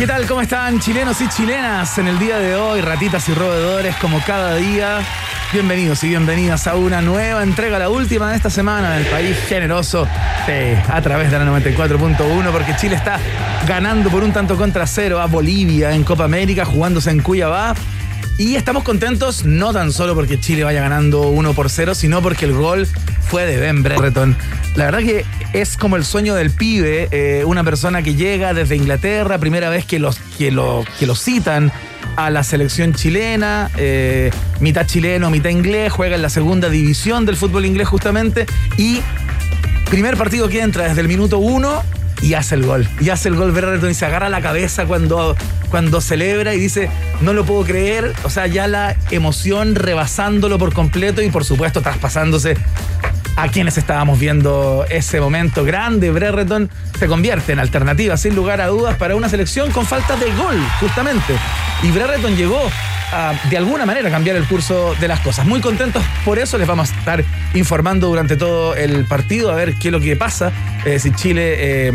¿Qué tal? ¿Cómo están chilenos y chilenas en el día de hoy? Ratitas y roedores como cada día. Bienvenidos y bienvenidas a una nueva entrega, la última de esta semana del país generoso a través de la 94.1 porque Chile está ganando por un tanto contra cero a Bolivia en Copa América jugándose en Cuyabá. Y estamos contentos no tan solo porque Chile vaya ganando 1 por 0, sino porque el gol fue de Ben Brereton. La verdad que es como el sueño del pibe, eh, una persona que llega desde Inglaterra, primera vez que, los, que, lo, que lo citan a la selección chilena, eh, mitad chileno, mitad inglés, juega en la segunda división del fútbol inglés justamente, y primer partido que entra desde el minuto 1 y hace el gol. Y hace el gol Brereton y se agarra la cabeza cuando, cuando celebra y dice, no lo puedo creer. O sea, ya la emoción rebasándolo por completo y por supuesto traspasándose a quienes estábamos viendo ese momento grande. Brereton se convierte en alternativa, sin lugar a dudas, para una selección con falta de gol, justamente. Y Brereton llegó a, de alguna manera, cambiar el curso de las cosas. Muy contentos por eso, les vamos a estar informando durante todo el partido, a ver qué es lo que pasa, eh, si Chile, eh,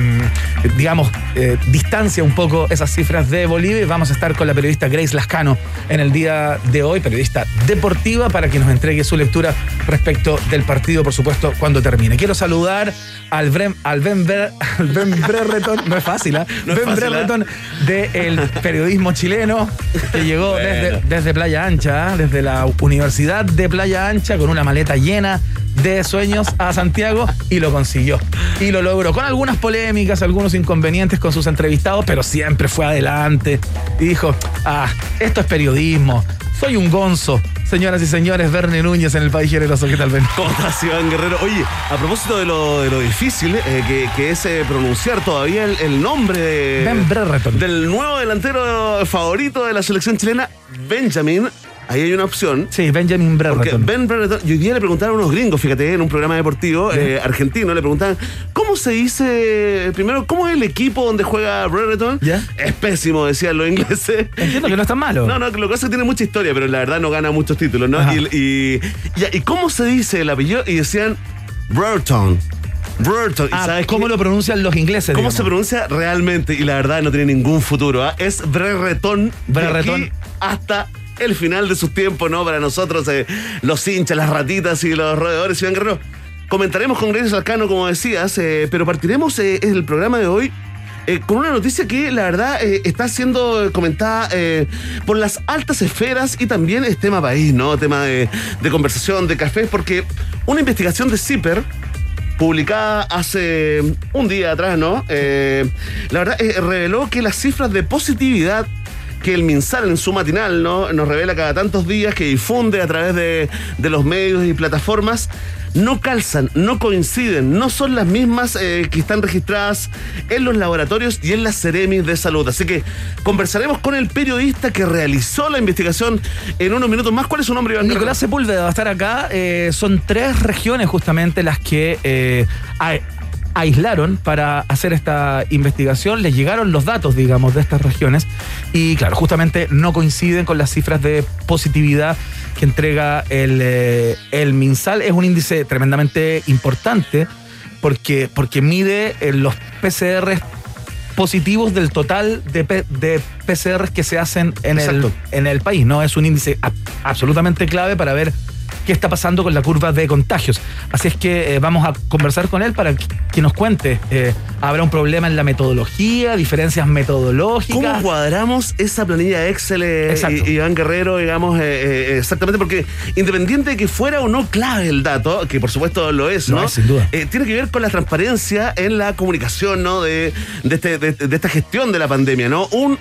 digamos, eh, distancia un poco esas cifras de Bolivia. Vamos a estar con la periodista Grace Lascano en el día de hoy, periodista deportiva, para que nos entregue su lectura respecto del partido, por supuesto, cuando termine. Quiero saludar al, Brem, al Ben, Bre, al ben Brereton, no es fácil, ¿eh? No Ben fácil, ¿eh? Brereton del periodismo chileno, que llegó Bueno. desde, desde Playa Ancha, desde la Universidad de Playa Ancha, con una maleta llena de sueños a Santiago y lo consiguió. Y lo logró, con algunas polémicas, algunos inconvenientes con sus entrevistados, pero siempre fue adelante y dijo, ah, esto es periodismo, soy un gonzo. Señoras y señores, Verne Núñez en el País Generoso, ¿qué tal, Ben? ¿Cómo estás, Iván Guerrero? Oye, a propósito de lo, de lo difícil eh, que, que es eh, pronunciar todavía el, el nombre de- Ben del nuevo delantero favorito de la selección chilena, Benjamin. Ahí hay una opción. Sí, Benjamin Porque Brereton. Ben Brereton, y hoy día le preguntaron a unos gringos, fíjate, en un programa deportivo eh, argentino, le preguntaban, ¿cómo se dice, primero, cómo es el equipo donde juega Brereton? ¿Ya? Es pésimo, decían los ingleses. Entiendo que no es tan malo. No, no, lo que pasa es que tiene mucha historia, pero la verdad no gana muchos títulos, ¿no? Y, y, ya, ¿y cómo se dice el apellido? Y decían Brereton. ¿Y Ah, sabes ¿Cómo qué? lo pronuncian los ingleses? ¿Cómo digamos? se pronuncia realmente? Y la verdad no tiene ningún futuro. ¿ah? Es Brereton. Brereton. hasta el final de sus tiempos, ¿no? Para nosotros, eh, los hinchas, las ratitas y los roedores, Iván Guerrero. Comentaremos con Grace Alcano, como decías, eh, pero partiremos eh, el programa de hoy eh, con una noticia que la verdad está siendo comentada por las altas esferas y también es tema país, ¿no? Tema de, de conversación, de café, porque una investigación de CIPER publicada hace un día atrás, ¿no? La verdad reveló que las cifras de positividad que el MinSal en su matinal ¿no? nos revela cada tantos días, que difunde a través de, de los medios y plataformas, no calzan, no coinciden, no son las mismas eh, que están registradas en los laboratorios y en las Ceremis de salud. Así que conversaremos con el periodista que realizó la investigación en unos minutos más. ¿Cuál es su nombre, Iván? Nicolás Sepúlveda va a estar acá. Eh, son tres regiones justamente las que eh, aislaron para hacer esta investigación. Les llegaron los datos, digamos, de estas regiones. Y claro, justamente no coinciden con las cifras de positividad que entrega el, eh, el MinSal. Es un índice tremendamente importante porque, porque mide eh, los PCR positivos del total de, de PCR que se hacen en el, en el país. ¿no? Es un índice absolutamente clave para ver qué está pasando con la curva de contagios. Así es que eh, vamos a conversar con él para que nos cuente. Eh, ¿Habrá un problema en la metodología, diferencias metodológicas? ¿Cómo cuadramos esa planilla Excel, eh, y- Iván Guerrero, digamos, eh, exactamente? Porque independiente de que fuera o no clave el dato, que por supuesto lo es, ¿no? es, sin duda. Tiene que ver con la transparencia en la comunicación, ¿no? De, de, este- de- de esta gestión de la pandemia, ¿no? Un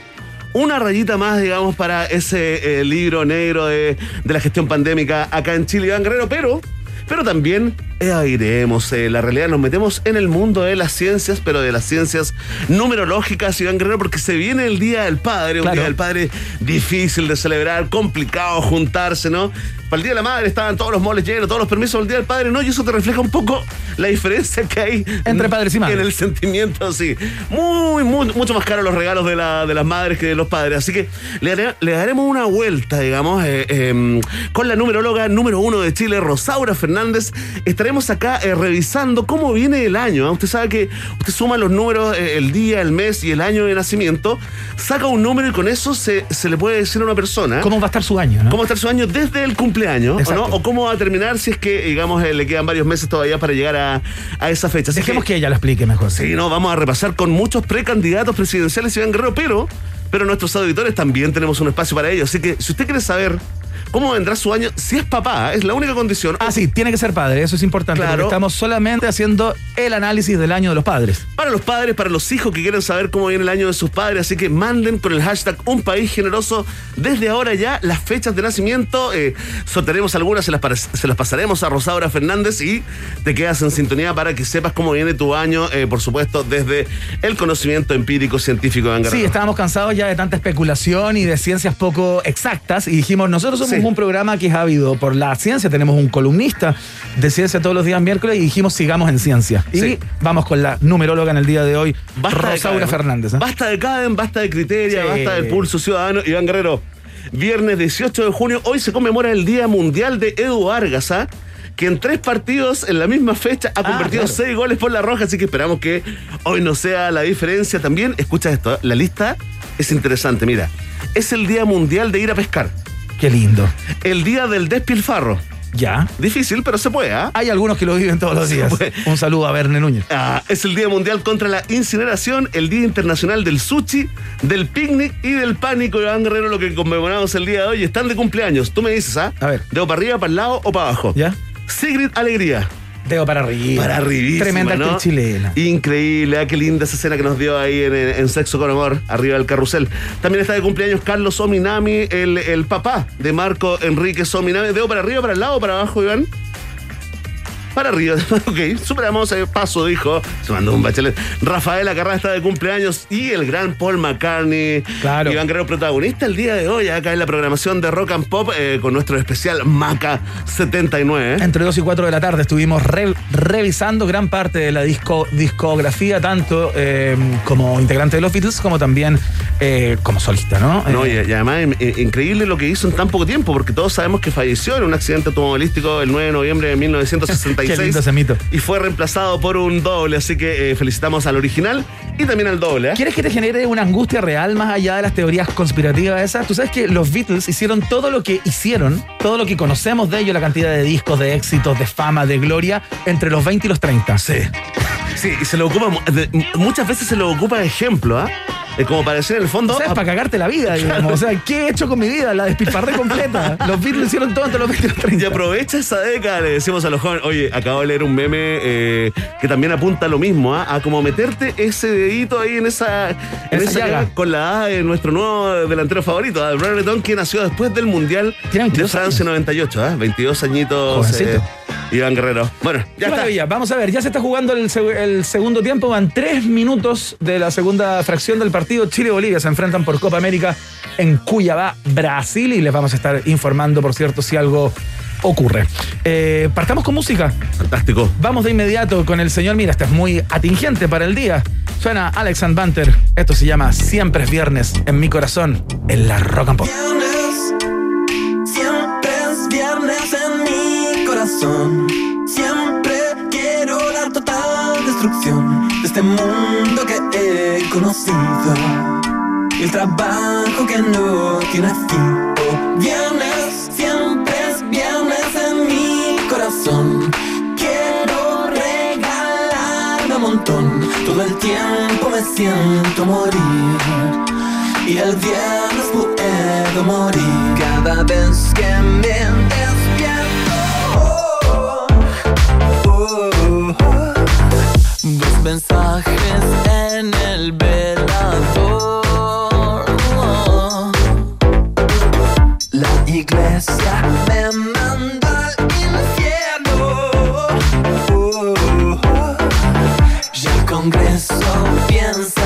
una rayita más, digamos, para ese eh, libro negro de, de la gestión pandémica acá en Chile, Iván Guerrero, pero, pero también eh, iremos, eh, la realidad, nos metemos en el mundo de las ciencias, pero de las ciencias numerológicas, Iván Guerrero, porque se viene el Día del Padre, un Claro. Día del Padre difícil de celebrar, complicado juntarse, ¿no? Para el Día de la Madre estaban todos los moles llenos, todos los permisos, el Día del Padre no, y eso te refleja un poco la diferencia que hay Entre padres y madres. en el sentimiento, sí. Muy, muy, mucho más caro los regalos de, la, de las madres que de los padres. Así que le, haré- le daremos una vuelta, digamos, eh, eh, con la numeróloga número uno de Chile, Rosaura Fernández. Estaremos acá eh, revisando cómo viene el año. ¿ah? Usted sabe que usted suma los números, eh, el día, el mes y el año de nacimiento, saca un número y con eso se, se le puede decir a una persona ¿Cómo va a estar su año? ¿no? cómo va a estar su año desde el cumpleaños, ¿o, Exacto. no? o cómo va a terminar si es que, digamos, eh, le quedan varios meses todavía para llegar a, a esa fecha. Así Dejemos que ella lo explique mejor. Sí, no, vamos a repasar con muchos precandidatos presidenciales, Iván Guerrero, pero, pero nuestros auditores también tenemos un espacio para ellos. Así que si usted quiere saber cómo vendrá su año, si es papá, es la única condición. Ah, sí, tiene que ser padre, eso es importante. Claro. Porque estamos solamente haciendo el análisis del año de los padres. Para los padres, para los hijos que quieren saber cómo viene el año de sus padres, así que manden con el hashtag Un País Generoso desde ahora ya las fechas de nacimiento. Eh, sortearemos algunas, se las, se las pasaremos a Rosaura Fernández y te quedas en sintonía para que sepas cómo viene tu año, eh, por supuesto, desde el conocimiento empírico científico de Sí, estábamos cansados ya de tanta especulación y de ciencias poco exactas y dijimos, nosotros somos Sí. Un programa que es ávido por la ciencia, tenemos un columnista de ciencia todos los días miércoles y dijimos sigamos en ciencia. Y Sí. vamos con la numeróloga en el día de hoy, Basta Rosaura. Fernández. ¿eh? Basta de Caden, basta de Criteria, Sí. basta del Pulso Ciudadano. Iván Guerrero, viernes 18 de junio, hoy se conmemora el Día Mundial de Edu Vargas, ¿ah? que en tres partidos en la misma fecha ha Ah, convertido claro. seis goles por la roja, así que esperamos que hoy no sea la diferencia. También, escucha esto, ¿eh? la lista es interesante, mira, es el Día Mundial de ir a pescar, Qué lindo. el Día del Despilfarro. Ya. Difícil, pero se puede, ¿ah? Hay algunos que lo viven todos los días. Un saludo a Verne Núñez. Ah, es el Día Mundial contra la Incineración, el Día Internacional del Sushi, del Picnic y del Pánico, Iván Guerrero, lo que conmemoramos el día de hoy. Están de cumpleaños. Tú me dices, ¿ah? A ver. ¿Dedo para arriba, para el lado o para abajo? ¿Ya? Sigrid Alegría. Dedo para arriba. Para arribísima, Tremenda ¿no? actriz chilena. Increíble, ah, qué linda esa escena que nos dio ahí en, en Sexo con Amor, arriba del carrusel. También está de cumpleaños Carlos Ominami, el, el papá de Marco Enrique Ominami. ¿Dedo para arriba, para el lado o para abajo, Iván? Para arriba, ok, superamos el paso, dijo. Se mandó un bachelet. Rafaela Carrá está de cumpleaños y el gran Paul McCartney. Claro. Iván Guerrero, protagonista el día de hoy, acá en la programación de Rock and Pop eh, con nuestro especial Maca 79. ¿eh? Entre 2 y 4 de la tarde estuvimos re- revisando gran parte de la disco, discografía, tanto eh, como integrante de los Beatles como también eh, como solista, ¿no? No, y, y además in- increíble lo que hizo en tan poco tiempo, porque todos sabemos que falleció en un accidente automovilístico el 9 de noviembre de 1966. Qué lindo ese mito. Y fue reemplazado por un doble, así que eh, felicitamos al original y también al doble. ¿eh? ¿Quieres que te genere una angustia real más allá de las teorías conspirativas esas? Tú sabes que los Beatles hicieron todo lo que hicieron, todo lo que conocemos de ellos, la cantidad de discos, de éxitos, de fama, de gloria, entre los 20 y los 30. Sí. Sí, y se lo ocupa, muchas veces se lo ocupa de ejemplo, ¿ah? Eh, como para decir en el fondo. O sea, es ah, para cagarte la vida, digamos. O sea, ¿qué he hecho con mi vida? La despilfarré completa. Los Beatles hicieron todo entre los 20 y los 30. Y aprovecha esa década, le decimos a los jóvenes, oye, acabo de leer un meme eh, que también apunta a lo mismo, ¿ah? a como meterte ese dedito ahí en esa, en Esa esa llaga. llaga con la A de nuestro nuevo delantero favorito, ¿ah? Brereton, que nació después del Mundial de 22 Francia años. 98, ¿ah? 22 añitos. Iván Guerrero. Bueno, Qué ya está. maravilla. Vamos a ver, ya se está jugando el, seg- el segundo tiempo. Van tres minutos de la segunda fracción del partido. Chile y Bolivia se enfrentan por Copa América en Cuyabá, Brasil. Y les vamos a estar informando, por cierto, si algo ocurre. Eh, partamos con música. Fantástico. Vamos de inmediato con el señor. Mira, este es muy atingente para el día. Suena Alex and Banter. Esto se llama Siempre es viernes en mi corazón, en la Rock and Pop. Siempre quiero la total destrucción de este mundo que he conocido. Y el trabajo que no tiene fin. Viernes, siempre es viernes en mi corazón. Quiero regalarme un montón. Todo el tiempo me siento morir. Y el viernes puedo morir cada vez que me mensajes en el velador. La iglesia me manda al infierno. Y el Congreso piensa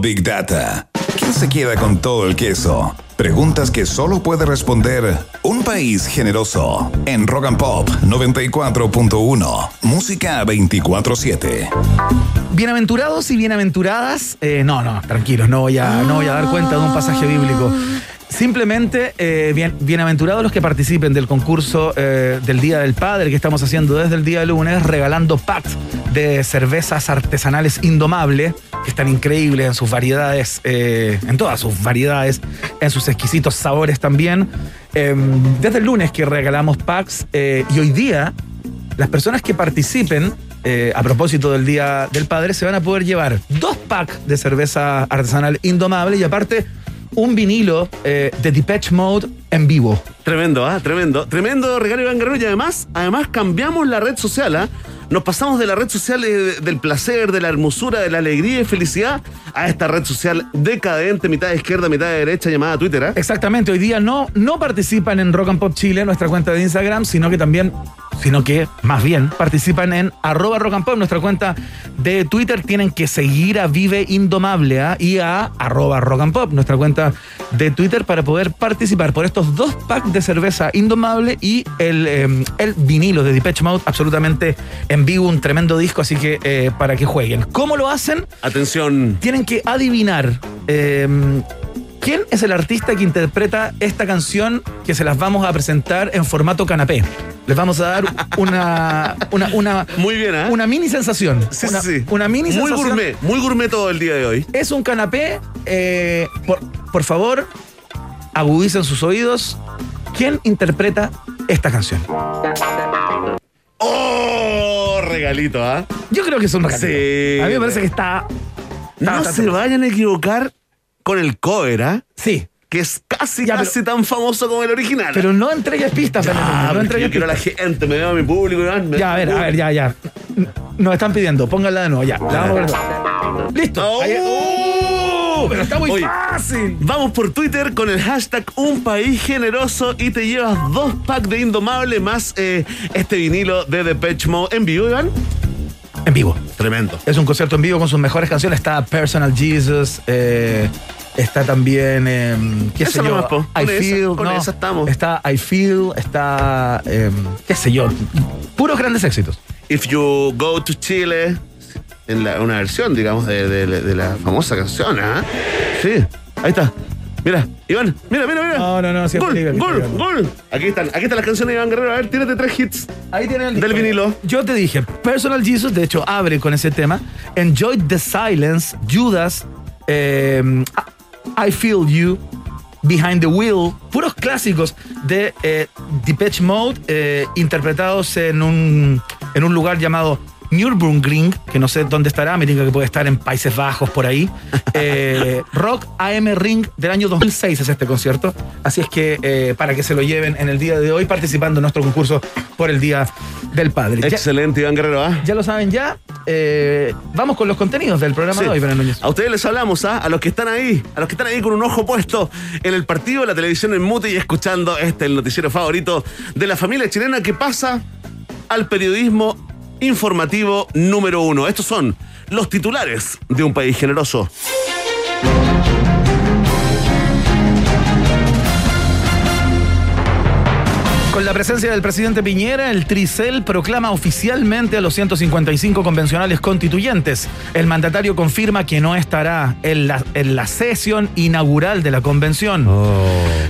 Big Data? ¿Quién se queda con todo el queso? Preguntas que solo puede responder un país generoso. En Rock and Pop 94.1. Música 24-7. Bienaventurados y bienaventuradas. eh, no, no, tranquilos, no voy, a, no voy a dar cuenta de un pasaje bíblico. Simplemente, eh, bien, bienaventurados los que participen del concurso eh, del Día del Padre que estamos haciendo desde el día lunes, regalando packs de cervezas artesanales Indomable, están increíbles en sus variedades, eh, en todas sus variedades, en sus exquisitos sabores también. Eh, desde el lunes que regalamos packs eh, y hoy día las personas que participen, eh, a propósito del Día del Padre, se van a poder llevar dos packs de cerveza artesanal indomable y aparte un vinilo eh, de Depeche Mode en vivo. Tremendo, ¿ah? Tremendo. Tremendo regalo Iván Guerrero y además, además cambiamos la red social, ¿ah? Nos pasamos de la red social eh, del placer, de la hermosura, de la alegría y felicidad a esta red social decadente, mitad izquierda, mitad de derecha, llamada Twitter, ¿ah? Exactamente, hoy día no, no participan en Rock and Pop Chile, nuestra cuenta de Instagram, sino que también, sino que más bien participan en arroba Rock and Pop, nuestra cuenta de Twitter. Tienen que seguir a Vive Indomable ¿ah? y a arroba Rock and Pop, nuestra cuenta de Twitter, para poder participar por estos dos packs de cerveza Indomable y el, eh, el vinilo de Depeche Mode, absolutamente en vivo, un tremendo disco, así que eh, para que jueguen. ¿Cómo lo hacen? Atención. tienen que adivinar eh, quién es el artista que interpreta esta canción que se las vamos a presentar en formato canapé. Les vamos a dar una, una, una, Muy bien, ¿ah? una mini sensación. Sí, una, sí, una mini Muy sensación. gourmet, muy gourmet todo el día de hoy. Es un canapé. eh, por, por favor, agudicen sus oídos. ¿Quién interpreta esta canción? ¡Oh! Regalito, ¿ah? Yo creo que es un regalo. Sí. A mí me parece que está. está No se vayan a equivocar con el cover, ¿ah? Sí, Que es casi, Ya, casi tan famoso como el original. pero no entregues pistas, Ya, Fernando, no entregues yo quiero a la gente, me veo a mi público. Me- Ya, a ver, a ver, ya, ya. Nos están pidiendo, pónganla de nuevo, ya. La vamos a ver. Listo. ¡Oh! Ahí- ¡Oh! Pero está muy Oye, fácil. Vamos por Twitter con el hashtag Un País Generoso y te llevas dos packs de Indomable más eh, este vinilo de Depeche Mode en vivo, Iván. En vivo. Tremendo. Es un concierto en vivo con sus mejores canciones. Está Personal Jesus, eh, está también, eh, qué sé yo, po. I Con esa- Feel. con no, esa estamos. Está I Feel, está, eh, qué sé yo, puros grandes éxitos. If You Go to Chile, en la- una versión, digamos, de, de- de la famosa canción, ¿ah? Sí, ahí está. Mira, Iván, mira, mira, mira. No, no, no, sí, gol, gol, gol. Aquí están, aquí están las canciones de Iván Guerrero. A ver, tírate tres hits. Ahí tienen el Del vinilo. Yo te dije, Personal Jesus, de hecho, abre con ese tema. Enjoy the Silence, Judas, eh, I Feel You, Behind the Wheel, puros clásicos de eh, Depeche Mode, eh, interpretados en un, en un lugar llamado Nürburgring, que no sé dónde estará, me diga que puede estar en Países Bajos, por ahí. Eh, Rock AM Ring del año 2006 es este concierto, así es que eh, para que se lo lleven en el día de hoy participando en nuestro concurso por el Día del Padre. Excelente, Iván Guerrero, ¿ah? ya lo saben ya, eh, vamos con los contenidos del programa Sí. de hoy, Fernando Núñez. A ustedes les hablamos, ¿ah? A los que están ahí, a los que están ahí con un ojo puesto en el partido, la televisión en mute y escuchando este, el noticiero favorito de la familia chilena que pasa al periodismo informativo número uno. Estos son los titulares de un país generoso. Con la presencia del presidente Piñera, el Tricel proclama oficialmente a los 155 convencionales constituyentes. El mandatario confirma que no estará en la, en la sesión inaugural de la convención.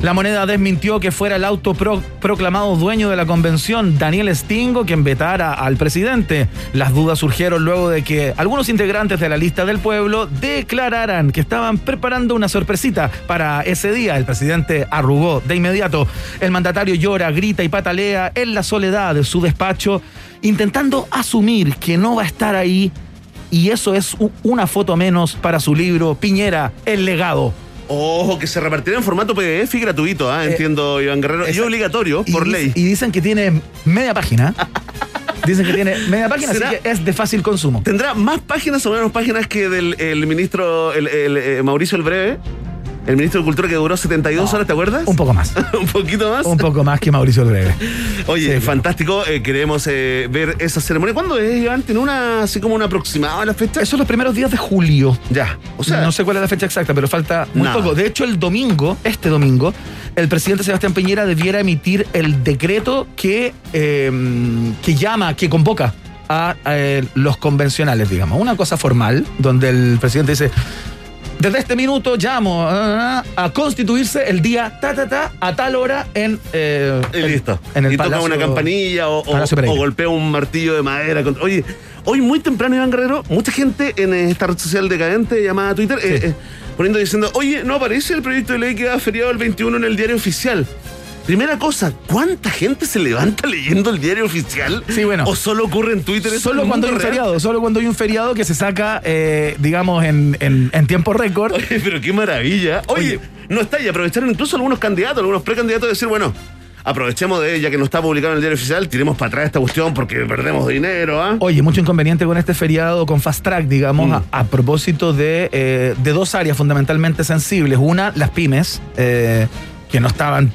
La moneda desmintió que fuera el autoproclamado dueño de la convención, Daniel Stingo, quien vetara al presidente. Las dudas surgieron luego de que algunos integrantes de la lista del pueblo declararan que estaban preparando una sorpresita para ese día. El presidente arrugó de inmediato. El mandatario llora, grita y patalea en la soledad de su despacho, intentando asumir que no va a estar ahí. Y eso es una foto menos para su libro Piñera, El legado. Ojo, que se repartirá en formato PDF y gratuito, ¿ah? Eh, Entiendo, Iván Guerrero. Y obligatorio, por ley. Y dicen que tiene media página. dicen que tiene media página, ¿Será? así que es de fácil consumo. ¿Tendrá más páginas o menos páginas que del el ministro el, el, eh, Mauricio el Breve? El ministro de Cultura que duró 72 horas, ¿te acuerdas? Un poco más. Un poquito más. Un poco más que Mauricio Breve. Oye, Sí. fantástico. eh, queremos eh, ver esa ceremonia. ¿Cuándo es, Iván? ¿Tiene una así como una aproximada a la fecha? Esos son los primeros días de julio. Ya. O sea, no sé cuál es la fecha exacta, pero falta muy Nada. poco. De hecho, el domingo, este domingo, el presidente Sebastián Piñera debiera emitir el decreto que, eh, que llama, que convoca a, eh, los convencionales, digamos. Una cosa formal, donde el presidente dice. Desde este minuto llamo ah, a constituirse el día ta ta ta a tal hora en eh, y listo. en el y toca Palacio- una campanilla o, golpea un martillo de madera. Oye, hoy muy temprano, Iván Guerrero, mucha gente en esta red social decadente llamada Twitter eh, eh, poniendo diciendo, oye, no aparece el proyecto de ley que da feriado el 21 en el diario oficial. Primera cosa, ¿cuánta gente se levanta leyendo el diario oficial? Sí, bueno. ¿O solo ocurre en Twitter? Solo cuando hay un real? feriado, solo cuando hay un feriado que se saca, eh, digamos, en, en- en tiempo récord. Oye, pero qué maravilla. Oye, Oye. no está, y aprovecharon incluso algunos candidatos, algunos precandidatos de decir, bueno, aprovechemos de ella que no está publicado en el diario oficial, tiremos para atrás esta cuestión porque perdemos dinero, ¿ah? Oye, mucho inconveniente con este feriado, con Fast Track, digamos, Mm. a, a propósito de, eh, de dos áreas fundamentalmente sensibles. Una, las pymes, eh, que no estaban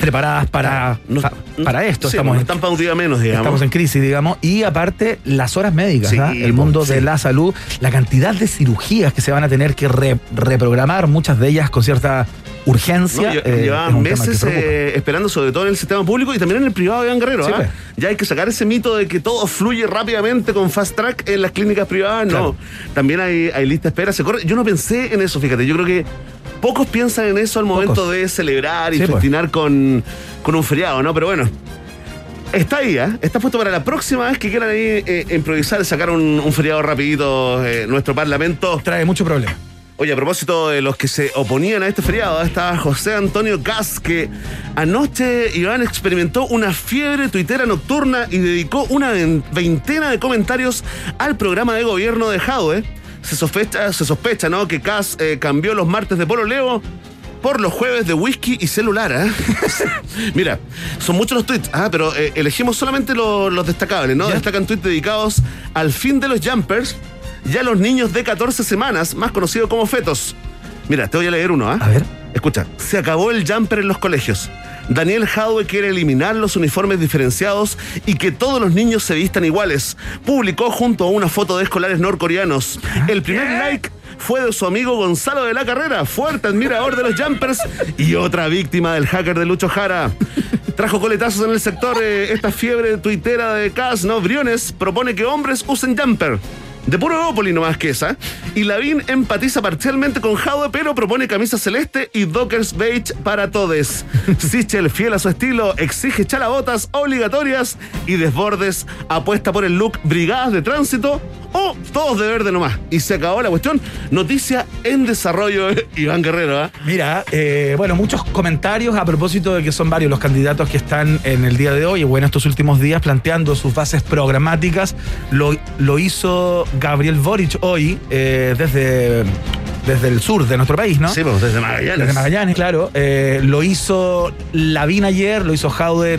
preparadas para, No- para esto. Sí, estamos, no están para un día menos, digamos. estamos en crisis, digamos. Y aparte, las horas médicas, Sí, ¿ah? el mundo de la salud, la cantidad de cirugías que se van a tener que re- reprogramar, muchas de ellas con cierta urgencia. eh, llevaban meses eh, esperando, sobre todo en el sistema público y también en el privado, Iván Guerrero. Sí, ¿ah? pues. Ya hay que sacar ese mito de que todo fluye rápidamente con fast track en las clínicas privadas. Claro. No, también hay, hay lista de espera. Se corre. Yo no pensé en eso, fíjate. Yo creo que pocos piensan en eso al momento Pocos. de celebrar y Sí, pues. festinar con, con un feriado, ¿no? Pero bueno. Está ahí, ¿ah? Está puesto para la próxima vez que quieran ahí eh, improvisar, sacar un, un feriado rapidito eh, nuestro parlamento. Trae mucho problema. Oye, a propósito de los que se oponían a este feriado, estaba José Antonio Gas, que anoche Iván experimentó una fiebre tuitera nocturna y dedicó una vein- veintena de comentarios al programa de gobierno de Jadwe. Se sospecha, se sospecha, ¿no? Que Gas eh, cambió los martes de Polo Leo por los jueves de whisky y celular, ¿eh? Mira, son muchos los tweets, ah, pero eh, elegimos solamente lo- los destacables, ¿no? Ya. Destacan tweets dedicados al fin de los jumpers y a los niños de 14 semanas, más conocidos como fetos. Mira, te voy a leer uno, ¿ah? A ver. Escucha, se acabó el jumper en los colegios. Daniel Jadwe quiere eliminar los uniformes diferenciados y que todos los niños se vistan iguales. Publicó junto a una foto de escolares norcoreanos. El primer like fue de su amigo Gonzalo de la Carrera, fuerte admirador de los jumpers y otra víctima del hacker de Lucho Jara. Trajo coletazos en el sector eh, esta fiebre tuitera de Cas, ¿no? Briones propone que hombres usen jumper. De puro Evópoli nomás que esa. Y Lavín empatiza parcialmente con Jadwe, pero propone camisa celeste y Dockers beige para todes. Sichel, fiel a su estilo, exige chalabotas obligatorias y desbordes apuesta por el look brigadas de tránsito o todos de verde nomás. Y se acabó la cuestión. Noticia en desarrollo, Iván Guerrero. ¿ah? Mira, eh, bueno, muchos comentarios a propósito de que son varios los candidatos que están en el día de hoy, y bueno, estos últimos días planteando sus bases programáticas. Lo, lo hizo Gabriel Boric hoy eh, desde, desde el sur de nuestro país, ¿no? Sí, pues desde Magallanes. Desde Magallanes, claro. Eh, lo hizo Lavín ayer, lo hizo Jaude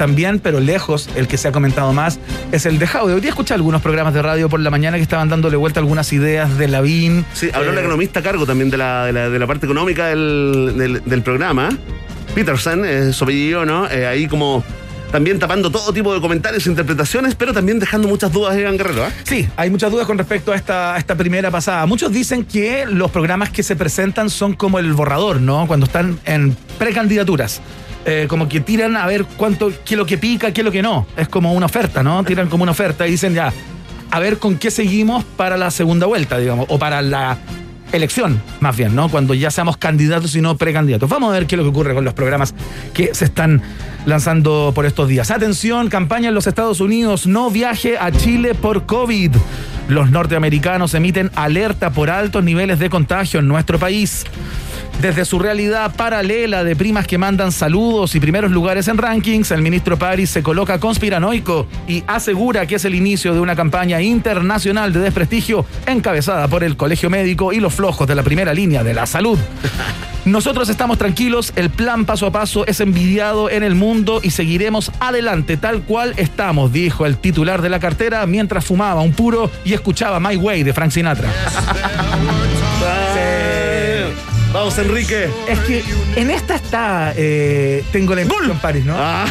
también, pero lejos, el que se ha comentado más es el de Jaude. Hoy día escuché algunos programas de radio por la mañana que estaban dándole vuelta algunas ideas de Lavín. Sí, habló el Eh, economista a cargo también de la, de la, de la parte económica del, del- del programa. Peterson, eh, su apellido, ¿no? Eh, ahí como también tapando todo tipo de comentarios e interpretaciones, pero también dejando muchas dudas, Iván Guerrero. ¿ah? Sí, hay muchas dudas con respecto a esta, a esta primera pasada. Muchos dicen que los programas que se presentan son como el borrador, ¿no? Cuando están en precandidaturas. Eh, como que tiran a ver cuánto, qué es lo que pica, qué es lo que no. Es como una oferta, ¿no? Tiran como una oferta y dicen ya, a ver con qué seguimos para la segunda vuelta, digamos, o para la elección, más bien, ¿no? Cuando ya seamos candidatos y no precandidatos. Vamos a ver qué es lo que ocurre con los programas que se están lanzando por estos días. Atención, campaña en los Estados Unidos, no viaje a Chile por COVID. Los norteamericanos emiten alerta por altos niveles de contagio en nuestro país. Desde su realidad paralela de primas que mandan saludos y primeros lugares en rankings, el ministro París se coloca conspiranoico y asegura que es el inicio de una campaña internacional de desprestigio encabezada por el Colegio Médico y los flojos de la primera línea de la salud. Nosotros estamos tranquilos, el plan paso a paso es envidiado en el mundo y seguiremos adelante tal cual estamos, dijo el titular de la cartera mientras fumaba un puro y escuchaba My Way de Frank Sinatra. Vamos, Enrique. Es que en esta está, eh, tengo la impresión París, ¿no? Ah,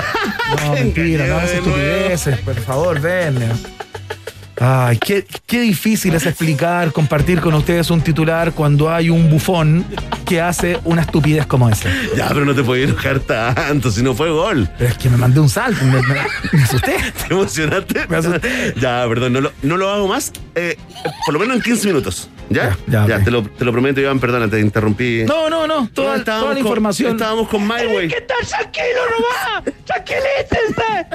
no, mentira, no hagas estupideces, por favor, ven. Ay, qué, qué difícil es explicar, compartir con ustedes un titular cuando hay un bufón que hace una estupidez como esa. Ya, pero no te podías enojar tanto, si no fue gol. Pero es que me mandé un salto, me, me- me asusté. ¿Te emocionaste? Me asusté. Ya, perdón, no lo, no lo hago más. eh, por lo menos en 15 minutos. ¿Ya? Ya, ya, te, lo, te lo prometo, Iván, perdona, te interrumpí. No, no, no, toda, toda la con- información. Estábamos con My Way. estar tranquilo nomás! ¡Tranquilítense!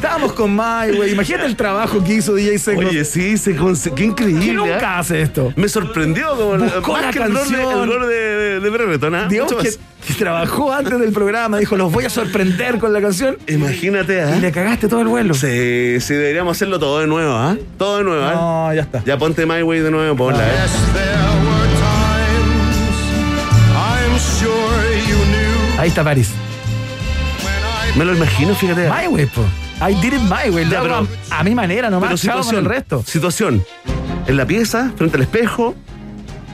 Estábamos con Mai, güey. Imagínate el trabajo que hizo DJ Seco. Oye, sí, se qué ¿Quién increíble. nunca ¿ah? hace esto? Me sorprendió como Buscó más la que canción. el gol de, de, de Brereton. Digamos Mucho que, trabajó antes del programa, dijo, los voy a sorprender con la canción. Imagínate, ¿ah? Y le cagaste todo el vuelo. Sí, sí, deberíamos hacerlo todo de nuevo, ¿ah? Todo de nuevo, ¿ah? No, ya está. Ya ponte My Way de nuevo, ponla, ¿eh? Ahí está París. Me lo imagino, fíjate. My way, po. I did it my way. Lo Ya, hago pero- a, a mi manera Pero nomás. Chao con el resto. Situación. En la pieza, frente al espejo,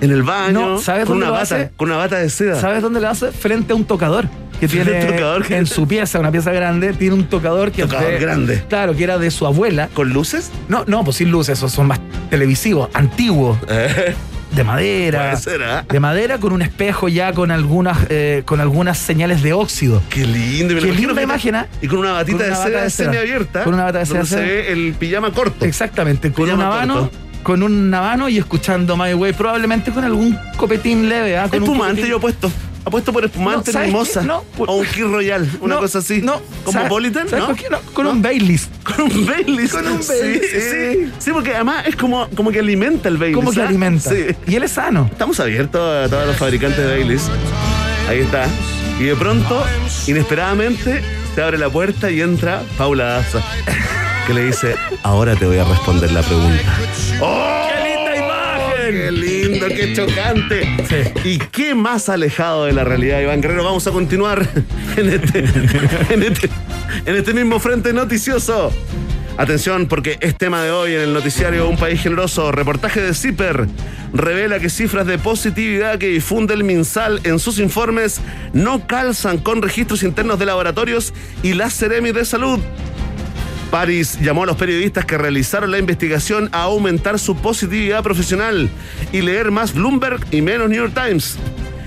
en el baño, No, ¿sabes con dónde una lo bata, hace? con una bata de seda. ¿Sabes dónde lo hace? Frente a un tocador. Que Frente tiene a un tocador que- en su pieza, una pieza grande, tiene un tocador que es Tocador de- grande. Claro, que era de su abuela. ¿Con luces? No, no, pues sin luces, esos son más televisivos, antiguos, Eh, de madera. Puede ser, ¿ah? De madera con un espejo ya con algunas, eh, con algunas señales de óxido. Qué lindo. me Qué linda imagen, ¿ah? Y con una batita Con una de seda de seda. semiabierta. Con una bata de seda donde se ve el pijama corto. Exactamente, con un habano, con un habano y escuchando My Way, probablemente con algún copetín leve, ¿ah? Con un Espumante copetín- yo he puesto. Apuesto por espumante No. No, por- O un Key Royal, una No, cosa así. No. ¿Como ¿sabes- ¿no? por qué no? Con un Baileys. Con un Baileys. Con un Sí, Baileys, Sí, sí. Sí, porque además es como, como que alimenta el Baileys. Como que ¿ah? alimenta. Sí. Y él es sano. Estamos abiertos a todos los fabricantes de Baileys. Ahí está. Y de pronto, inesperadamente, se abre la puerta y entra Paula Daza, que le dice, ahora te voy a responder la pregunta. ¡Oh! ¡Qué linda imagen! ¡Qué lindo, qué chocante! Sí. ¿Y qué más alejado de la realidad, Iván Guerrero? Vamos a continuar en este, en este, en este mismo frente noticioso. Atención, porque es tema de hoy en el noticiario Un País Generoso. Reportaje de CIPER revela que cifras de positividad que difunde el MinSal en sus informes no calzan con registros internos de laboratorios y las Ceremi de Salud. Paris llamó a los periodistas que realizaron la investigación a aumentar su positividad profesional y leer más Bloomberg y menos New York Times.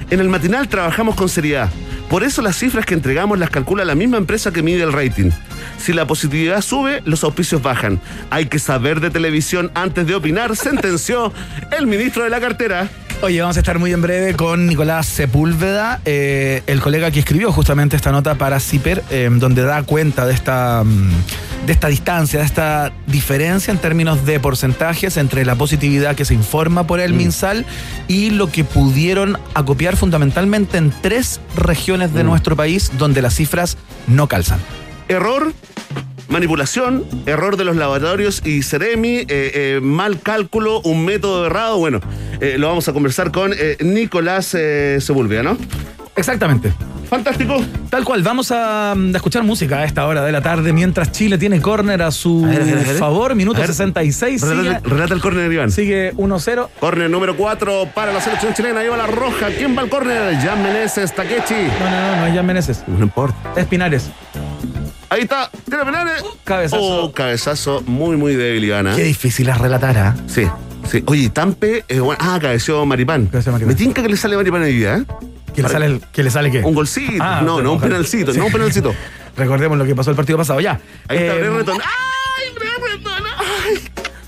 En el matinal trabajamos con seriedad. Por eso las cifras que entregamos las calcula la misma empresa que mide el rating. Si la positividad sube, los auspicios bajan. Hay que saber de televisión antes de opinar, sentenció el ministro de la cartera. Oye, vamos a estar muy en breve con Nicolás Sepúlveda, eh, el colega que escribió justamente esta nota para CIPER, eh, donde da cuenta de esta, mm, de esta distancia, de esta diferencia en términos de porcentajes entre la positividad que se informa por el MinSal y lo que pudieron acopiar fundamentalmente en tres regiones de nuestro país donde las cifras no calzan. Error, manipulación, error de los laboratorios y Ceremi, eh, eh, mal cálculo, un método errado. Bueno, eh, lo vamos a conversar con eh, Nicolás eh, Sepúlveda, ¿no? Exactamente. Fantástico. Tal cual, vamos a, mm, a escuchar música a esta hora de la tarde mientras Chile tiene córner a su A ver, a ver, a ver. favor, minuto A ver. 66. Relata, Sigue, relata el córner, Iván. sigue 1-0. Córner número 4 para la selección chilena. Lleva la roja. ¿Quién va al córner? Jan Meneses, Takechi. No, no, no, no es Jan Meneses. No importa. Es Pinares. Ahí está. Tira penales. Cabezazo. Oh, cabezazo muy, muy débil, Iván. ¿ah? Qué difícil es relatar, ¿ah? Sí, sí. Oye, Tampe, eh, bueno, ah, cabeció Maripán. Cabeció Maripán. Me tinca que le sale Maripán hoy día, ¿eh? ¿Que le sale, el- que le sale qué? Un golcito. Ah, no, no un penalcito, Sí. no un penalcito. Recordemos lo que pasó el partido pasado, ya. Ahí está Eh, Brereton. ¡Ay, Brereton! ¡Ay!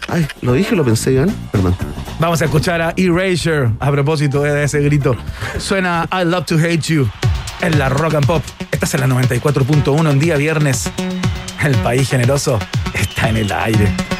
Ay, lo dije lo pensé, Iván. Perdón. Vamos a escuchar a Erasure a propósito de ese grito. Suena I Love to Hate You en la Rock and Pop. Estás en la 94.1 en día viernes. El país generoso está en el aire.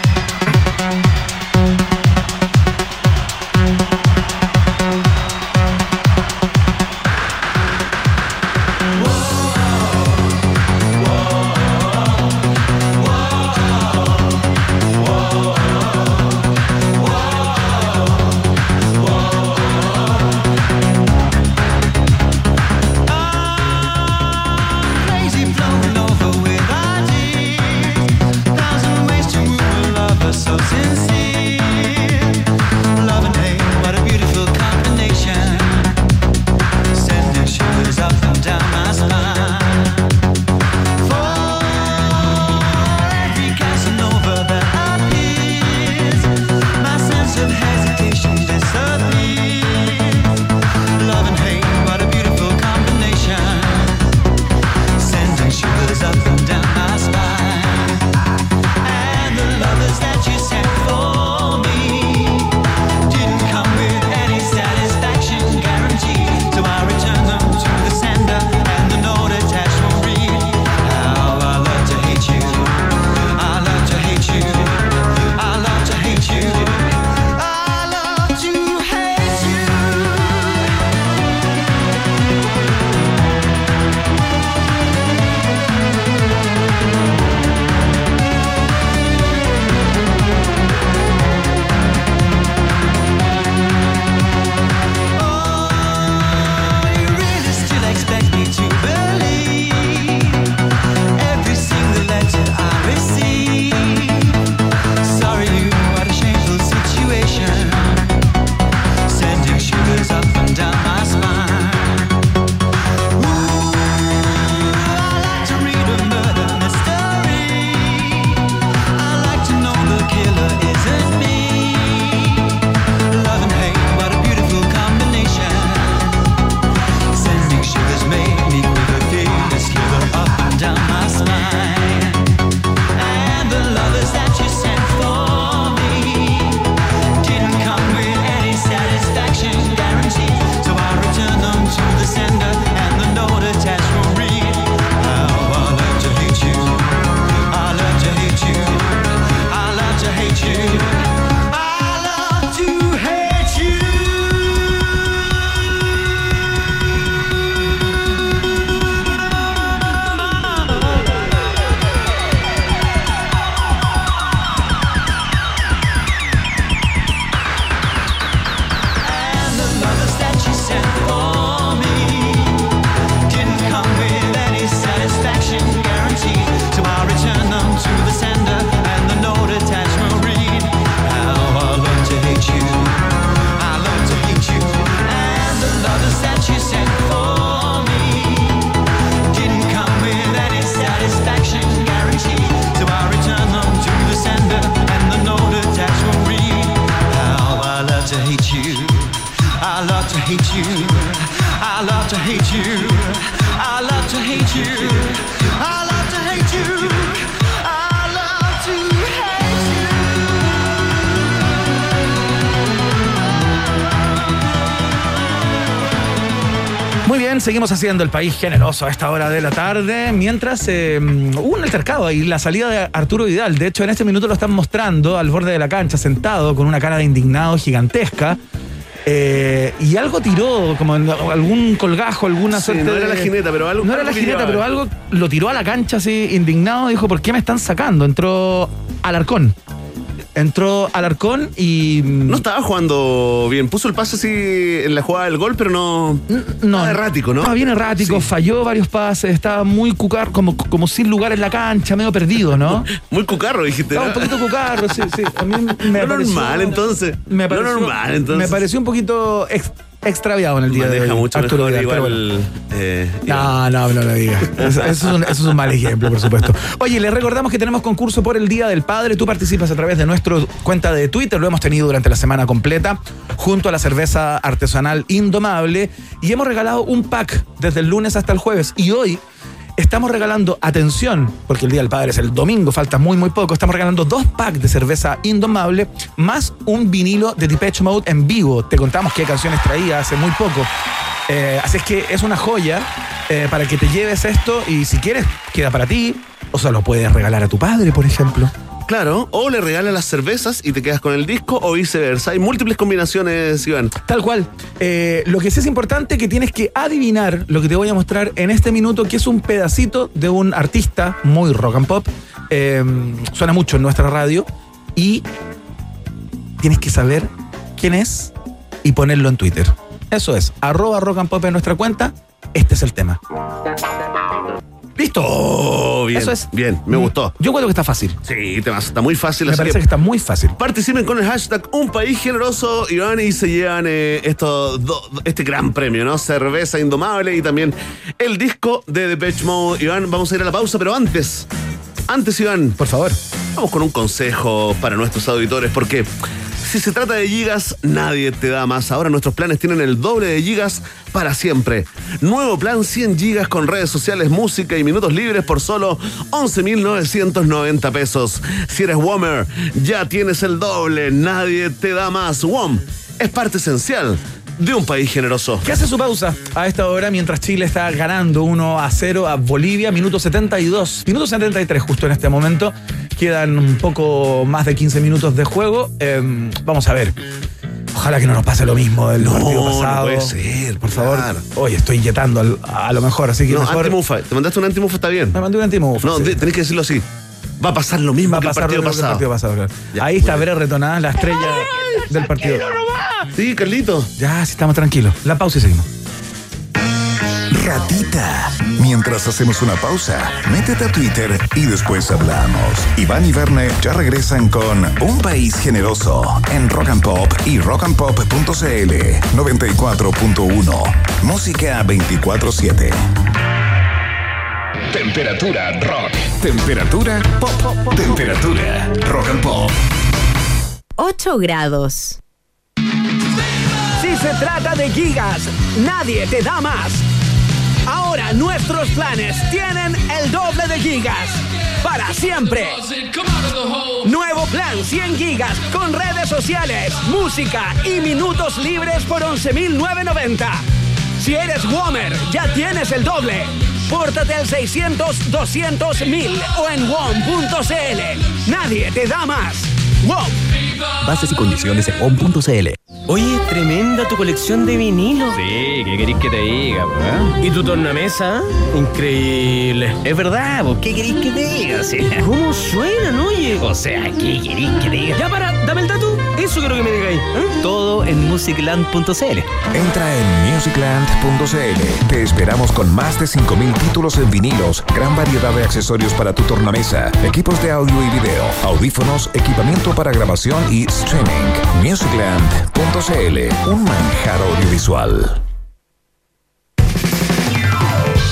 Seguimos haciendo el país generoso a esta hora de la tarde, mientras eh, hubo un altercado ahí, la salida de Arturo Vidal. De hecho, en este minuto lo están mostrando al borde de la cancha, sentado, con una cara de indignado gigantesca. Eh, y algo tiró, como en algún colgajo, alguna Sí, suerte no era de- la jineta, pero algo- No era la jineta, pero algo lo tiró a la cancha así, indignado. Dijo, ¿por qué me están sacando? Entró Alarcón. Entró Alarcón y... No estaba jugando bien. Puso el pase así en la jugada del gol, pero no. No, nada errático, ¿no? Estaba bien errático, Sí. falló varios pases, estaba muy cucar, como, como sin lugar en la cancha, medio perdido, ¿no? Muy cucarro, dijiste. Estaba ¿no? un poquito cucarro, sí, sí. A mí me Lo pareció- normal, entonces. Me Lo pareció, normal, entonces. Me pareció un poquito ex- extraviado en el día de hoy. mucho Arturo mejor Vidal, pero igual. bueno. eh, No, no, no lo digas. Eso, eso es un, eso es un mal ejemplo, por supuesto. Oye, les recordamos que tenemos concurso por el Día del Padre. Tú participas a través de nuestra cuenta de Twitter. Lo hemos tenido durante la semana completa, junto a la cerveza artesanal Indomable. Y hemos regalado un pack desde el lunes hasta el jueves. Y hoy estamos regalando, atención, porque el Día del Padre es el domingo, falta muy, muy poco. Estamos regalando dos packs de cerveza Indomable más un vinilo de Depeche Mode en vivo. Te contamos qué canciones traía hace muy poco. Eh, así es que es una joya eh, para que te lleves esto y si quieres, queda para ti. O se lo puedes regalar a tu padre, por ejemplo. Claro, o le regalas las cervezas y te quedas con el disco, o viceversa. Hay múltiples combinaciones, Iván. Tal cual. Eh, lo que sí es importante que tienes que adivinar lo que te voy a mostrar en este minuto, que es un pedacito de un artista muy rock and pop. Eh, suena mucho en nuestra radio. Y tienes que saber quién es y ponerlo en Twitter. Eso es, arroba rock and pop en nuestra cuenta. Este es el tema. ¿Listo? Oh, bien. Eso es. Bien, me Mm, gustó. Yo creo que está fácil. Sí, te vas- está muy fácil. Me así parece que que está muy fácil. Participen con el hashtag Un País Generoso, Iván, y se llevan eh, esto, do- este gran premio, ¿no? Cerveza Indomable y también el disco de Depeche Mode. Iván, vamos a ir a la pausa, pero antes, antes, Iván, Por favor. vamos con un consejo para nuestros auditores, porque si se trata de gigas, nadie te da más. Ahora nuestros planes tienen el doble de gigas para siempre. Nuevo plan 100 gigas con redes sociales, música y minutos libres por solo 11.990 pesos. Si eres Womer, ya tienes el doble, nadie te da más. WOM es parte esencial de un país generoso. ¿Qué hace su pausa a esta hora mientras Chile está ganando 1 a 0 a Bolivia? Minuto 72, minuto 73 justo en este momento. Quedan un poco más de 15 minutos de juego. Eh, vamos a ver. Ojalá que no nos pase lo mismo del No, partido no pasado. puede ser, por favor. claro. Oye, estoy inyectando al- a lo mejor, así que No, mejor. antimufa. Te mandaste un antimufa, está bien. Me mandé un antimufa. No, sí. tenés que decirlo así. Va a pasar lo mismo Va a que el pasar partido lo mismo que el pasado. partido pasado, claro. Ya, Ahí está. Vera Retonada, la estrella del partido. Sí, Carlito. Ya, sí, estamos tranquilos. La pausa y seguimos. Ratita. Mientras hacemos una pausa, métete a Twitter y después hablamos. Iván y Verne ya regresan con Un País Generoso en Rock and Pop y rockandpop.cl 94.1. Música 24-7. Temperatura rock. Temperatura pop. Temperatura rock and pop. 8 grados. Si se trata de gigas, nadie te da más. Ahora nuestros planes tienen el doble de gigas. Para siempre. Nuevo plan 100 gigas con redes sociales, música y minutos libres por 11.990. Si eres Womer, ya tienes el doble. Pórtate al 600 200 1000 o en WOM.cl. Nadie te da más. WOM. Bases y condiciones en on.cl. Oye, tremenda tu colección de vinilos. Sí, ¿qué queréis que te diga, ¿Y tu tornamesa? Increíble. Es verdad, ¿vos qué queréis que te diga? Sí. ¿Cómo suenan, oye? O sea, ¿qué queréis que te diga? Ya para, dame el dato. Eso quiero que me digáis. ¿eh? Todo en musicland.cl. Entra en musicland.cl. Te esperamos con más de 5.000 títulos en vinilos, gran variedad de accesorios para tu tornamesa, equipos de audio y video, audífonos, equipamiento para grabación y streaming. Musicland.cl, un manjar audiovisual.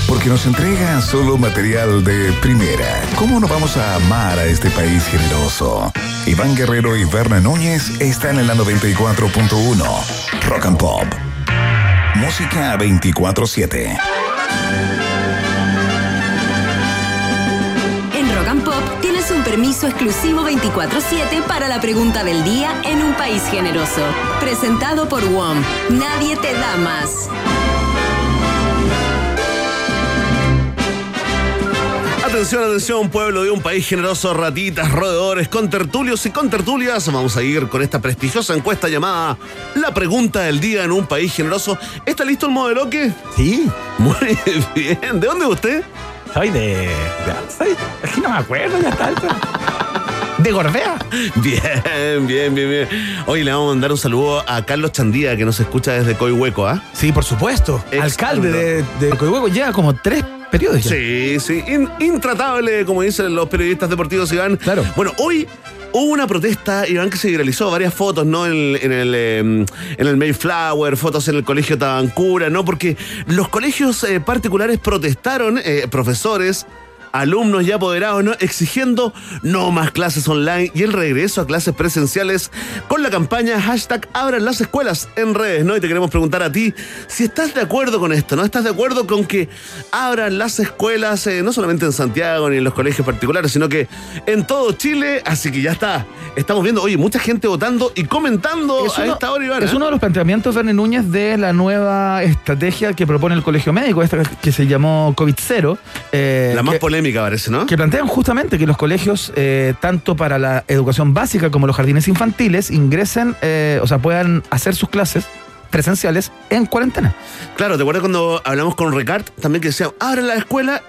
Porque nos entregan solo material de primera. ¿Cómo no vamos a amar a este país generoso? Iván Guerrero y Berna Núñez están en la 94.1. Rock and Pop. Música 24-7. Permiso exclusivo 24-7 para la pregunta del día en un país generoso. Presentado por WOM. Nadie te da más. Atención, atención, pueblo de un país generoso, ratitas, roedores, con tertulios y con tertulias. Vamos a ir con esta prestigiosa encuesta llamada La pregunta del día en un país generoso. ¿Está listo el modelo que? Sí. Muy bien. ¿De dónde es usted? Soy de. soy, es que no me acuerdo, ya está. De Gorbea. Bien, bien, bien, bien. Hoy le vamos a mandar un saludo a Carlos Chandía, que nos escucha desde Coihueco, ¿ah? Sí, por supuesto. Ex- Alcalde de, de Coihueco lleva como tres periodos ya. Sí, sí, in- intratable, como dicen los periodistas deportivos, Iván. Claro. Bueno, hoy hubo una protesta, Iván, que se viralizó, varias fotos, ¿no? En el, en el, eh, en el Mayflower, fotos en el colegio Tabancura, ¿no? Porque los colegios eh, particulares protestaron, eh, profesores, alumnos y apoderados, ¿no? Exigiendo no más clases online y el regreso a clases presenciales con la campaña hashtag abran las escuelas en redes, ¿no? Y te queremos preguntar a ti si estás de acuerdo con esto, ¿no? ¿Estás de acuerdo con que abran las escuelas, eh, no solamente en Santiago ni en los colegios particulares, sino que en todo Chile? Así que ya está. Estamos viendo, oye, mucha gente votando y comentando Es a uno, esta hora, Iván. es uno de los planteamientos, Verne Núñez, de la nueva estrategia que propone el Colegio Médico, esta que se llamó COVID-0. eh, La más que- polémica parece, ¿no? que plantean justamente que los colegios, eh, tanto para la educación básica como los jardines infantiles, ingresen, eh, o sea, puedan hacer sus clases presenciales en cuarentena. Claro, ¿te acuerdas cuando hablamos con Ricard? También que decía, abran la escuela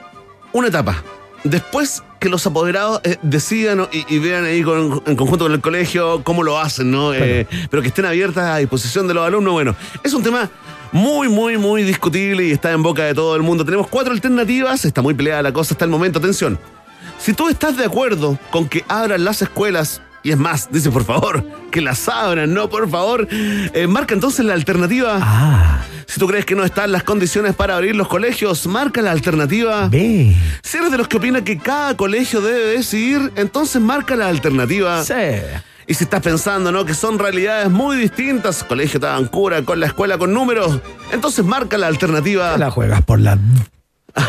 una etapa. Después que los apoderados eh, decidan y, y vean ahí con- en conjunto con el colegio cómo lo hacen, ¿no? Pero que estén abiertas a disposición de los alumnos. Bueno, es un tema muy, muy, muy discutible y está en boca de todo el mundo. Tenemos cuatro alternativas, está muy peleada la cosa hasta el momento. Atención, si tú estás de acuerdo con que abran las escuelas, y es más, dice por favor, que las abran, no, por favor, eh, marca entonces la alternativa. Ah, Si tú crees que no están las condiciones para abrir los colegios, marca la alternativa. Si eres de los que opina que cada colegio debe decidir, entonces marca la alternativa. Y si estás pensando, ¿no? Que son realidades muy distintas, colegio Tabancura con la escuela con números, entonces marca la alternativa. La juegas por la.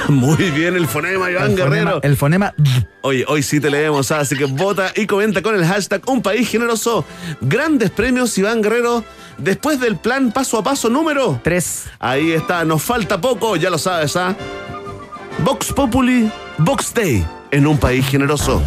Muy bien el fonema, Iván el Guerrero. fonema, el fonema. Oye, hoy sí te leemos, ¿ah? así que vota y comenta con el hashtag Un País Generoso. Grandes premios, Iván Guerrero, después del plan paso a paso número. Tres. Ahí está, nos falta poco, ya lo sabes, ¿ah? Vox Populi, Vox Day, en un país generoso.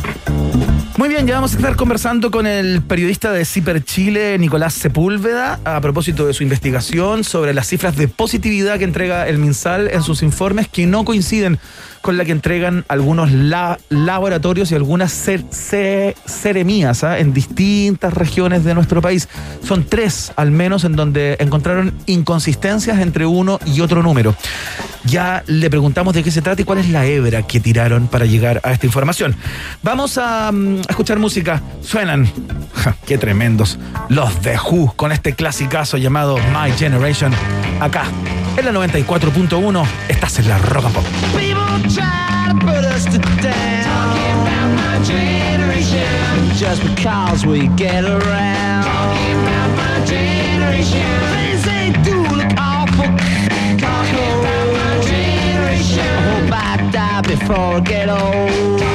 Muy bien, ya vamos a estar conversando con el periodista de Ciper Chile, Nicolás Sepúlveda, a propósito de su investigación sobre las cifras de positividad que entrega el MinSal en sus informes que no coinciden con la que entregan algunos la- laboratorios y algunas cer- ce- seremías ¿ah? en distintas regiones de nuestro país. Son tres, al menos, en donde encontraron inconsistencias entre uno y otro número. Ya le preguntamos de qué se trata y cuál es la hebra que tiraron para llegar a esta información. Vamos a, mm, escuchar música. Suenan, qué tremendos, los The Who con este clasicazo llamado My Generation. Acá, en la 94.1, estás en la Rock Pop. People try to put us to down. Talking about my generation. Just because we get around. Talking about my generation. Things they do look awful. Talking about my generation. I hope I die before I get old.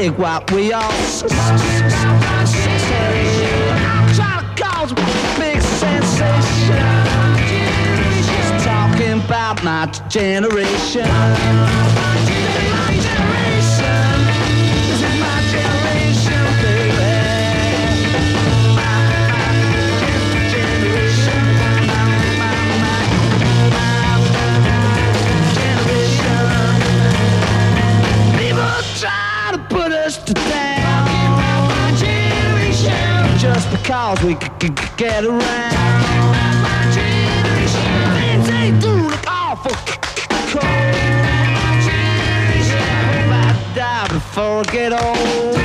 dig what we all sensation. Try to cause big sensation. Just talking about my generation. Put us to down. My generation. Just because we c- c- c- get around. My generation. Things they do look awful c- c- cold. My generation. I hope I die before I get old.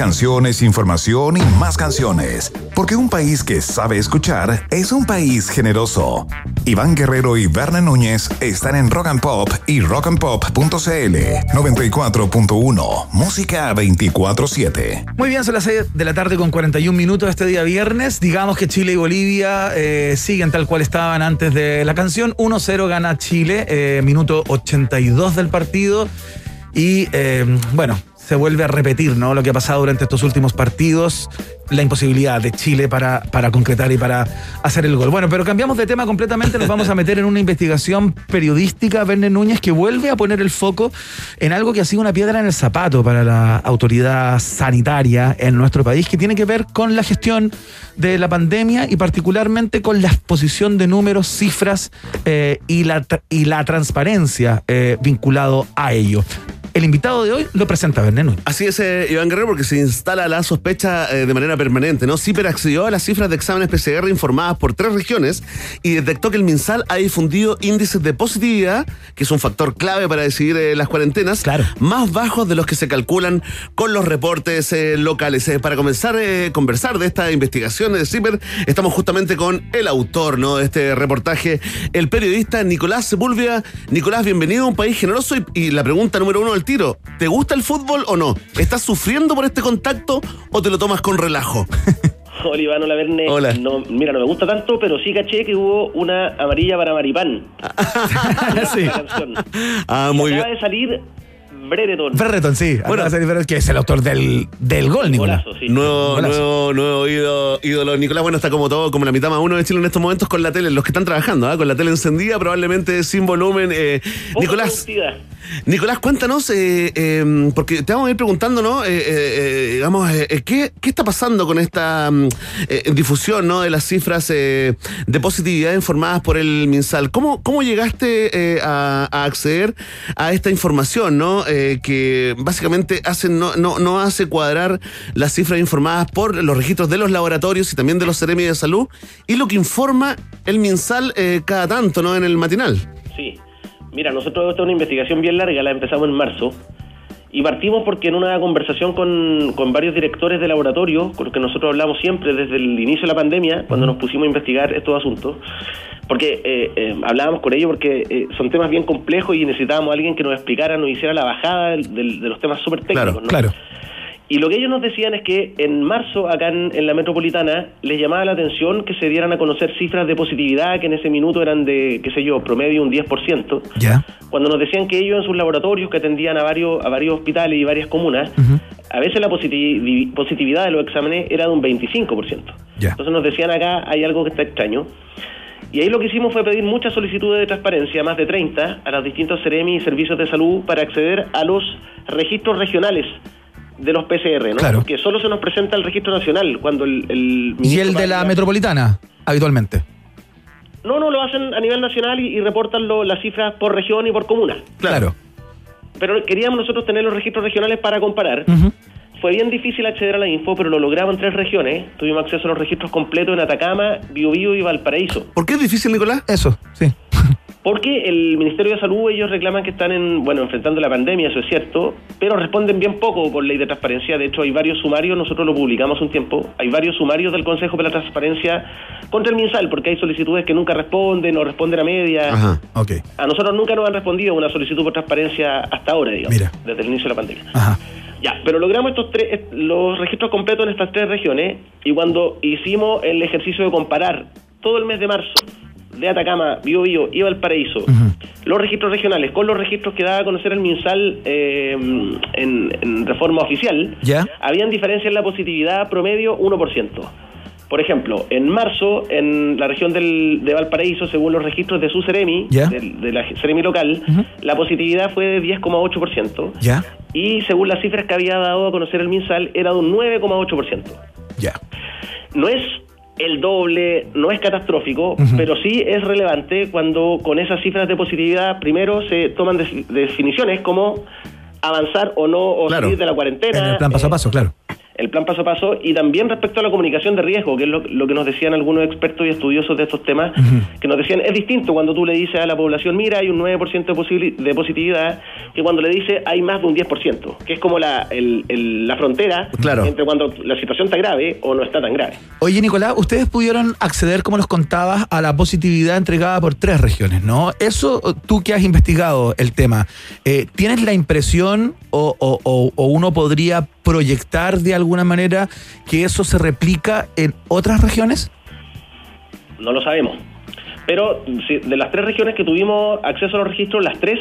Canciones, información y más canciones. Porque un país que sabe escuchar es un país generoso. Iván Guerrero y Berna Núñez están en Rock and Pop y rockandpop.cl 94.1. Música 24-7. Muy bien, son las 6 de la tarde con 41 minutos este día viernes. Digamos que Chile y Bolivia eh, siguen tal cual estaban antes de la canción. 1-0 gana Chile, eh, minuto 82 del partido. Y eh, bueno, se vuelve a repetir ¿no? lo que ha pasado durante estos últimos partidos, la imposibilidad de Chile para, para concretar y para hacer el gol. Bueno, pero cambiamos de tema completamente, nos vamos a meter en una investigación periodística, Verne Núñez, que vuelve a poner el foco en algo que ha sido una piedra en el zapato para la autoridad sanitaria en nuestro país, que tiene que ver con la gestión de la pandemia y particularmente con la exposición de números, cifras eh, y, la, y la transparencia eh, vinculado a ello. El invitado de hoy lo presenta Núñez. Así es, eh, Iván Guerrero, porque se instala la sospecha eh, de manera permanente, ¿no? CIPER accedió a las cifras de exámenes PCR informadas por tres regiones y detectó que el MinSal ha difundido índices de positividad, que es un factor clave para decidir eh, las cuarentenas, Claro. más bajos de los que se calculan con los reportes locales. Para comenzar a conversar de esta investigación de CIPER, estamos justamente con el autor ¿no? de este reportaje, el periodista Nicolás Sepúlveda. Nicolás, bienvenido a un país generoso y, y la pregunta número uno del tiro, ¿te gusta el fútbol o no? ¿Estás sufriendo por este contacto o te lo tomas con relajo? Hola Iván, hola Verne. Hola. No, mira, no me gusta tanto, pero sí caché que hubo una amarilla para Maripán. Sí. Ah, Y muy acaba bien. de salir Brereton. Ferreton, sí. Bueno. Que es el autor del, del gol, Nicolás. Golazo, sí. Nuevo, Golazo. nuevo, nuevo ídolo, ídolo. Nicolás, bueno, está como todo, como la mitad más uno de Chile en estos momentos con la tele, los que están trabajando, ¿ah? con la tele encendida, probablemente sin volumen. Eh, Nicolás. Nicolás, cuéntanos, eh, eh, porque te vamos a ir preguntando, ¿no? Eh, eh, eh, digamos, eh, ¿qué, ¿qué está pasando con esta mm, difusión, ¿no? De las cifras de positividad informadas por el MinSal. ¿Cómo, cómo llegaste a, a acceder a esta información, ¿no? Que básicamente hace, no, no, no hace cuadrar las cifras informadas por los registros de los laboratorios y también de los Ceremi de Salud y lo que informa el MinSal cada tanto, ¿no? En el matinal. Sí. Mira, nosotros esta es una investigación bien larga, la empezamos en marzo. Y partimos porque en una conversación con, con varios directores de laboratorio, con los que nosotros hablamos siempre desde el inicio de la pandemia, cuando nos pusimos a investigar estos asuntos, porque eh, eh, hablábamos con ellos porque eh, son temas bien complejos y necesitábamos a alguien que nos explicara, nos hiciera la bajada del- del- de los temas súper técnicos. Claro, ¿no? Claro. Y lo que ellos nos decían es que en marzo, acá en, en la metropolitana, les llamaba la atención que se dieran a conocer cifras de positividad que en ese minuto eran de, qué sé yo, promedio un 10%. Ya. Cuando nos decían que ellos en sus laboratorios que atendían a varios, a varios hospitales y varias comunas, a veces la positivi- positividad de los exámenes era de un 25%. Ya. Entonces nos decían acá hay algo que está extraño. Y ahí lo que hicimos fue pedir muchas solicitudes de transparencia, más de 30, a los distintos CEREMI y servicios de salud para acceder a los registros regionales de los PCR, ¿no? Claro. Porque solo se nos presenta el registro nacional cuando el... el Y el de la metropolitana, habitualmente. No, no, lo hacen a nivel nacional y, y reportan lo- las cifras por región y por comuna. Claro. Pero queríamos nosotros tener los registros regionales para comparar. Fue bien difícil acceder a la info, pero lo logramos en tres regiones. Tuvimos acceso a los registros completos en Atacama, Biobío y Valparaíso. ¿Por qué es difícil, Nicolás? Eso, sí. Porque el Ministerio de Salud, ellos reclaman que están en, bueno, enfrentando la pandemia, eso es cierto, pero responden bien poco por ley de transparencia. De hecho, hay varios sumarios, nosotros lo publicamos un tiempo, hay varios sumarios del Consejo para la Transparencia contra el MinSal, porque hay solicitudes que nunca responden o responden a media. Ajá. Ok. A nosotros nunca nos han respondido una solicitud por transparencia hasta ahora, digamos, Mira. desde el inicio de la pandemia. Ajá. Ya, pero logramos estos tres, los registros completos en estas tres regiones y cuando hicimos el ejercicio de comparar todo el mes de marzo de Atacama, Bío Bío y Valparaíso, los registros regionales con los registros que daba a conocer el MinSal eh, en, en reforma oficial, ¿Ya? habían diferencias en la positividad promedio 1%. Por ejemplo, en marzo, en la región del, de Valparaíso, según los registros de su Ceremi, de, la Ceremi local, la positividad fue de 10,8%. ¿Ya? Y según las cifras que había dado a conocer el MinSal, era de un 9,8%. Ya. No es el doble, no es catastrófico, pero sí es relevante cuando con esas cifras de positividad primero se toman definiciones como avanzar o no o Claro. salir de la cuarentena. En el plan paso a eh, paso, claro. El plan paso a paso y también respecto a la comunicación de riesgo, que es lo, lo que nos decían algunos expertos y estudiosos de estos temas, que nos decían es distinto cuando tú le dices a la población, mira, hay un 9% de, de positividad, que cuando le dices hay más de un 10%, que es como la, el- el- la frontera Claro. entre cuando la situación está grave o no está tan grave. Oye, Nicolás, ustedes pudieron acceder, como nos contabas, a la positividad entregada por tres regiones, ¿no? Eso, tú que has investigado el tema, eh, ¿tienes la impresión o, o- o- o uno podría proyectar de alguna manera que eso se replica en otras regiones? No lo sabemos. Pero si- de las tres regiones que tuvimos acceso a los registros, las tres,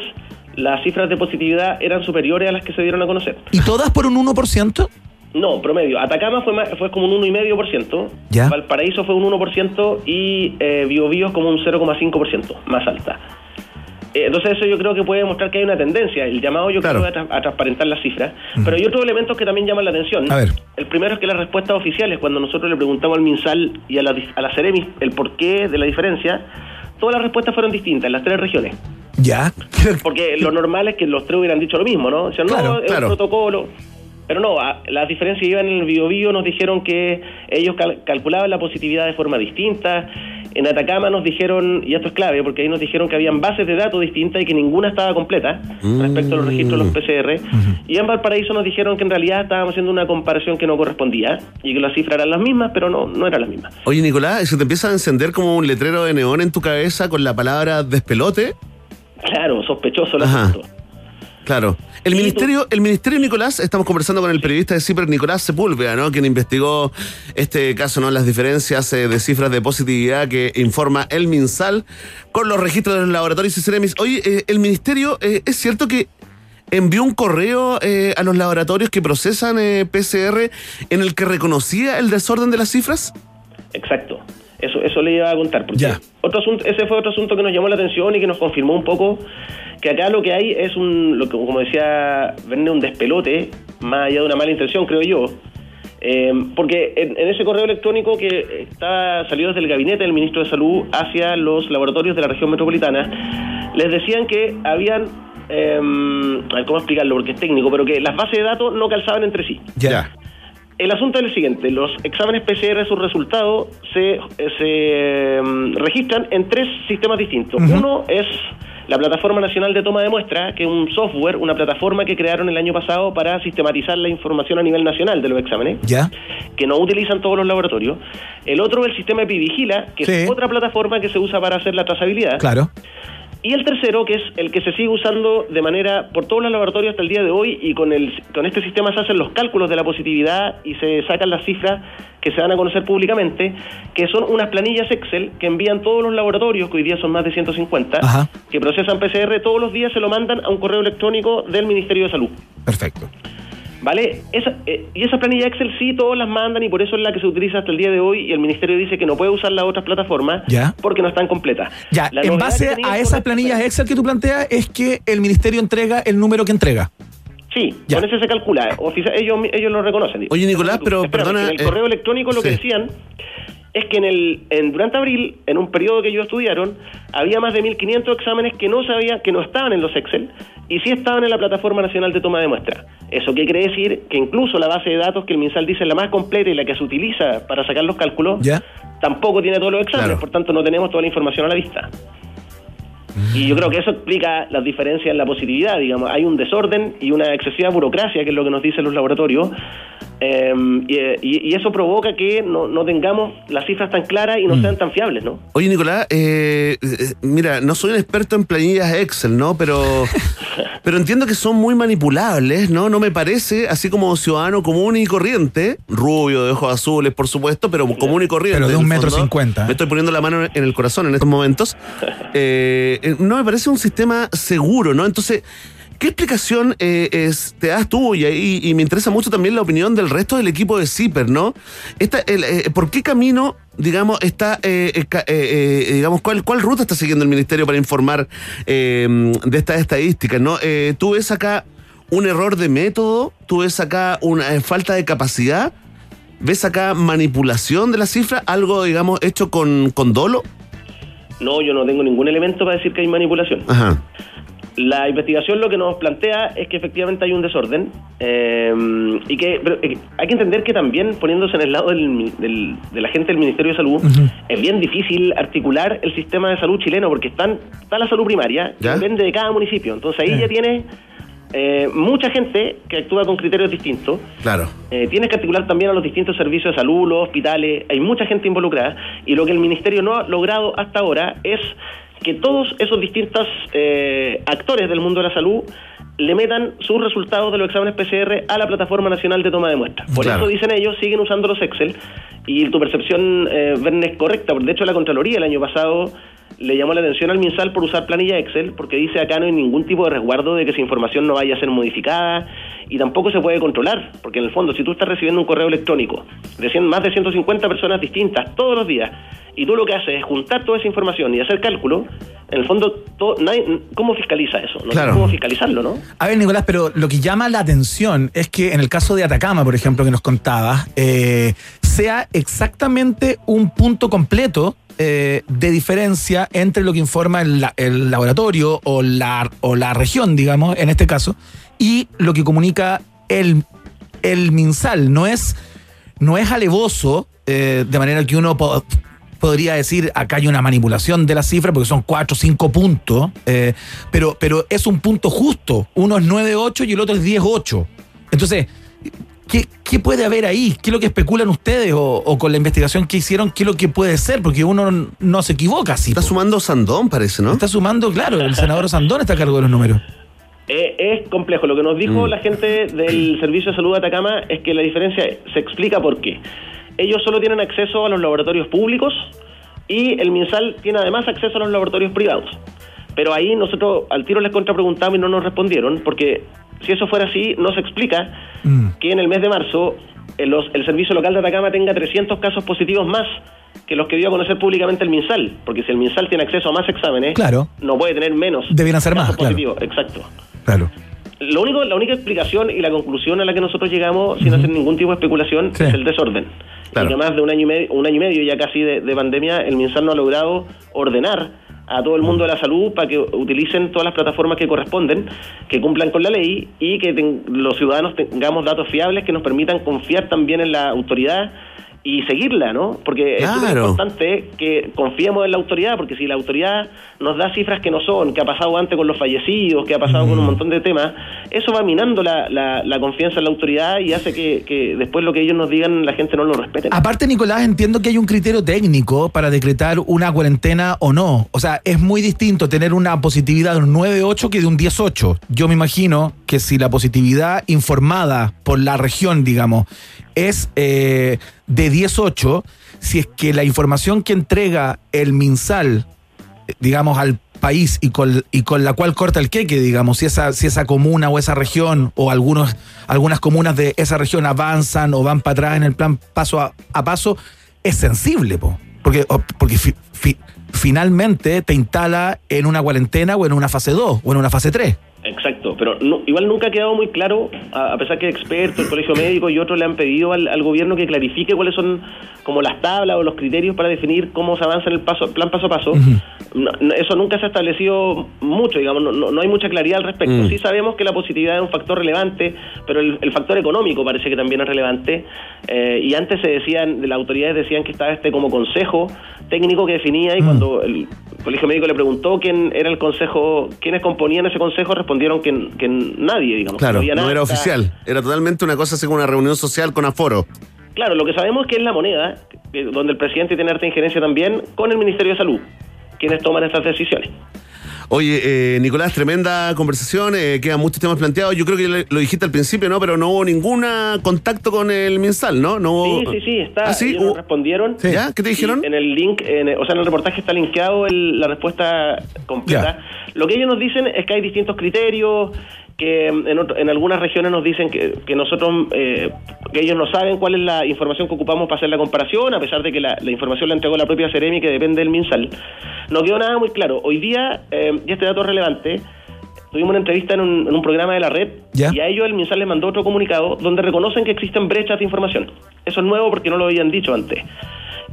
las cifras de positividad eran superiores a las que se dieron a conocer. ¿Y todas por un 1%? No, promedio. Atacama fue, más- fue como un 1,5%. Ya. Valparaíso fue un 1% y eh, Biobío es como un 0,5%, más alta. Eh, entonces eso yo creo que puede demostrar que hay una tendencia. El llamado yo Claro. creo a, tra- a transparentar las cifras. Pero hay otros elementos que también llaman la atención. A ver. El primero es que las respuestas oficiales, cuando nosotros le preguntamos al MinSal y a la, a la Ceremis el porqué de la diferencia, todas las respuestas fueron distintas en las tres regiones. Ya. Porque lo normal es que los tres hubieran dicho lo mismo, ¿no? Decían, Claro, no, es claro. un protocolo. Pero no, a- las diferencias iban en el BioBio, nos dijeron que ellos cal- calculaban la positividad de forma distinta. En Atacama nos dijeron, y esto es clave, porque ahí nos dijeron que habían bases de datos distintas y que ninguna estaba completa respecto a los registros de los PCR. Y en Valparaíso nos dijeron que en realidad estábamos haciendo una comparación que no correspondía y que las cifras eran las mismas, pero no, no eran las mismas. Oye, Nicolás, ¿se te empieza a encender como un letrero de neón en tu cabeza con la palabra despelote? Claro, sospechoso el Ajá. asunto. Claro. El Sí, ministerio, el ministerio Nicolás, estamos conversando con el periodista de CIPER, Nicolás Sepúlveda, ¿no? Quien investigó este caso, ¿no? Las diferencias eh, de cifras de positividad que informa el MinSal con los registros de los laboratorios y Ceremis. Oye, eh, el ministerio, eh, ¿es cierto que envió un correo eh, a los laboratorios que procesan eh, PCR en el que reconocía el desorden de las cifras? Exacto. Eso, eso le iba a contar. Porque Ya. otro asunto, ese fue otro asunto que nos llamó la atención y que nos confirmó un poco que acá lo que hay es un, lo que, como decía Verne, un despelote, más allá de una mala intención, creo yo. Eh, porque en, en ese correo electrónico que está salió desde el gabinete del ministro de Salud hacia los laboratorios de la región metropolitana, les decían que habían, eh, a ver cómo explicarlo porque es técnico, pero que las bases de datos no calzaban entre sí. Ya. El asunto es el siguiente, los exámenes PCR, sus resultados se, eh, se mm, registran en tres sistemas distintos. Uno es la Plataforma Nacional de Toma de Muestra, que es un software, una plataforma que crearon el año pasado para sistematizar la información a nivel nacional de los exámenes, Ya. que no utilizan todos los laboratorios. El otro es el sistema Epivigila, que Sí. es otra plataforma que se usa para hacer la trazabilidad. Claro. Y el tercero, que es el que se sigue usando de manera por todos los laboratorios hasta el día de hoy, y con, el, con este sistema se hacen los cálculos de la positividad y se sacan las cifras que se van a conocer públicamente, que son unas planillas Excel que envían todos los laboratorios, que hoy día son más de 150, Ajá. que procesan PCR, todos los días se lo mandan a un correo electrónico del Ministerio de Salud. Perfecto. ¿Vale? Esa, eh, y esa planilla Excel sí todos las mandan y por eso es la que se utiliza hasta el día de hoy y el Ministerio dice que no puede usar las otras plataformas Ya. porque no están completas. Ya, La en base a esas planillas Excel que tú planteas es que el ministerio entrega el número que entrega. Sí, Ya. con ese se calcula. Ellos, ellos lo reconocen. digo. Oye, Nicolás, pero Espérame, perdona, En el eh, correo electrónico lo que decían es que en el en, durante abril, en un periodo que ellos estudiaron, había más de 1.500 exámenes que no sabía, que no estaban en los Excel y sí estaban en la Plataforma Nacional de Toma de Muestra. ¿Eso qué quiere decir? Que incluso la base de datos que el MinSal dice es la más completa y la que se utiliza para sacar los cálculos, ¿Ya? tampoco tiene todos los exámenes, Claro. por tanto no tenemos toda la información a la vista. Y yo creo que eso explica las diferencias en la positividad, digamos. Hay un desorden y una excesiva burocracia, que es lo que nos dicen los laboratorios, eh, y, eso provoca que no, no tengamos las cifras tan claras y no sean tan fiables, ¿no? Oye, Nicolás, eh, eh, mira, no soy un experto en planillas Excel, ¿no? Pero, pero entiendo que son muy manipulables, ¿no? No me parece, así como ciudadano común y corriente, rubio, de ojos azules, por supuesto, pero común y corriente. Pero de un metro fondo. cincuenta. Me estoy poniendo la mano en el corazón en estos momentos. Eh, eh, no me parece un sistema seguro, ¿no? Entonces... ¿Qué explicación eh, es, te das tú? Y, y me interesa mucho también la opinión del resto del equipo de CIPER, ¿no? Esta, eh, ¿Por qué camino, digamos, está, digamos, cuál, cuál ruta está siguiendo el ministerio para informar eh, de estas estadísticas, ¿no? ¿Tú ves acá un error de método? ¿Tú ves acá una falta de capacidad? ¿Ves acá manipulación de la cifra? ¿Algo, digamos, hecho con, con dolo? No, yo no tengo ningún elemento para decir que hay manipulación. Ajá. La investigación lo que nos plantea es que efectivamente hay un desorden eh, y que pero, eh, hay que entender que también poniéndose en el lado del, del- de la gente del Ministerio de Salud es bien difícil articular el sistema de salud chileno porque están, está la salud primaria depende de cada municipio. Entonces ahí ya tiene eh, mucha gente que actúa con criterios distintos. Claro. Eh, tienes que articular también a los distintos servicios de salud, los hospitales, hay mucha gente involucrada y lo que el Ministerio no ha logrado hasta ahora es que todos esos distintos eh, actores del mundo de la salud le metan sus resultados de los exámenes PCR a la Plataforma Nacional de Toma de Muestras. Por Claro. eso dicen ellos, siguen usando los Excel y tu percepción, eh, Verne, es correcta. De hecho, la Contraloría el año pasado le llamó la atención al MinSal por usar planilla Excel, porque dice acá no hay ningún tipo de resguardo de que esa información no vaya a ser modificada y tampoco se puede controlar, porque en el fondo si tú estás recibiendo un correo electrónico de más de 150 personas distintas todos los días y tú lo que haces es juntar toda esa información y hacer cálculo, en el fondo, todo, nadie, ¿cómo fiscaliza eso? No Claro. sé cómo fiscalizarlo, ¿no? A ver, Nicolás, pero lo que llama la atención es que en el caso de Atacama, por ejemplo, que nos contabas, eh, sea exactamente un punto completo eh, de diferencia entre lo que informa el, la- el laboratorio o la, o la región, digamos, en este caso, y lo que comunica el, el MinSal. No es, no es alevoso, eh, de manera que uno po- podría decir acá hay una manipulación de la cifra porque son cuatro o cinco puntos, eh, pero, pero es un punto justo. Uno es 9-8 y el otro es 10-8. Entonces, ¿qué, qué puede haber ahí? ¿Qué es lo que especulan ustedes o, o con la investigación que hicieron? ¿Qué es lo que puede ser? Porque uno no se equivoca así. Está po. sumando Sandón, parece, ¿no? Está sumando, claro, el senador Sandón está a cargo de los números. Eh, es complejo. Lo que nos dijo Mm. la gente del Servicio de Salud de Atacama es que la diferencia se explica por qué. Ellos solo tienen acceso a los laboratorios públicos y el MinSal tiene además acceso a los laboratorios privados. Pero ahí nosotros al tiro les contrapreguntamos y no nos respondieron, porque si eso fuera así, no se explica que en el mes de marzo el, los- el Servicio Local de Atacama tenga 300 casos positivos más que los que dio a conocer públicamente el MinSal, porque si el MinSal tiene acceso a más exámenes, Claro. no puede tener menos. Debieran ser más, casos claro. positivos. Exacto. Claro. Lo único, la única explicación y la conclusión a la que nosotros llegamos, sin hacer ningún tipo de especulación, Sí. es el desorden. Claro. Y que más de un año y medio, un año y medio ya casi de, de pandemia, el MinSal no ha logrado ordenar a todo el mundo de la salud para que utilicen todas las plataformas que corresponden, que cumplan con la ley y que los ciudadanos tengamos datos fiables que nos permitan confiar también en la autoridad y seguirla, ¿no? Porque es Claro. importante que confiemos en la autoridad, porque si la autoridad nos da cifras que no son, que ha pasado antes con los fallecidos, que ha pasado con un montón de temas, eso va minando la, la- la confianza en la autoridad y hace que, que después lo que ellos nos digan la gente no lo respete. Aparte, Nicolás, entiendo que hay un criterio técnico para decretar una cuarentena o no. O sea, es muy distinto tener una positividad de un 9-8 que de un 10-8. Yo me imagino que si la positividad informada por la región, digamos, es eh, de 10-8, si es que la información que entrega el MinSal, digamos, al país y con, y con la cual corta el queque, digamos, si esa, si esa comuna o esa región o algunos, algunas comunas de esa región avanzan o van para atrás en el plan paso a, paso, es sensible, po. porque, porque fi- fi- finalmente te instala en una cuarentena o en una fase 2 o en una fase 3. Exacto, pero no- igual nunca ha quedado muy claro, a, a pesar que expertos, el colegio médico y otros le han pedido al, al gobierno que clarifique cuáles son como las tablas o los criterios para definir cómo se avanza en el paso, plan paso a paso. No- no- eso nunca se ha establecido mucho, digamos, no, hay mucha claridad al respecto. Mm. Sí sabemos que la positividad es un factor relevante, pero el, el factor económico parece que también es relevante. Eh, y antes se decían, de las autoridades decían que estaba este como consejo técnico que definía y cuando el colegio médico le preguntó quién era el consejo, quiénes componían ese consejo, respondieron que, que nadie, digamos. Claro, no era oficial. Era totalmente una cosa así como una reunión social con aforo. Claro, lo que sabemos es que es la moneda, que- donde el presidente tiene harta injerencia también con el Ministerio de Salud, quienes toman estas decisiones. Oye, eh, Nicolás, tremenda conversación, eh, quedan muchos temas planteados. Yo creo que lo dijiste al principio, ¿no? Pero no hubo ningún contacto con el MinSal, ¿no? no Sí, hubo- sí, sí, está. ¿Ah, sí? Ellos nos Uh, respondieron. ¿Ya? ¿Qué te dijeron? En el link, en- o sea, en el reportaje está linkeado el- la respuesta completa. Lo que ellos nos dicen es que hay distintos criterios, que en, otro- en algunas regiones nos dicen que, que nosotros, eh, que ellos no saben cuál es la información que ocupamos para hacer la comparación, a pesar de que la, la información la entregó la propia Ceremi, que depende del MinSal. No quedó nada muy claro. Hoy día, eh, y este dato es relevante, tuvimos una entrevista en un, en un programa de la red Ya. y a ellos el MinSal les mandó otro comunicado donde reconocen que existen brechas de información. Eso es nuevo porque no lo habían dicho antes.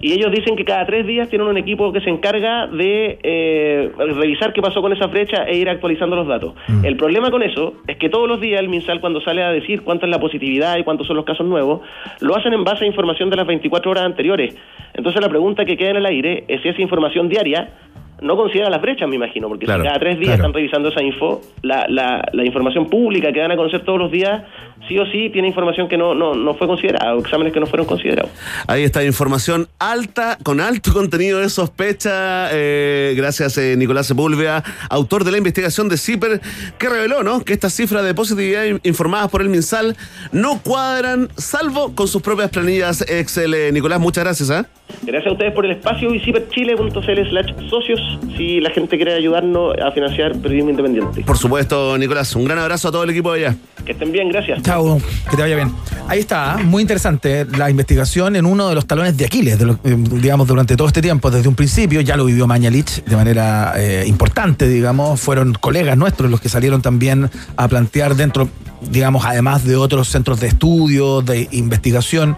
Y ellos dicen que cada tres días tienen un equipo que se encarga de eh, revisar qué pasó con esa brecha e ir actualizando los datos. El problema con eso es que todos los días el MinSal cuando sale a decir cuánta es la positividad y cuántos son los casos nuevos, lo hacen en base a información de las 24 horas anteriores. Entonces la pregunta que queda en el aire es si esa información diaria no considera las brechas, me imagino, porque Claro, si cada tres días claro. están revisando esa info, la, la, la información pública que dan a conocer todos los días, sí o sí tiene información que no, no, no fue considerada, o exámenes que no fueron considerados. Ahí está información alta, con alto contenido de sospecha. eh, gracias, eh, Nicolás Sepúlveda, autor de la investigación de CIPER, que reveló ¿no? que estas cifras de positividad in- informadas por el MinSal no cuadran, salvo con sus propias planillas Excel. Eh, Nicolás, muchas gracias. ¿ah? Gracias a ustedes por el espacio y ciberchile.cl slash socios si la gente quiere ayudarnos a financiar periodismo independiente. Por supuesto, Nicolás, un gran abrazo a todo el equipo de allá. Que estén bien, gracias. Chao, que te vaya bien. Ahí está, ¿eh? muy interesante ¿eh? la investigación en uno de los talones de Aquiles, de lo- eh, digamos, durante todo este tiempo, desde un principio, ya lo vivió Mañalich de manera eh, importante, digamos, fueron colegas nuestros los que salieron también a plantear dentro, digamos, además de otros centros de estudio, de investigación,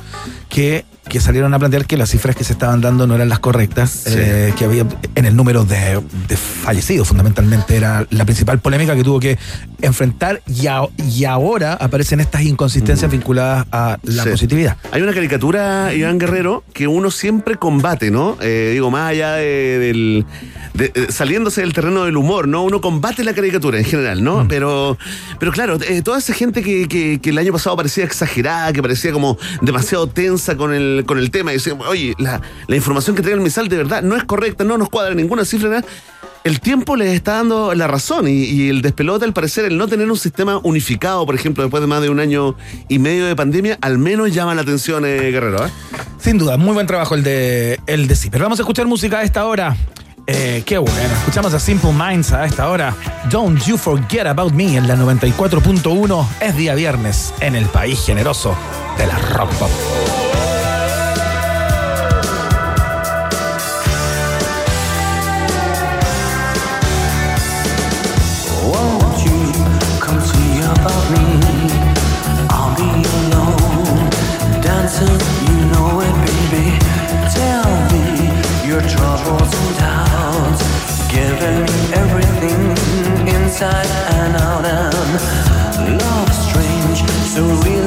que que salieron a plantear que las cifras que se estaban dando no eran las correctas, eh, que había en el número de, de fallecidos, fundamentalmente era la principal polémica que tuvo que enfrentar y, a- y ahora aparecen estas inconsistencias vinculadas a la Sí. positividad. Hay una caricatura, Iván Guerrero, que uno siempre combate, ¿no? Eh, digo, más allá de- del. de- saliéndose del terreno del humor, ¿no? Uno combate la caricatura en general, ¿no? Pero, pero claro, eh, toda esa gente que, el año pasado parecía exagerada, que parecía como demasiado tensa con el, con el tema, y decían, oye, la, información que trae el misal de verdad no es correcta, no nos cuadra ninguna cifra. El tiempo les está dando la razón y, el despelote, al parecer, el no tener un sistema unificado, por ejemplo, después de más de un año y medio de pandemia, al menos llama la atención, eh, Guerrero. ¿eh? Sin duda, muy buen trabajo el de el de Zipper. Vamos a escuchar música a esta hora. Eh, qué bueno. Escuchamos a Simple Minds a esta hora. Don't You Forget About Me en la 94.1. Es día viernes en el país generoso de la rock pop. Inside and out. And love strange, so real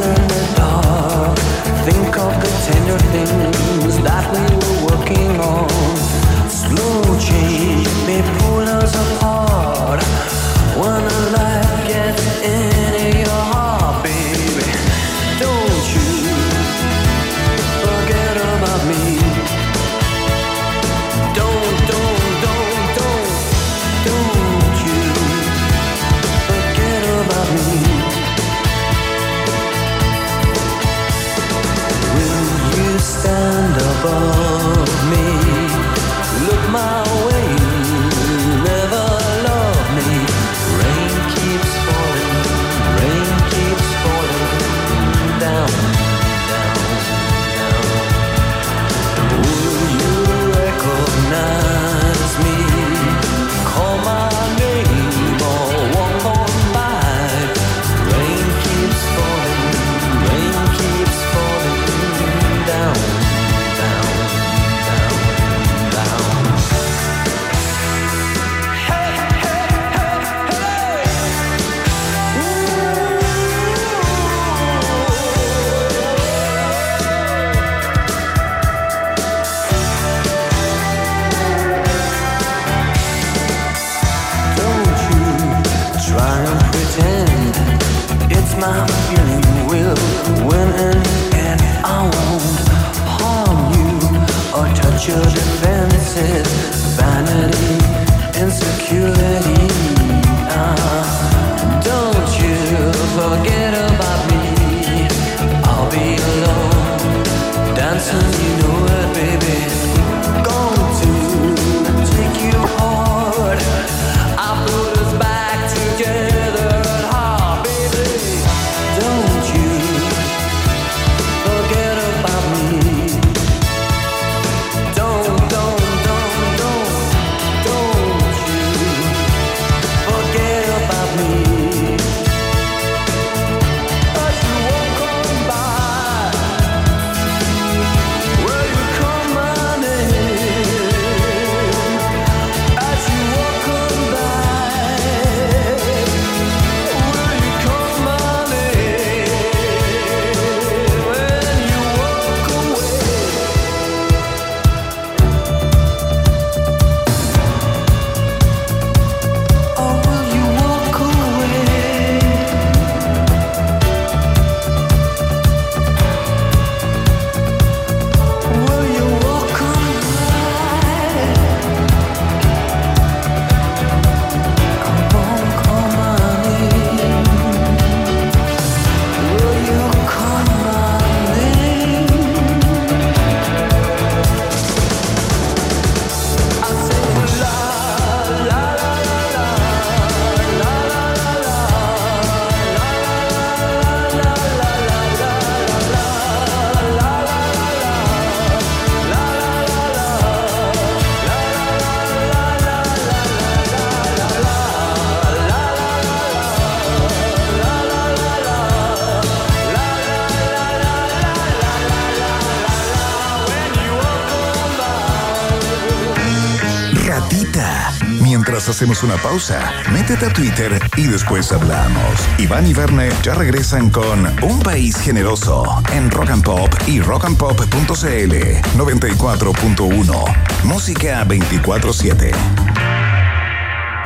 hacemos una pausa, métete a Twitter y después hablamos. Iván y Verne ya regresan con Un País Generoso en Rock and Pop y rockandpop.cl 94.1. Música 24-7.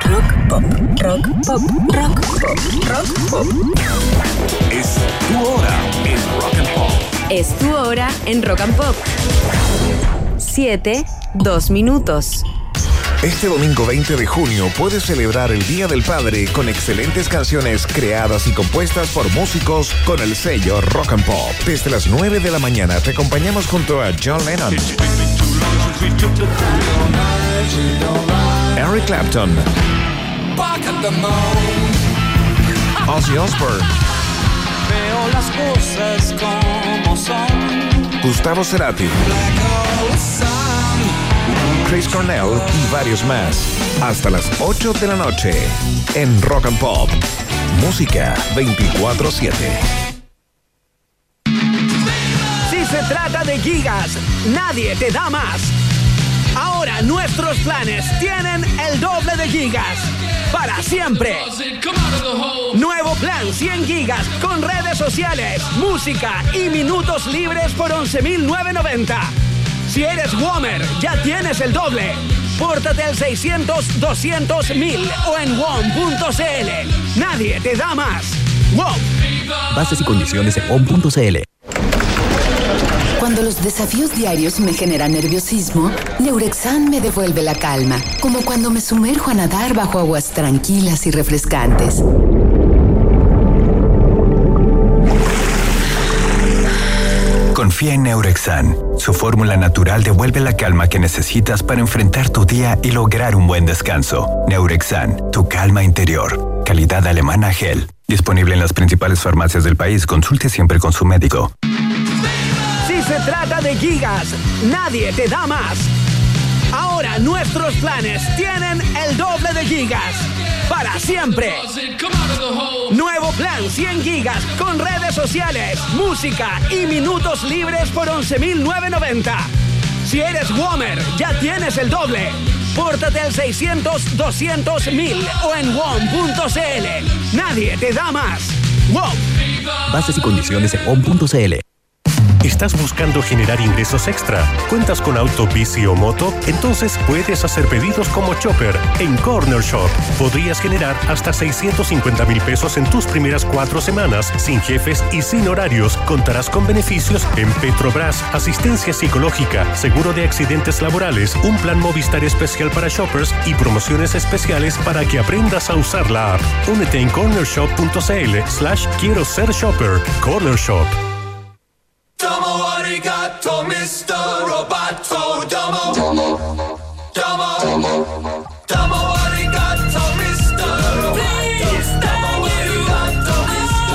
Rock pop, rock pop, rock pop, rock pop. Es tu hora en Rock and Pop. Es tu hora en Rock and Pop. 7, 2 minutos. Este domingo 20 de junio puedes celebrar el Día del Padre con excelentes canciones creadas y compuestas por músicos con el sello Rock and Pop. Desde las 9 de la mañana te acompañamos junto a John Lennon, Eric Clapton, Ozzy Osbourne. Gustavo Cerati, Chris Cornell y varios más. Hasta las 8 de la noche en Rock and Pop. Música 24-7. Si se trata de gigas, nadie te da más. Ahora nuestros planes tienen el doble de gigas. Para siempre. Nuevo plan 100 gigas con redes sociales, música y minutos libres por 11.990. Si eres Womer, ya tienes el doble. Pórtate al 600 200 1000 o en WOM.cl. Nadie te da más. WOM. Bases y condiciones en on.cl. Cuando los desafíos diarios me generan nerviosismo, Neurexan me devuelve la calma, como cuando me sumerjo a nadar bajo aguas tranquilas y refrescantes. Confía en Neurexan. Su fórmula natural devuelve la calma que necesitas para enfrentar tu día y lograr un buen descanso. Neurexan, tu calma interior. Calidad alemana gel. Disponible en las principales farmacias del país. Consulte siempre con su médico. Si se trata de gigas, nadie te da más. Ahora nuestros planes tienen el doble de gigas. Para siempre. Nuevo plan 100 gigas con redes sociales, música y minutos libres por 11.990. Si eres Womer, ya tienes el doble. Pórtate al 600 200 1000 o en WOM.cl. Nadie te da más. WOM. Bases y condiciones en on.cl. ¿Estás buscando generar ingresos extra? ¿Cuentas con auto, bici o moto? Entonces puedes hacer pedidos como Chopper en Corner Shop. Podrías generar hasta 650 mil pesos en tus primeras cuatro semanas, sin jefes y sin horarios. Contarás con beneficios en Petrobras, asistencia psicológica, seguro de accidentes laborales, un plan Movistar especial para shoppers y promociones especiales para que aprendas a usar la app. Únete en cornershop.cl slash quiero ser shopper. Corner Shop. Domo arigato, Mr. Roboto. Domo. Domo. Domo. Domo arigato, Mr. Roboto. Domo arigato, Mr.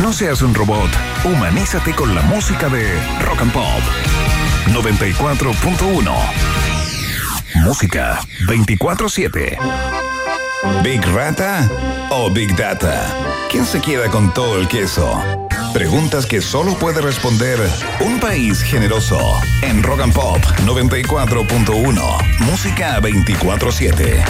No seas un robot, humanízate con la música de Rock and Pop 94.1. Música 24/7. ¿Big Rata o Big Data? ¿Quién se queda con todo el queso? Preguntas que solo puede responder un país generoso. En Rock and Pop 94.1. Música 24/7.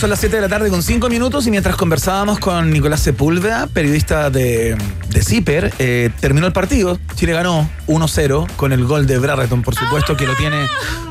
Son las 7 de la tarde con 5 minutos y mientras conversábamos con Nicolás Sepúlveda, periodista de, de Zipper, eh, terminó el partido. Chile ganó 1-0 con el gol de Brereton, por supuesto, que lo tiene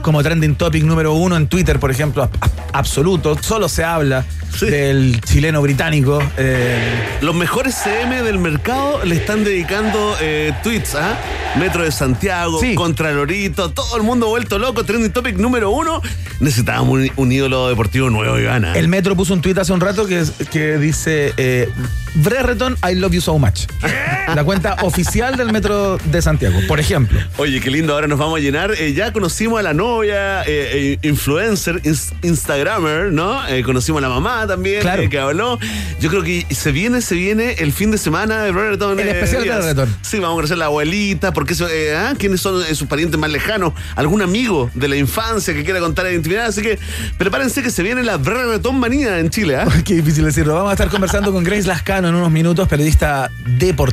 como trending topic número uno en Twitter, por ejemplo, a- a- absoluto. Solo se habla del chileno británico. eh, Los mejores CM del mercado le están dedicando eh, tweets, ¿ah? Metro de Santiago, Contralorito, todo el mundo vuelto loco, trending topic número uno. Necesitábamos un, un ídolo deportivo nuevo, Ivana. El Metro puso un tuit hace un rato que, que dice eh, Brereton, I love you so much. La cuenta oficial del Metro de Santiago, por ejemplo. Oye, qué lindo, ahora nos vamos a llenar. Eh, ya conocimos a la novia, eh, eh, influencer, ins- Instagramer, ¿no? Eh, conocimos a la mamá también, Claro. que habló. Yo creo que se viene, se viene el fin de semana de Brereton. El especial de. Brereton. Sí, vamos a conocer a la abuelita, porque eso, ¿ah? ¿quiénes son sus parientes más lejanos? ¿Algún amigo de la infancia que quiera contar la intimidad? Así que prepárense que se viene la Brereton manía en Chile, ¿ah? Qué difícil decirlo. Vamos a estar conversando con Grace Lascano en unos minutos, periodista deportiva,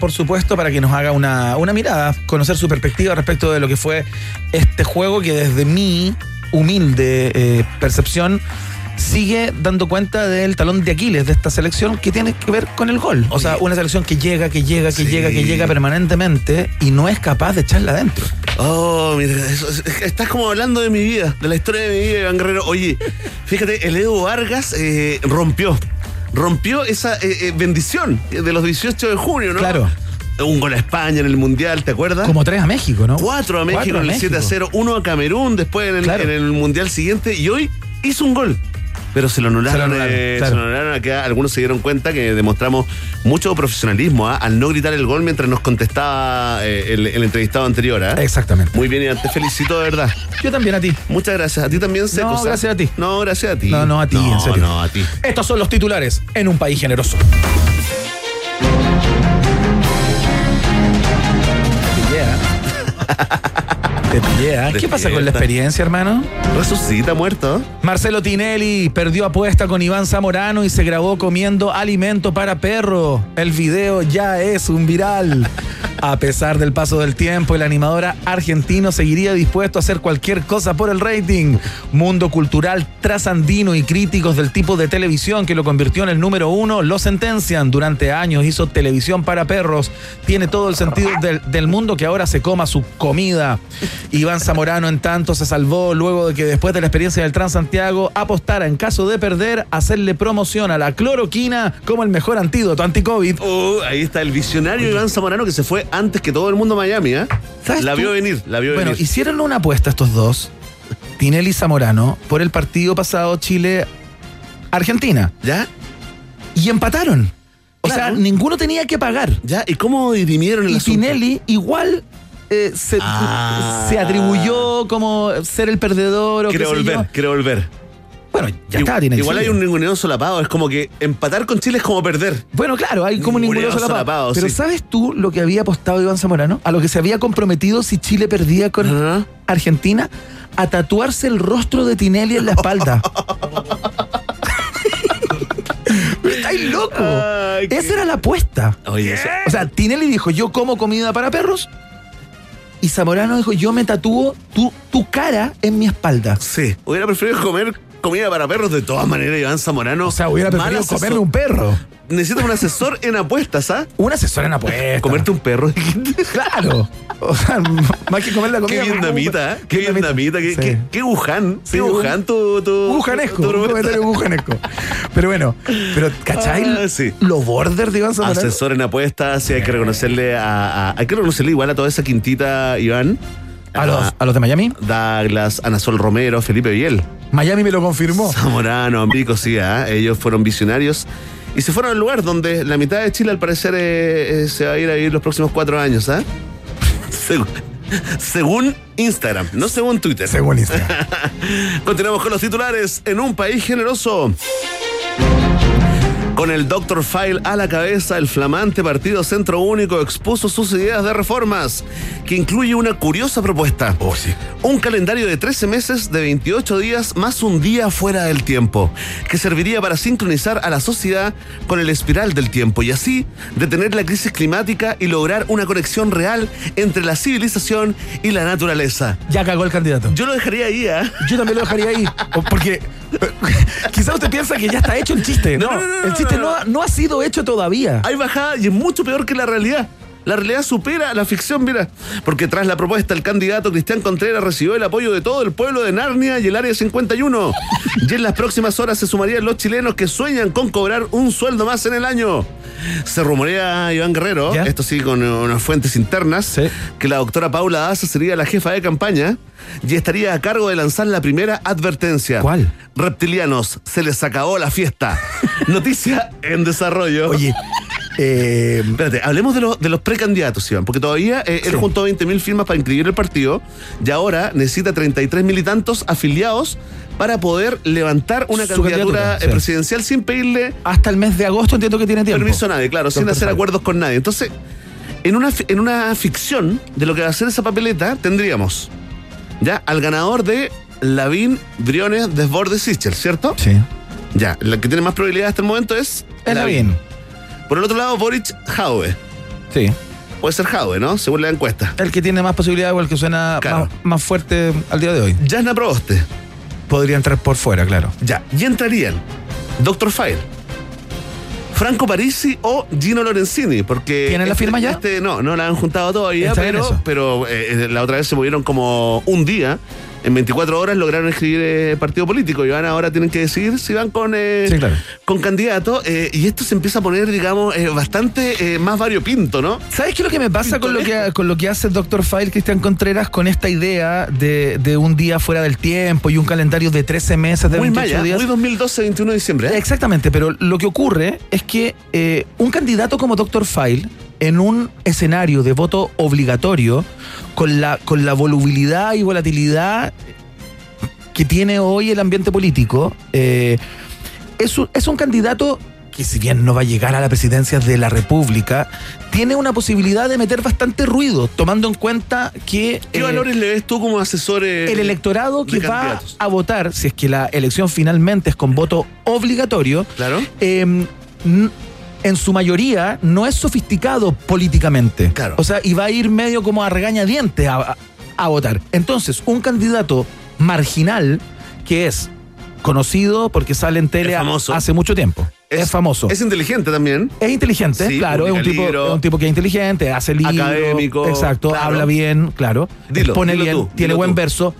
por supuesto, para que nos haga una, una mirada, conocer su perspectiva respecto de lo que fue este juego que desde mi humilde eh, percepción sigue dando cuenta del talón de Aquiles de esta selección que tiene que ver con el gol. O sea, una selección que llega, que llega, que Sí. llega, que llega permanentemente y no es capaz de echarla adentro. Oh, mira, eso- es- estás como hablando de mi vida, de la historia de mi vida, Iván Guerrero. Oye, fíjate, el Edu Vargas eh, rompió, rompió esa eh, eh, bendición de los 18 de junio, ¿no? Claro. Un gol a España en el Mundial, ¿te acuerdas? Como tres a México, ¿no? Cuatro a México Cuatro a en el 7 a México. 0, uno a Camerún después en el, Claro. en el Mundial siguiente y hoy hizo un gol. Pero se lo anularon, Se lo anularon, eh, claro. se lo anularon acá. Algunos se dieron cuenta que demostramos mucho profesionalismo ¿ah? al no gritar el gol mientras nos contestaba eh, el, el entrevistado anterior. ¿ah? Exactamente. Muy bien, Iván, te felicito de verdad. Yo también a ti. Muchas gracias. A ti también, Seco. No, gracias a ti. No, gracias a ti. No, no, a ti, no, en serio. No, a ti. Estos son los titulares en un país generoso. Te ¿ah? ¿Qué pasa con la experiencia, hermano? Resucita, muerto. Marcelo Tinelli perdió apuesta con Iván Zamorano y se grabó comiendo alimento para perro. El video ya es un viral. A pesar del paso del tiempo, el animador argentino seguiría dispuesto a hacer cualquier cosa por el rating. Mundo cultural trasandino y críticos del tipo de televisión que lo convirtió en el número uno lo sentencian. Durante años hizo televisión para perros. Tiene todo el sentido del, del mundo que ahora se coma su comida. Iván Zamorano, en tanto, se salvó luego de que después de la experiencia del Transantiago apostara en caso de perder hacerle promoción a la cloroquina como el mejor antídoto anti-COVID. Uh, ahí está el visionario Iván Zamorano que se fue antes que todo el mundo a Miami, ¿eh? ¿Sabes La tú? vio venir, la vio Bueno, venir. hicieron una apuesta estos dos, Tinelli y Zamorano, por el partido pasado Chile-Argentina. ¿Ya? Y empataron. O sea, ninguno tenía que pagar. ¿Ya? ¿Y cómo dirimieron el Y asunto? Tinelli igual eh, se, Ah. se atribuyó como ser el perdedor o sé volver, yo. quiere volver. Bueno, ya Igual- está, Tinelli. Igual hay un ninguneo solapado. Es como que empatar con Chile es como perder. Bueno, claro, hay como Ninguneo ninguno solapado. solapado, Pero sí. ¿sabes tú lo que había apostado Iván Zamorano? A lo que se había comprometido si Chile perdía con. Argentina, a tatuarse el rostro de Tinelli en la espalda. ¡Estáis loco! Ay, qué- Esa era la apuesta. Oye, eso- O sea, Tinelli dijo, yo como comida para perros y Zamorano dijo, yo me tatúo tu, tu cara en mi espalda. Sí. Hubiera preferido comer comida para perros de todas maneras, Iván Zamorano. O sea, hubiera preferido comerme un perro. Necesitas un asesor en apuestas, ¿ah? Un asesor en apuestas. Comerte un perro. Claro. O sea, más que comer la comida. Qué vietnamita, ¿eh? Qué vietnamita. Qué, Sí. qué, qué Wuhan. Sí, qué Wuhan tu... tu tu- un. Pero bueno, pero ¿cachai? Ah, sí. Lo border de Iván Zamorano. Asesor en apuestas, sí, hay que reconocerle a, a- Hay que reconocerle igual a toda esa quintita, Iván. ¿A los, a los de Miami. Douglas, Ana Sol Romero, Felipe Biel. Miami me lo confirmó. Zamorano, Ambrico, sí, ¿ah? ellos fueron visionarios y se fueron al lugar donde la mitad de Chile al parecer eh, eh, se va a ir a vivir los próximos cuatro años, ¿ah? Según, según Instagram, no según Twitter. Según Instagram. Continuamos con los titulares en un país generoso. Con el Dr. File a la cabeza, el flamante Partido Centro Único expuso sus ideas de reformas, que incluye una curiosa propuesta. Un calendario de 13 meses de 28 días más un día fuera del tiempo, que serviría para sincronizar a la sociedad con el espiral del tiempo y así detener la crisis climática y lograr una conexión real entre la civilización y la naturaleza. Ya cagó el candidato. Yo lo dejaría ahí, ¿ah? Yo también lo dejaría ahí. Porque quizás usted piensa que ya está hecho el chiste. No, No, no, no, el chiste no, ha- no ha sido hecho todavía. Hay bajada y es mucho peor que la realidad. La realidad supera la ficción, mira. Porque tras la propuesta, el candidato Cristian Contreras recibió el apoyo de todo el pueblo de Narnia y el Área 51. Y en las próximas horas se sumarían los chilenos que sueñan con cobrar un sueldo más en el año. Se rumorea, Iván Guerrero, esto sí con eh, unas fuentes internas, que la doctora Paula Daza sería la jefa de campaña y estaría a cargo de lanzar la primera advertencia. ¿Cuál? Reptilianos, se les acabó la fiesta. Noticia en desarrollo. Oye, eh, Espérate, hablemos de, los de los precandidatos, Iván, porque todavía eh, él juntó 20.000 firmas para inscribir el partido y ahora necesita 33 militantes afiliados para poder levantar una candidatura candidatura, eh, sí. presidencial sin pedirle hasta el mes de agosto entiendo que tiene tiempo. permiso a nadie, claro, sin hacer acuerdos con nadie. Entonces, en una, en una ficción de lo que va a ser esa papeleta, tendríamos ya al ganador de Lavín, Briones, Desbordes, Sichel, ¿cierto? Sí. Ya, la que tiene más probabilidad hasta el momento es Es Lavín. Por el otro lado, Boric Jaue. Sí. Puede ser Jaue, ¿no? Según la encuesta. El que tiene más posibilidades o el que suena Claro. más, más fuerte al día de hoy. Jasna Proboste. Podría entrar por fuera, claro. Ya. Y entrarían Dr. File, Franco Parisi o Gino Lorenzini, porque... ¿Tienen la este- firma ya? Este, no, no la han juntado todavía, pero, pero eh, la otra vez se movieron como un día. En 24 horas lograron escribir eh, partido político y van ahora tienen que decidir si van con, eh, Sí, claro. con candidato. eh, y esto se empieza a poner, digamos, bastante más variopinto, ¿no? ¿Sabes qué es lo que me pasa con lo que, con lo que hace el Dr. File Cristian Contreras con esta idea de, de un día fuera del tiempo y un calendario de 13 meses, de Muy 28 maya, días? muy 2012, 21 de diciembre. ¿eh? Exactamente, pero lo que ocurre es que un candidato como Dr. File, en un escenario de voto obligatorio, con la, con la volubilidad y volatilidad que tiene hoy el ambiente político, eh, es, un, es un candidato que si bien no va a llegar a la presidencia de la República, tiene una posibilidad de meter bastante ruido, tomando en cuenta que... ¿Qué eh, valores le ves tú como asesor? eh, el electorado que va a votar, si es que la elección finalmente es con voto obligatorio, Claro. eh, en su mayoría no es sofisticado políticamente. Claro. O sea, y va a ir medio como a regañadientes a, a- a votar. Entonces, un candidato marginal que es conocido porque sale en tele hace mucho tiempo. Es, famoso. Es inteligente también. Es inteligente, Sí, claro, es un, tipo, libros. es un tipo que es inteligente, hace libros. Académico, Exacto, claro. habla bien, claro. Dilo, dilo bien, tú, tiene buen tú. verso.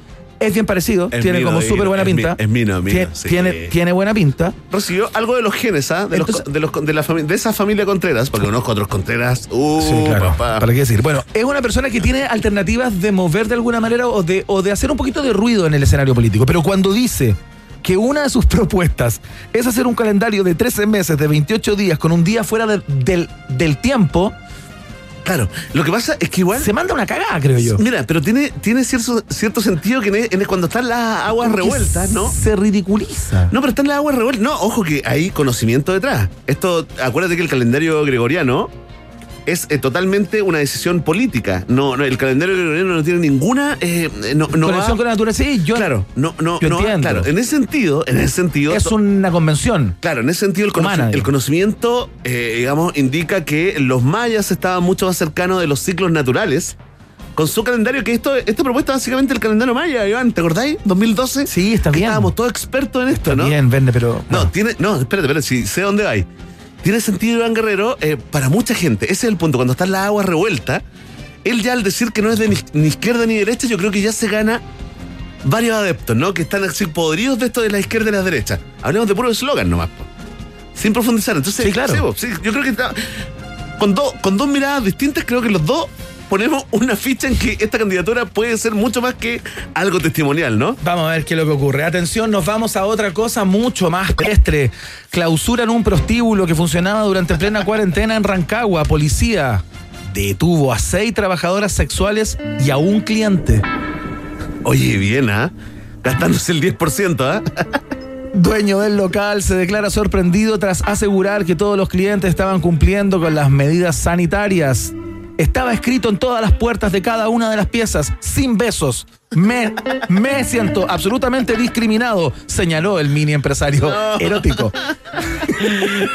Es bien parecido, Es tiene mino, como súper buena es mi- pinta. es mino, mino, Tie- sí. tiene, tiene buena pinta. Recibió algo de los genes, ¿ah? De, los- de, los- de la de esa familia Contreras, porque conozco otros Contreras. Uh, Sí, claro. papá. ¿Para qué decir? Bueno, es una persona que tiene alternativas de mover de alguna manera o de, o de hacer un poquito de ruido en el escenario político. Pero cuando dice que una de sus propuestas es hacer un calendario de 13 meses, de 28 días, con un día fuera de- del, del tiempo, Claro, lo que pasa es que igual. se manda una cagada, creo yo. Mira, pero tiene, tiene cierto, cierto sentido que en, en- cuando están las aguas Porque revueltas, ¿no? Se ridiculiza. No, pero están las aguas revueltas. No, ojo que hay conocimiento detrás. Esto, acuérdate que el calendario gregoriano es eh, totalmente una decisión política. No, no, el calendario gregoriano no tiene ninguna. eh, no, no Conexión va- con la naturaleza, sí, yo. Claro, no, no, Yo no va- claro, en ese sentido, en ese sentido. Es una convención. Claro, en ese sentido el, conoci- Humana, el conocimiento, eh, digamos, indica que los mayas estaban mucho más cercanos de los ciclos naturales con su calendario, que esto, esta propuesta es básicamente el calendario maya, Iván, ¿te acordáis? 2012. Sí, está bien. Estábamos todos expertos en esto, ¿no? Bien, vende, pero. No, tiene. No, espérate, espérate, si sé dónde vais. Tiene sentido, Iván Guerrero, eh, para mucha gente. Ese es el punto. Cuando está la agua revuelta, él ya al decir que no es de ni, ni izquierda ni derecha, yo creo que ya se gana varios adeptos, ¿no? Que están así podridos de esto de la izquierda y la derecha. Hablemos de puro eslogan nomás, po. sin profundizar. Entonces, Sí, claro. sí, yo creo que está- con, dos con dos miradas distintas, creo que los dos ponemos una ficha en que esta candidatura puede ser mucho más que algo testimonial, ¿no? Vamos a ver qué es lo que ocurre. Atención, nos vamos a otra cosa mucho más pedestre. Clausuran un prostíbulo que funcionaba durante plena cuarentena en Rancagua. Policía detuvo a seis trabajadoras sexuales y a un cliente. Oye, bien, ¿ah? Gastándose el 10%, ¿ah? Dueño del local se declara sorprendido tras asegurar que todos los clientes estaban cumpliendo con las medidas sanitarias. Estaba escrito en todas las puertas de cada una de las piezas, sin besos. Me, me siento absolutamente discriminado, señaló el mini empresario erótico.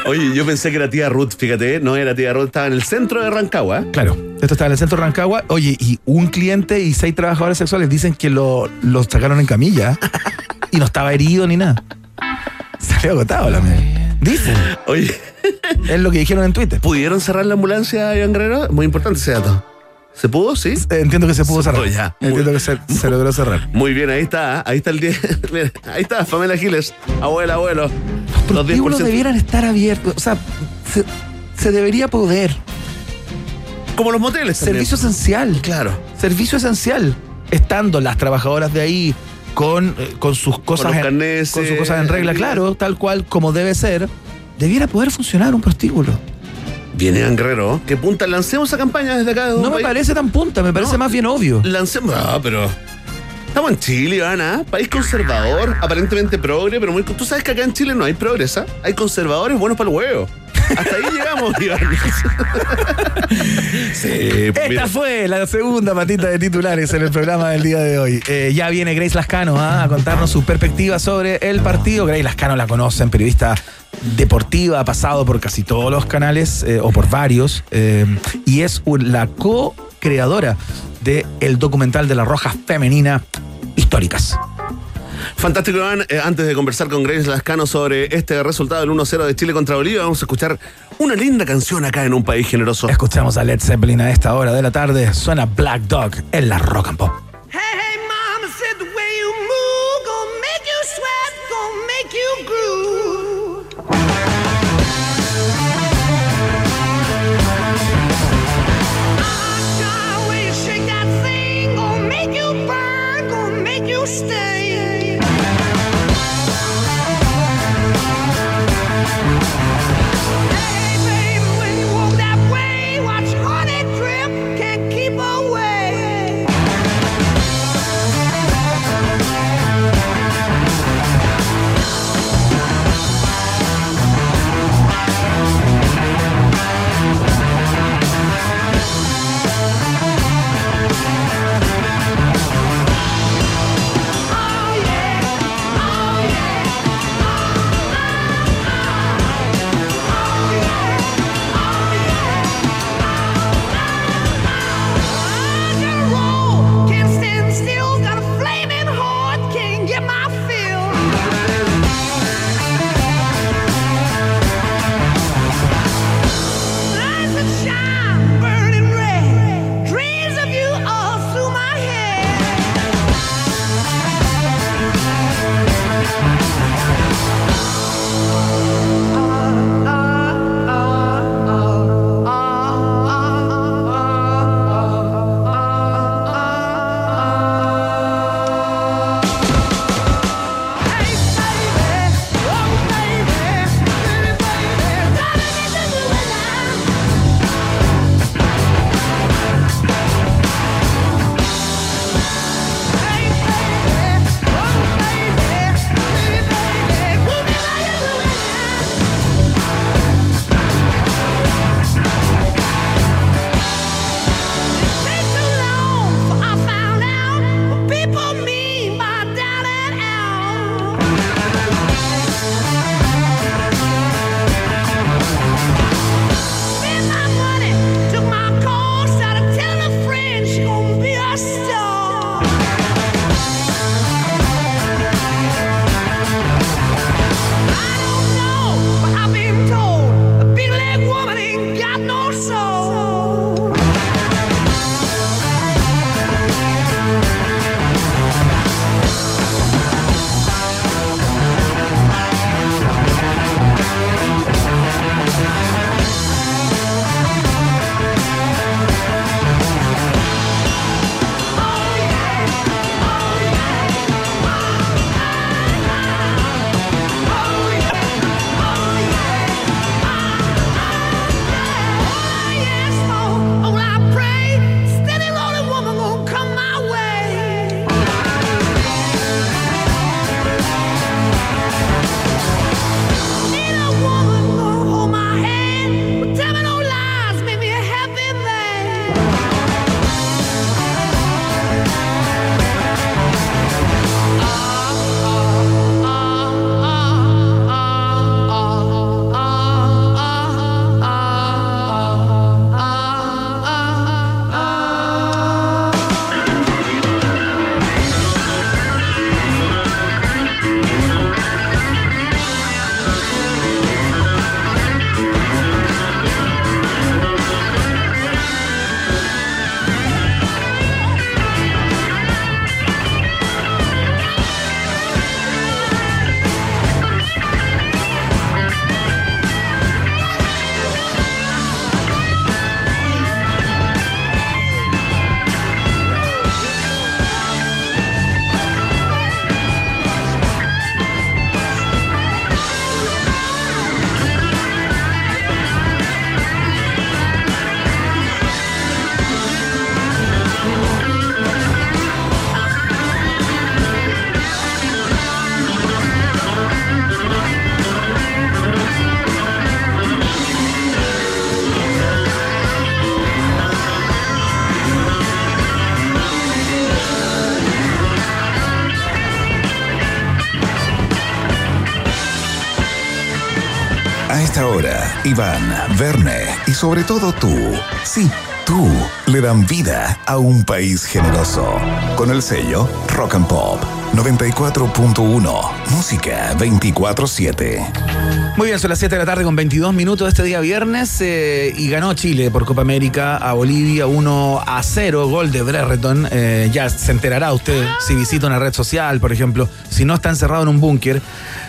Oye, yo pensé que era tía Ruth, fíjate, no era tía Ruth, estaba en el centro de Rancagua. Claro, esto estaba en el centro de Rancagua. Oye, y un cliente y seis trabajadores sexuales dicen que lo, lo sacaron en camilla y no estaba herido ni nada. Salió agotado la media. Dicen. Oye, Es lo que dijeron en Twitter. ¿pudieron cerrar la ambulancia, Iván Guerrero? Muy importante ese dato. ¿Se pudo? Sí. Entiendo que se pudo cerrar. ya. Entiendo que se, se logró cerrar. Muy bien, ahí está, ahí está el 10. Mira, ahí está, Pamela Giles. Abuela, abuelo. Los prostíbulos 10%. debieran estar abiertos. O sea, se, se debería poder. Como los moteles. también. Servicio esencial. Claro. Servicio esencial. Estando las trabajadoras de ahí con, eh, con sus cosas los en- con sus cosas en regla, claro, tal cual como debe ser, debiera poder funcionar un prostíbulo. Viene Guerrero. Que punta, lancemos esa campaña desde acá. un No me país. parece tan punta, me parece No. más bien obvio. Lancemos. No, pero. Estamos en Chile, Iván, ¿ah? País conservador, aparentemente progre, pero muy. Tú sabes que acá en Chile no hay progresa. Hay conservadores buenos para el huevo. Hasta ahí llegamos, Iván. sí, pues Esta mira. fue la segunda patita de titulares en el programa del día de hoy. Eh, ya viene Grace Lascano ¿ah? a contarnos su perspectiva sobre el partido. Grace Lascano la conocen, periodista deportiva, ha pasado por casi todos los canales eh, o por varios, eh, y es la co-creadora del documental de la Roja Femenina Históricas. Fantástico, Iván. Eh, antes de conversar con Grace Lascano sobre este resultado del 1-0 de Chile contra Bolivia, vamos a escuchar una linda canción acá en un país generoso. Escuchamos a Led Zeppelin a esta hora de la tarde. Suena Black Dog en la Rock and Pop. usted. Iván, Verne y sobre todo tú, sí, tú, le dan vida a un país generoso. Con el sello Rock and Pop 94.1, música 24-7. Muy bien, son las 7 de la tarde con 22 minutos este día viernes eh, y ganó Chile por Copa América a Bolivia 1 a 0, gol de Brereton. Eh, ya se enterará usted si visita una red social, por ejemplo, si no está encerrado en un búnker,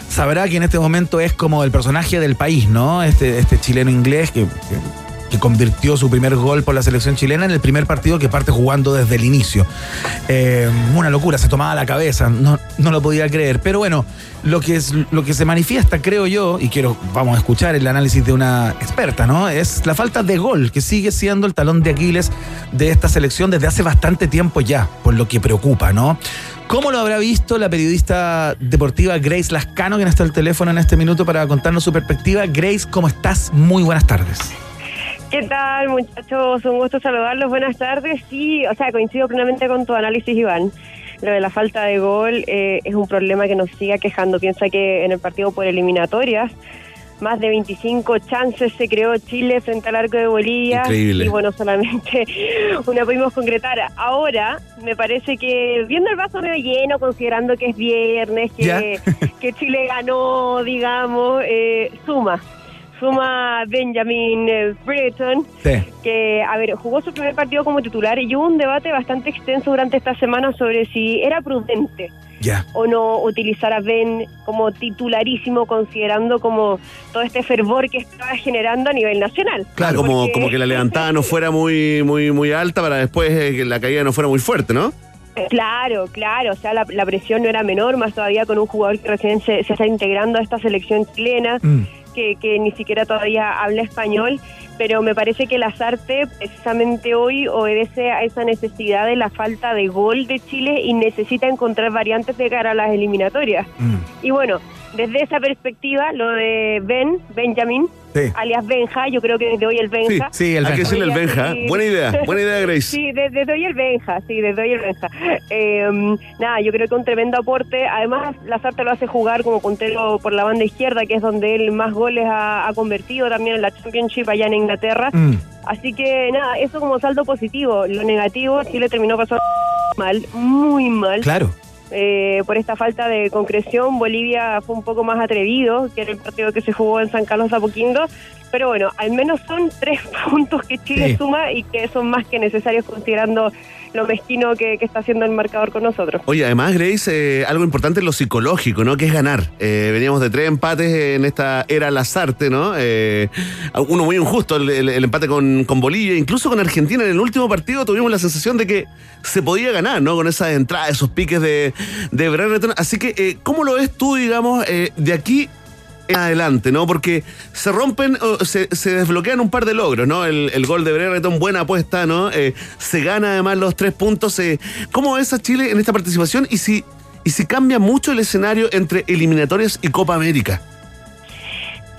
sabrá que en este momento es como el personaje del país, ¿no? Este, este chileno inglés que, que que convirtió su primer gol por la selección chilena en el primer partido que parte jugando desde el inicio. Eh, una locura, se tomaba la cabeza, no, no lo podía creer. Pero bueno, lo que, es, lo que se manifiesta, creo yo, y quiero, vamos a escuchar el análisis de una experta, ¿no? Es la falta de gol, que sigue siendo el talón de Aquiles de esta selección desde hace bastante tiempo ya, por lo que preocupa, ¿no? ¿Cómo lo habrá visto la periodista deportiva Grace Lascano, que está al teléfono en este minuto para contarnos su perspectiva? Grace, ¿cómo estás? Muy buenas tardes. ¿Qué tal, muchachos? Un gusto saludarlos. Buenas tardes. Sí, o sea, coincido plenamente con tu análisis, Iván. Lo de la falta de gol eh, es un problema que nos sigue quejando. Piensa que en el partido por eliminatorias, más de 25 chances se creó Chile frente al arco de Bolivia. Increíble. Y bueno, solamente una pudimos concretar. Ahora, me parece que viendo el vaso medio lleno, considerando que es viernes, que, que Chile ganó, digamos, eh, suma. Suma Benjamin eh, Brereton, Sí. que, a ver, jugó su primer partido como titular y hubo un debate bastante extenso durante esta semana sobre si era prudente o no utilizar a Ben como titularísimo, considerando como todo este fervor que estaba generando a nivel nacional. Claro, como, que la levantada no fuera muy, muy, muy alta para después eh, que la caída no fuera muy fuerte, ¿no? Claro, claro, o sea, la, la presión no era menor, más todavía con un jugador que recién se, se está integrando a esta selección chilena, Mm. Que, que ni siquiera todavía habla español, pero me parece que el Azarte precisamente hoy obedece a esa necesidad de la falta de gol de Chile y necesita encontrar variantes de cara a las eliminatorias. Mm. Y bueno, desde esa perspectiva, lo de Ben, Benjamin, Sí. alias Benja, yo creo que desde hoy el Benja. Sí, sí, el Hay que Benja. decirle el Benja. Sí. Buena idea, buena idea, Grace. Sí, de- desde hoy el Benja, sí, desde hoy el Benja. Eh, nada, yo creo que un tremendo aporte. Además, Lazarte lo hace jugar como puntero por la banda izquierda, que es donde él más goles ha, ha convertido también en la Championship allá en Inglaterra. Mm. Así que nada, eso como saldo positivo. Lo negativo, Chile terminó pasando mal, muy mal. Claro. Eh, por esta falta de concreción, Bolivia fue un poco más atrevido que en el partido que se jugó en San Carlos de Apoquindo. Pero bueno, al menos son tres puntos que Chile Sí. suma y que son más que necesarios considerando lo mezquino que, está haciendo el marcador con nosotros. Oye, además, Grace, eh, algo importante es lo psicológico, ¿no? Que es ganar. Eh, veníamos de tres empates en esta era Lazarte, ¿no? Eh, uno muy injusto, el, empate con, con Bolivia, incluso con Argentina. En el último partido tuvimos la sensación de que se podía ganar, ¿no? Con esa entrada, esos piques de, de Brereton. Así que, ¿cómo lo ves tú, digamos, de aquí en adelante, ¿no? Porque se rompen, o se, se desbloquean un par de logros, ¿no? El, el gol de Brereton, buena apuesta, ¿no? Eh, se gana además los tres puntos. eh. ¿Cómo ves a Chile en esta participación y si, y si cambia mucho el escenario entre eliminatorias y Copa América?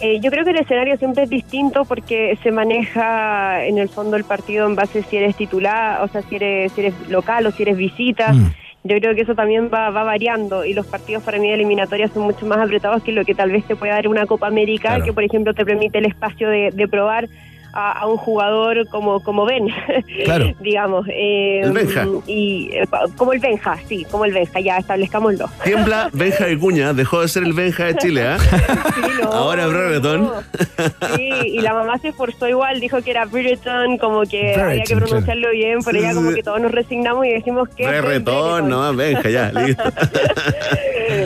Eh, yo creo que el escenario siempre es distinto porque se maneja en el fondo el partido en base si eres titular, o sea, si eres, si eres local o si eres visita. Mm. Yo creo que eso también va, va variando y los partidos para mí de eliminatorias son mucho más apretados que lo que tal vez te puede dar una Copa América, Claro. que por ejemplo te permite el espacio de, de probar a, a un jugador como, como Ben, Claro. digamos. eh, El Benja. Y, eh, como el Benja, sí, como el Benja, ya establezcámoslo. Tiembla Benja de Cuña, dejó de ser el Benja de Chile, ¿ah? Sí, no, Ahora Brereton. no. Sí, y la mamá se esforzó igual, dijo que era Brereton, como que había que pronunciarlo bien, pero ya como que todos nos resignamos y decimos que... Brereton, no, Benja, ya, listo.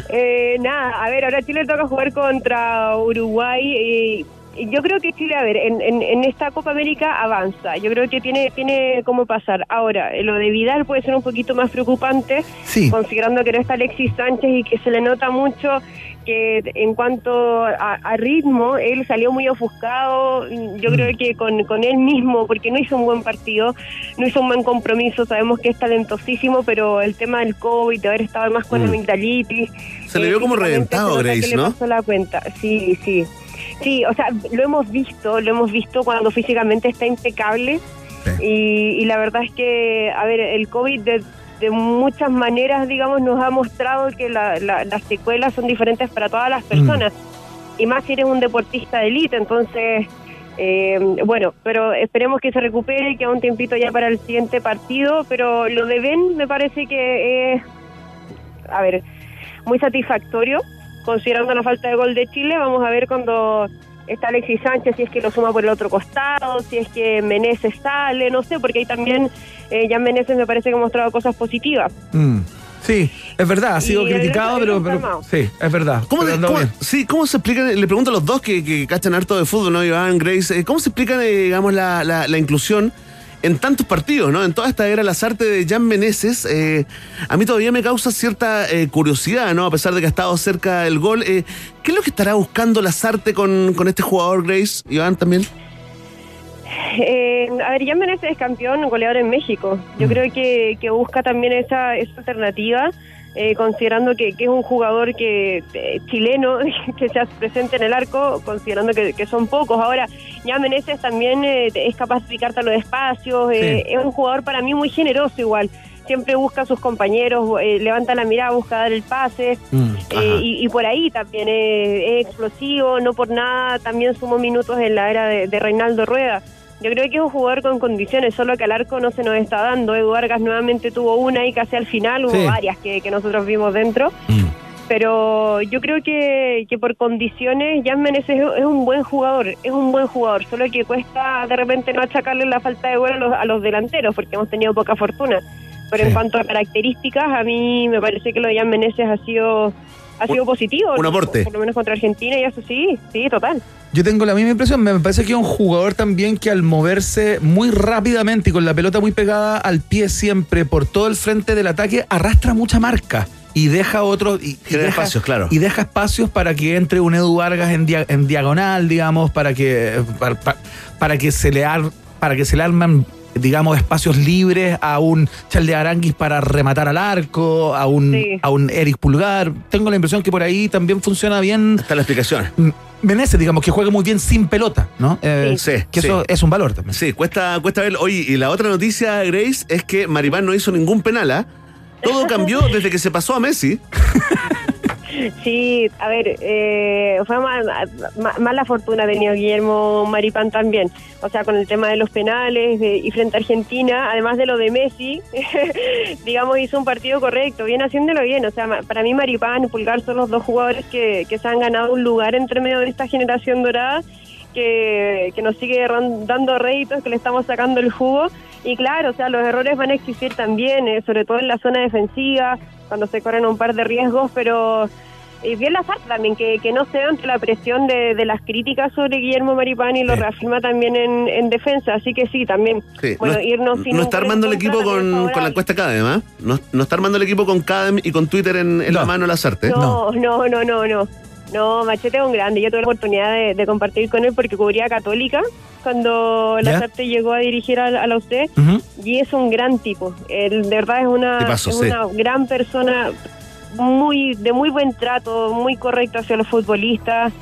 Eh, nada, a ver, ahora Chile toca jugar contra Uruguay y, y yo creo que Chile, a ver, en, en, en esta Copa América avanza. Yo creo que tiene tiene cómo pasar. Ahora, eh, lo de Vidal puede ser un poquito más preocupante, Sí. considerando que no está Alexis Sánchez y que se le nota mucho que en cuanto a, a ritmo, él salió muy ofuscado, yo creo que con, con él mismo, porque no hizo un buen partido, no hizo un buen compromiso, sabemos que es talentosísimo, pero el tema del COVID, de haber estado más con Mm. amigdalitis... Se le vio como físicamente reventado, se Grace, que le ¿no? pasó la cuenta, sí, sí. Sí, o sea, lo hemos visto, lo hemos visto cuando físicamente está impecable. Y, y la verdad es que, a ver, el COVID de, de muchas maneras, digamos, nos ha mostrado que la- la- las secuelas son diferentes para todas las personas. y más si eres un deportista de élite, entonces... Eh, bueno, pero esperemos que se recupere, que a un tiempito ya para el siguiente partido, pero lo de Ben me parece que es, a ver, muy satisfactorio, considerando la falta de gol de Chile. Vamos a ver cuando está Alexis Sánchez, si es que lo suma por el otro costado, si es que Meneses sale, no sé, porque ahí también eh, ya Meneses me parece que ha mostrado cosas positivas. Mm. Sí, es verdad, ha sido Y criticado, pero, sí, es verdad. ¿Cómo, Pero de- andó cómo- bien. sí, ¿Cómo se explica? Le pregunto a los dos que, que cachan harto de fútbol, ¿no? Iván, Grace, eh, ¿cómo se explica, eh, digamos, la, la- la inclusión en tantos partidos, ¿no? En toda esta era las artes de Jan Meneses, eh, a mí todavía me causa cierta eh, curiosidad, ¿no? A pesar de que ha estado cerca del gol. eh, ¿Qué es lo que estará buscando Lazarte con, con este jugador, Grace? Iván también. Eh, a ver, Jan Meneses es campeón goleador en México. Yo creo que, que busca también esa, esa alternativa, eh, considerando que, que es un jugador que eh, chileno que se hace presente en el arco, considerando que, que son pocos. Ahora, Jan Meneses también eh, es capaz de picarte a los espacios, eh, Sí. es un jugador para mí muy generoso igual. Siempre busca a sus compañeros, levanta la mirada, busca dar el pase. Eh, y, y por ahí también es, es explosivo, no por nada también sumó minutos en la era de, de Reinaldo Rueda. Yo creo que es un jugador con condiciones, solo que al arco no se nos está dando. Edu Vargas nuevamente tuvo una y casi al final hubo Sí. varias que, que nosotros vimos dentro. Pero yo creo que, que por condiciones Jan Meneses es, es un buen jugador, es un buen jugador, solo que cuesta de repente no achacarle la falta de gol a los, a los delanteros porque hemos tenido poca fortuna. Pero en cuanto a características, a mí me parece que lo de Jan Meneses ha sido ha sido positivo. un aporte. Por lo menos contra Argentina y eso sí, sí, total. Yo tengo la misma impresión, me parece que es un jugador también que al moverse muy rápidamente y con la pelota muy pegada al pie siempre por todo el frente del ataque, arrastra mucha marca y deja otros y, deja, espacios, claro. y deja espacios para que entre un Edu Vargas en, dia- en diagonal, digamos, para que para, para- para que se le ar- para que se le arman digamos espacios libres a un Charles Aranguis para rematar al arco, a un Sí. a un Eric Pulgar. Tengo la impresión que por ahí también funciona bien. Está la explicación. Meneses, digamos, que juega muy bien sin pelota, ¿no? Eh, Sí, que sí. eso es un valor también. Sí, cuesta, cuesta ver. Oye, y la otra noticia, Grace, es que Maripán no hizo ningún penal, ¿ah? Todo cambió desde que se pasó a Messi. Sí, a ver, eh, fue mal- ma- mala fortuna ha tenido Guillermo Maripán también. O sea, con el tema de los penales de- y frente a Argentina, además de lo de Messi, digamos, hizo un partido correcto, bien haciéndolo bien. O sea, para mí Maripán y Pulgar son los dos jugadores que, que se han ganado un lugar entre medio de esta generación dorada. Que, que nos sigue dando réditos, que le estamos sacando el jugo. Y claro, o sea, los errores van a existir también, eh, sobre todo en la zona defensiva, cuando se corren un par de riesgos, pero y bien la falta también, que, que no se ve ante la presión de, de las críticas sobre Guillermo Maripán y lo reafirma también en, en defensa. Así que sí, también. Sí, Bueno, no, irnos sin no está armando el equipo con, con la encuesta Cadem, ¿ah? No, no está armando el equipo con Cadem y con Twitter en, en la mano Lazarte. No, no, no, no, no. No, Machete es un grande. Yo tuve la oportunidad de, de compartir con él porque cubría Católica cuando ¿Ya? Lazarte llegó a dirigir a, a la UCD y es un gran tipo. Él de verdad es una gran persona, muy de muy buen trato, muy correcto hacia los futbolistas.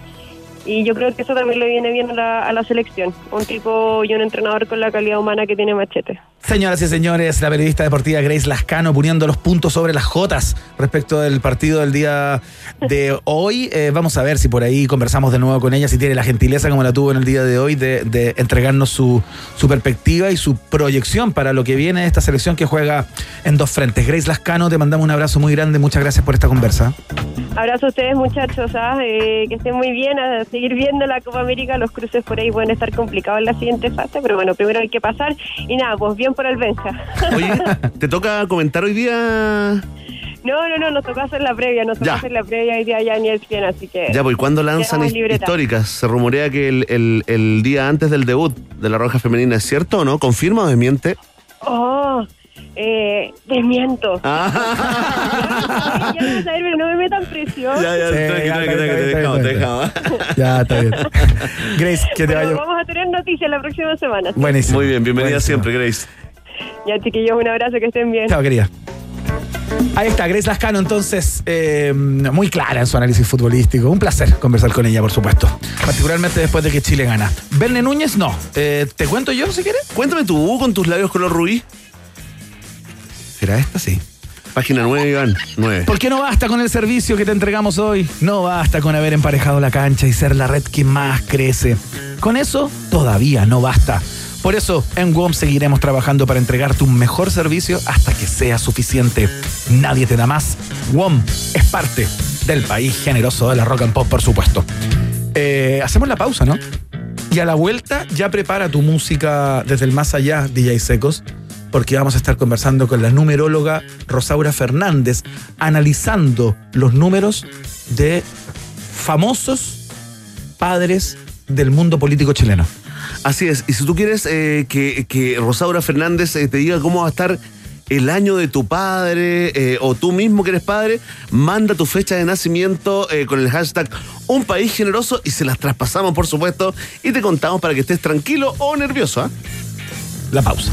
Y yo creo que eso también le viene bien a la, a la selección. Un tipo y un entrenador con la calidad humana que tiene Machete. Señoras y señores, la periodista deportiva Grace Lascano poniendo los puntos sobre las Jotas respecto del partido del día de hoy. Eh, vamos a ver si por ahí conversamos de nuevo con ella, si tiene la gentileza como la tuvo en el día de hoy de, entregarnos su, su perspectiva y su proyección para lo que viene de esta selección que juega en dos frentes. Grace Lascano, te mandamos un abrazo muy grande. Muchas gracias por esta conversa. Abrazo a ustedes, muchachos. ¿ah? Eh, que estén muy bien. A seguir viendo la Copa América. Los cruces por ahí pueden estar complicados en la siguiente fase. Pero bueno, primero hay que pasar. Y nada, pues bien por el Benja. Oye, ¿te toca comentar hoy día? No, no, no, nos tocó hacer la previa. Nos tocó Ya. hacer la previa hoy día ya ni el 100. Así que. Ya, pues, ¿cuándo lanzan históricas? Se rumorea que el, el- el día antes del debut de la Roja Femenina, ¿es cierto o no? ¿Confirma o desmiente? Oh, eh, desmiento. Ah. ya pero no me metan presión. Ya, ya, ya, está bien, te está dejamos, bien, te está dejamos. Ya, está bien. Grace, que te Pero vaya. vamos a tener noticias la próxima semana. Buenísimo. Muy bien, bienvenida Buenísimo. siempre, Grace. Ya, chiquillos, un abrazo, que estén bien. Chao, querida. Ahí está, Grace Lascano, entonces, eh, muy clara en su análisis futbolístico. Un placer conversar con ella, por supuesto. Particularmente después de que Chile gana. Verne Núñez, no. Eh, ¿Te cuento yo, si quieres? Cuéntame tú, con tus labios color rubí. ¿Será esta? Sí. Página 9, Iván. 9. ¿Por qué no basta con el servicio que te entregamos hoy? No basta con haber emparejado la cancha y ser la red que más crece. Con eso todavía no basta. Por eso, en WOM seguiremos trabajando para entregarte un mejor servicio hasta que sea suficiente. Nadie te da más. WOM es parte del país generoso de la rock and pop, por supuesto. Eh, hacemos la pausa, ¿no? Y a la vuelta ya prepara tu música desde el más allá, DJ Secos, porque vamos a estar conversando con la numeróloga Rosaura Fernández, analizando los números de famosos padres del mundo político chileno. Así es. Y si tú quieres eh, que, Rosaura Fernández eh, te diga cómo va a estar el año de tu padre eh, o tú mismo que eres padre, manda tu fecha de nacimiento con el hashtag Un País Generoso y se las traspasamos, por supuesto, y te contamos para que estés tranquilo o nervioso. ¿ah? La pausa.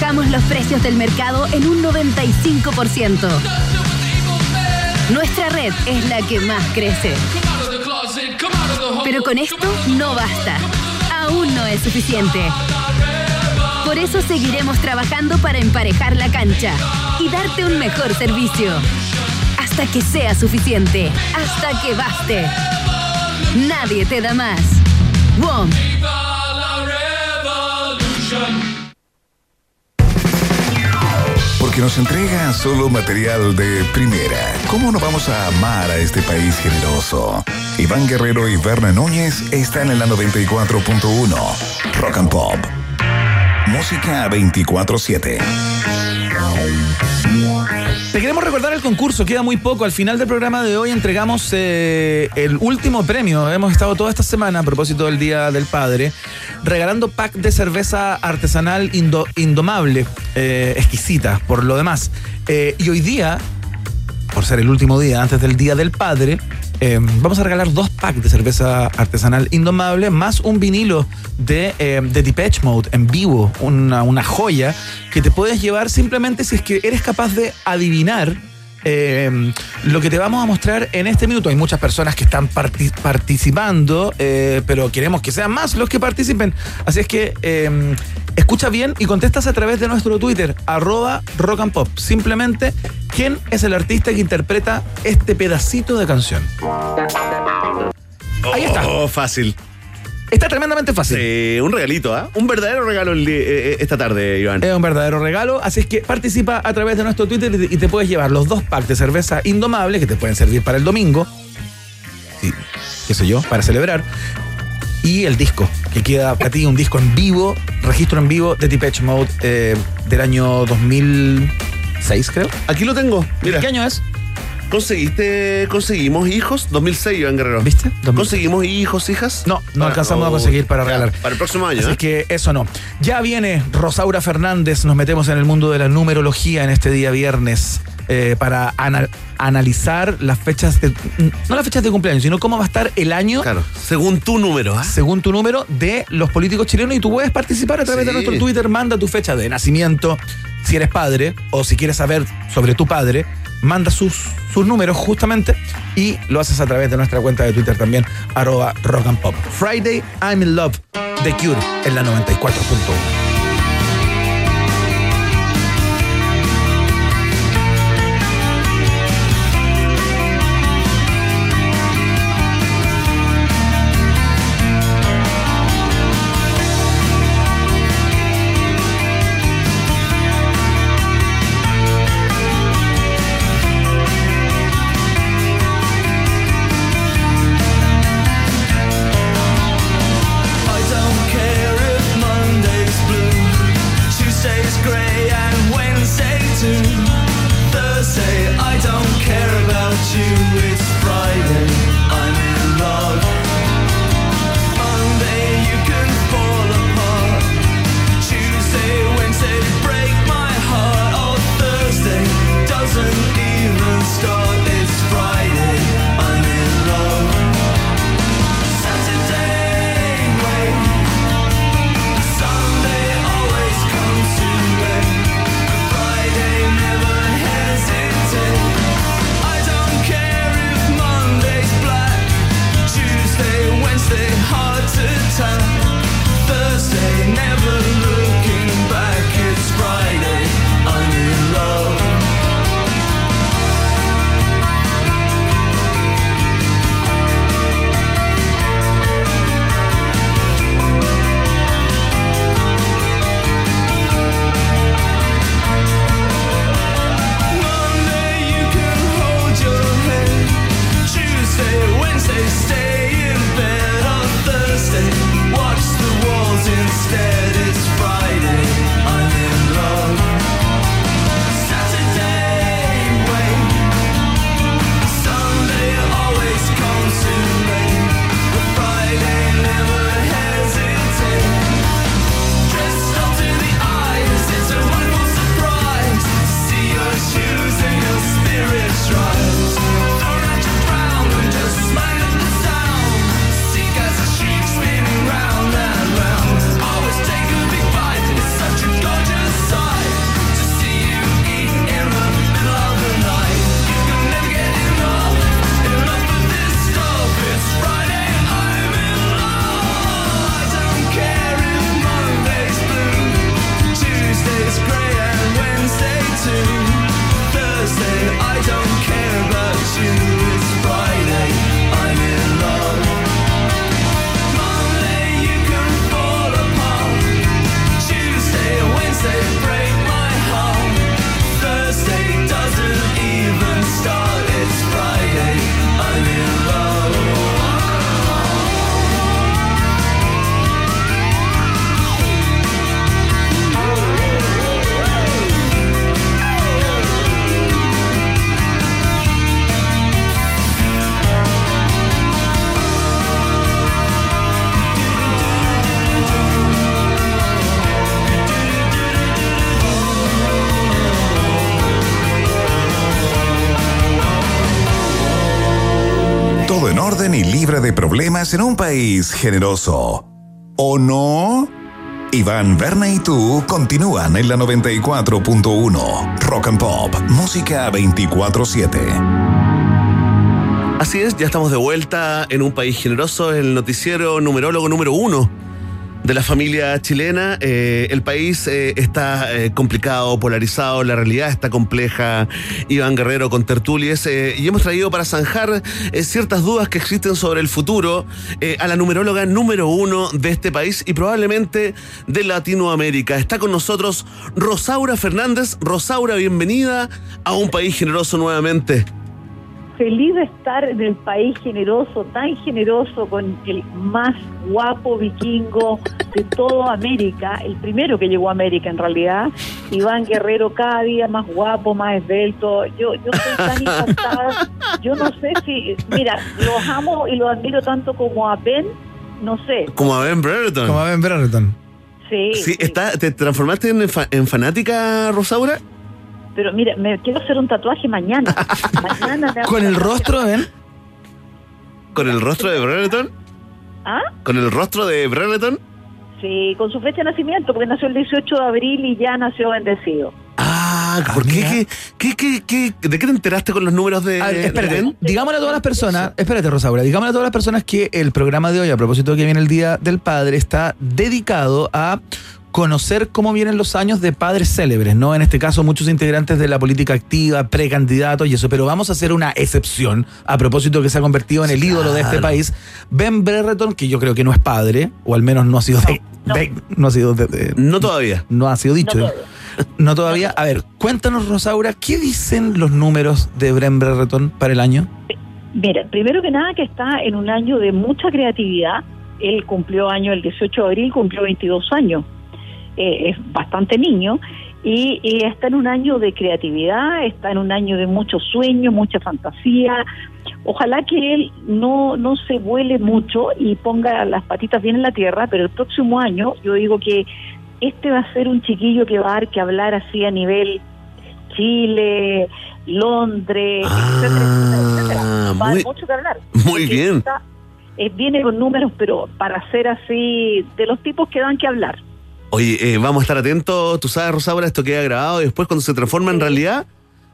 Bajamos los precios del mercado en un 95%. Nuestra red es la que más crece. Pero con esto no basta. Aún no es suficiente. Por eso seguiremos trabajando para emparejar la cancha y darte un mejor servicio. Hasta que sea suficiente. Hasta que baste. Nadie te da más. WOM. Nos entrega solo material de primera. ¿Cómo no vamos a amar a este país generoso? Iván Guerrero y Berna Núñez están en la 94.1. Rock and Pop. Música 24-7. Queremos recordar el concurso, queda muy poco. Al final del programa de hoy entregamos eh, el último premio. Hemos estado toda esta semana, a propósito del Día del Padre, regalando pack de cerveza artesanal indo- indomable, eh, exquisita, por lo demás. Eh, y hoy día, por ser el último día antes del Día del Padre, eh, vamos a regalar dos packs de cerveza artesanal indomable más un vinilo de, eh, de Depeche Mode en vivo, una, una joya que te puedes llevar simplemente si es que eres capaz de adivinar eh, lo que te vamos a mostrar en este minuto. Hay muchas personas que están parti- participando, eh, pero queremos que sean más los que participen. Así es que eh, escucha bien y contestas a través de nuestro Twitter, arroba rock and pop. Simplemente, ¿quién es el artista que interpreta este pedacito de canción? Ahí está. Oh, fácil. Está tremendamente fácil. Sí, un regalito, ¿ah? Un verdadero regalo el eh, eh, esta tarde, Iván. Es un verdadero regalo, así es que participa a través de nuestro Twitter y te- puedes llevar los dos packs de cerveza indomable que te pueden servir para el domingo, y, qué sé yo, para celebrar, y el disco, que queda para ti un disco en vivo, registro en vivo de Depeche Mode eh, del año 2006, creo. Aquí lo tengo. Mira. ¿Qué año es? ¿Conseguiste, conseguimos hijos? 2006, Iván Guerrero. ¿Viste? ¿Conseguimos hijos, hijas? No, no alcanzamos a conseguir para ya, regalar. Para el próximo año, Así ¿eh? que eso no. Ya viene Rosaura Fernández, nos metemos en el mundo de la numerología en este día viernes eh, para ana- analizar las fechas de. No las fechas de cumpleaños, sino cómo va a estar el año. Claro, según tu número, ¿ah? Según tu número de los políticos chilenos y tú puedes participar a través de nuestro Twitter, manda tu fecha de nacimiento, si eres padre o si quieres saber sobre tu padre, manda sus, sus números justamente y lo haces a través de nuestra cuenta de Twitter también, arroba rock and pop. Friday, I'm in love, The Cure en la 94.1. de problemas en un país generoso. ¿O no? Iván, Berna y tú continúan en la 94.1 Rock and Pop, música 24-7. Así es, ya estamos de vuelta en un país generoso, el noticiero numerólogo número uno de la familia chilena. Eh, el país eh, está eh, complicado, polarizado, la realidad está compleja. Iván Guerrero con tertulies y hemos traído para zanjar ciertas dudas que existen sobre el futuro a la numeróloga número uno de este país y probablemente de Latinoamérica. Está con nosotros Rosaura Fernández. Rosaura, bienvenida a un país generoso nuevamente. feliz de estar en el país generoso, tan generoso, con el más guapo vikingo de toda América, el primero que llegó a América en realidad, Iván Guerrero, cada día más guapo, más esbelto. Yo, yo estoy tan encantada, yo no sé si, mira, los amo y los admiro tanto como a Ben, no sé. Como a Ben Brereton. Como a Ben Brereton. Sí, Sí, está, ¿te transformaste en, fa- en fanática, Rosaura? pero mira, me quiero hacer un tatuaje mañana. mañana Con el rostro, ¿ven? ¿Con el rostro de Brereton? ¿Ah? ¿Con el rostro de Brereton? Sí, con su fecha de nacimiento, porque nació el 18 de abril y ya nació bendecido. Ah, ¿por qué? ¿Qué, qué, qué, qué- de qué te enteraste con los números de, A ver, de espérate, digámosle a todas las personas, espérate Rosaura, digámosle a todas las personas que el programa de hoy, a propósito de que viene el Día del Padre, está dedicado a conocer cómo vienen los años de padres célebres, ¿no? En este caso, muchos integrantes de la política activa, precandidatos y eso, pero vamos a hacer una excepción a propósito que se ha convertido en el ídolo de este país. Ben Brereton, que yo creo que no es padre, o al menos no ha sido de- de- no ha sido de- de- No todavía. no ha sido dicho. No No todavía. todavía. A ver, cuéntanos, Rosaura, ¿qué dicen los números de Bren Brereton para el año? Mira, primero que nada que está en un año de mucha creatividad. Él cumplió año el 18 de abril, cumplió 22 años. Eh, es bastante niño. Y, y está en un año de creatividad, está en un año de mucho sueño, mucha fantasía. Ojalá que él no, no se vuele mucho y ponga las patitas bien en la tierra, pero el próximo año yo digo que este va a ser un chiquillo que va a dar que hablar así a nivel Chile, Londres, etcétera, etcétera, etcétera. Ah, Va a muy- mucho que hablar. muy bien. está- eh, viene con números, pero para ser así, de los tipos que dan que hablar. Oye, eh, vamos a estar atentos. Tú sabes, Rosaura, esto queda grabado y después cuando se transforma en realidad,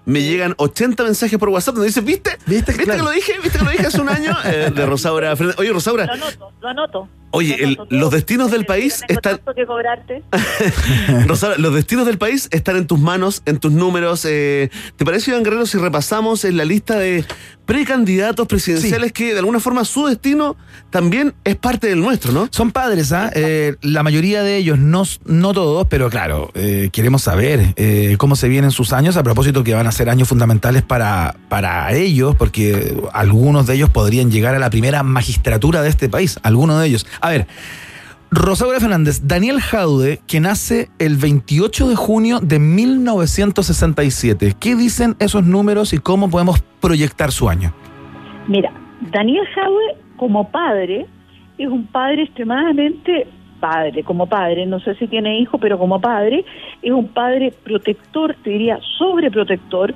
me llegan 80 mensajes por WhatsApp donde dice, ¿viste? ¿Viste? ¿Viste Claro. que lo dije? ¿Viste que lo dije hace un año? Eh, de Rosaura. Oye, Lo Rosaura, anoto, lo anoto. oye, lo anoto todo. los destinos del país Tengo están... que cobrarte. Rosaura, los destinos del país están en tus manos, en tus números. eh, ¿Te parece, Iván Guerrero, si repasamos en la lista de precandidatos presidenciales que de alguna forma su destino también es parte del nuestro, ¿no? Son padres, ¿ah? Eh, la mayoría de ellos, no, no todos, pero claro, eh, queremos saber eh, cómo se vienen sus años, a propósito que van a ser años fundamentales para, para ellos, porque algunos de ellos podrían llegar a la primera magistratura de este país, algunos de ellos. A ver, Rosaura Fernández, Daniel Jaude, que nace el 28 de junio de 1967. ¿Qué dicen esos números y cómo podemos proyectar su año? Mira, Daniel Jaue, como padre, es un padre extremadamente padre, como padre, no sé si tiene hijo, pero como padre, es un padre protector, te diría sobreprotector,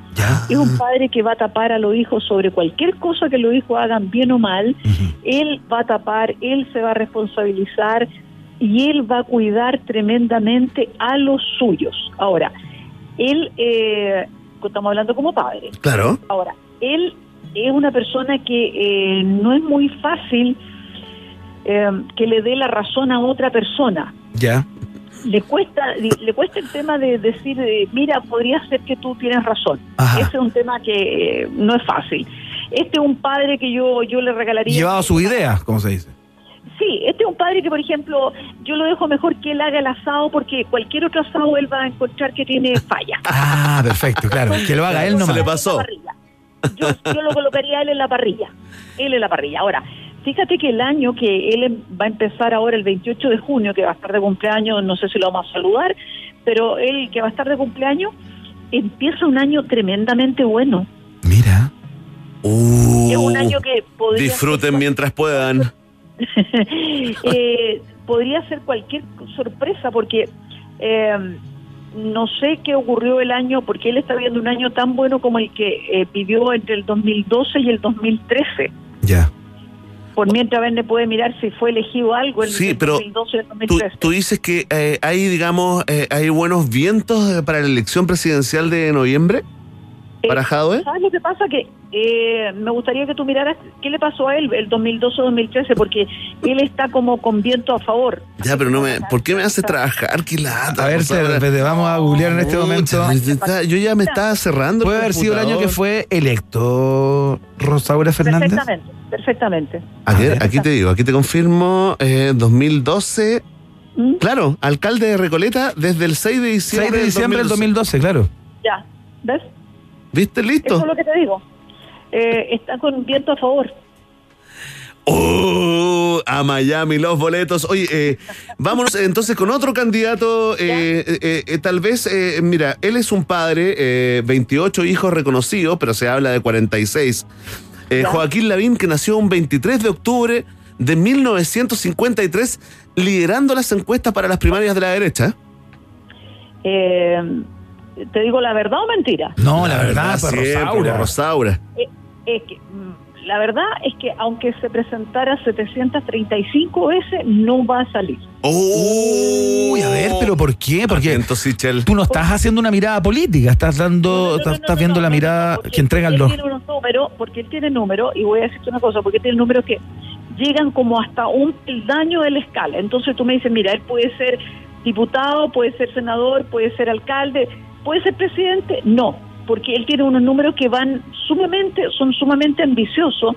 es un padre que va a tapar a los hijos sobre cualquier cosa que los hijos hagan bien o mal, él va a tapar, él se va a responsabilizar y él va a cuidar tremendamente a los suyos. Ahora, él, eh, estamos hablando como padre, Claro. Ahora, él es una persona que eh, no es muy fácil eh, que le dé la razón a otra persona. Ya. Le cuesta, le cuesta el tema de decir, eh, mira, podría ser que tú tienes razón. Ajá. Ese es un tema que eh, no es fácil. Este es un padre que yo, yo le regalaría. Llevado a su idea, como se dice. Sí, este es un padre que, por ejemplo, yo lo dejo mejor que él haga el asado porque cualquier otro asado él va a encontrar que tiene falla. Ah, perfecto, claro. Que lo haga él nomás. Se le pasó. yo, yo lo colocaría a él en la parrilla. Él en la parrilla. Ahora, fíjate que el año que él em- va a empezar ahora, el 28 de junio, que va a estar de cumpleaños, no sé si lo vamos a saludar, pero él que va a estar de cumpleaños, empieza un año tremendamente bueno. Mira. Uh, Es un año que podría disfruten mientras puedan. eh, podría ser cualquier sorpresa porque eh, no sé qué ocurrió el año, porque él está viendo un año tan bueno como el que eh, vivió entre el 2012 y el 2013. Ya. Por mientras Verne puede mirar si fue elegido algo en Sí, el pero 2012 o Tú, 2013. tú dices que eh, hay, digamos, eh, hay buenos vientos eh, para la elección presidencial de noviembre para Jadwe. ¿Sabes lo que pasa? Que eh, me gustaría que tú miraras qué le pasó a él el 2012-2013, porque él está como con viento a favor. Ya, pero no me. ¿Por qué me hace trabajar? Qué lata. A ver, espérate, vamos a googlear en este Pucha, momento. está- Yo ya me estaba cerrando. Puede haber sido el año que fue electo Rosaura Fernández. Perfectamente, perfectamente. Aquí, aquí te digo, aquí te confirmo, eh, 2012. ¿Mm? Claro, alcalde de Recoleta desde el 6 de diciembre, 6 de diciembre del 2012. 2012, claro. Ya, ¿ves? ¿Viste? Eso Listo. es lo que te digo. Eh, está con viento a favor. Oh, a Miami los boletos. Oye, eh, vámonos entonces con otro candidato. eh, eh, tal vez, mira, él es un padre, eh, 28 hijos reconocidos, pero se habla de 46. Eh, Joaquín Lavín, que nació un 23 de octubre de 1953, liderando las encuestas para las primarias de la derecha. Eh, ¿Te digo la verdad o mentira? No, la verdad, pues, siempre, Rosaura. Rosaura. Eh, es que, mm, la verdad es que aunque se presentara 735 veces, no va a salir. Uy, a ver, pero ¿por qué? Porque tú no estás haciendo una mirada política, estás dando, estás, estás viendo la mirada que entregan los. tiene unos números, porque él tiene números, y voy a decirte una cosa, porque él tiene números que llegan como hasta un peldaño de la escala. Entonces tú me dices, mira, él puede ser diputado, puede ser senador, puede ser alcalde, puede ser presidente. No, porque él tiene unos números que van sumamente, son sumamente ambiciosos,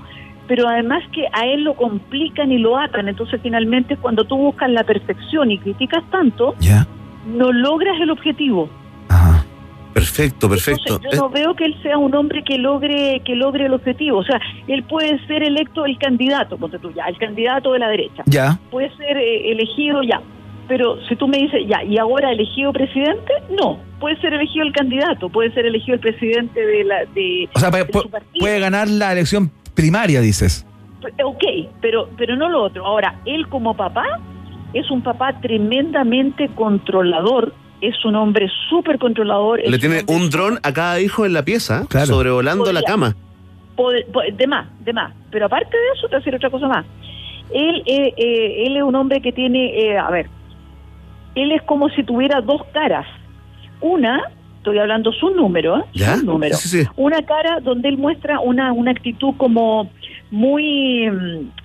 pero además que a él lo complican y lo atan. Entonces finalmente cuando tú buscas la perfección y criticas tanto, no logras el objetivo. Perfecto, perfecto. Entonces, yo no veo que él sea un hombre que logre que logre el objetivo. O sea, él puede ser electo el candidato, ponte tú ya, el candidato de la derecha. Ya. Puede ser eh, elegido ya. Pero si tú me dices, ya, ¿y ahora elegido presidente? No. Puede ser elegido el candidato, puede ser elegido el presidente de la... De, O sea, de pu- su partido. puede ganar la elección primaria, dices. Ok, pero, pero no lo otro. Ahora, él como papá es un papá tremendamente controlador, es un hombre súper controlador. Le tiene un dron a cada hijo en la pieza, sobrevolando la cama. Pod- po- de más, de más. Pero aparte de eso, te voy a decir otra cosa más. Él, eh, eh, él es un hombre que tiene, eh, a ver, él es como si tuviera dos caras. Una, estoy hablando su número, ¿eh? ¿Ya? Su número. Sí, sí. Una cara donde él muestra una, una actitud como muy,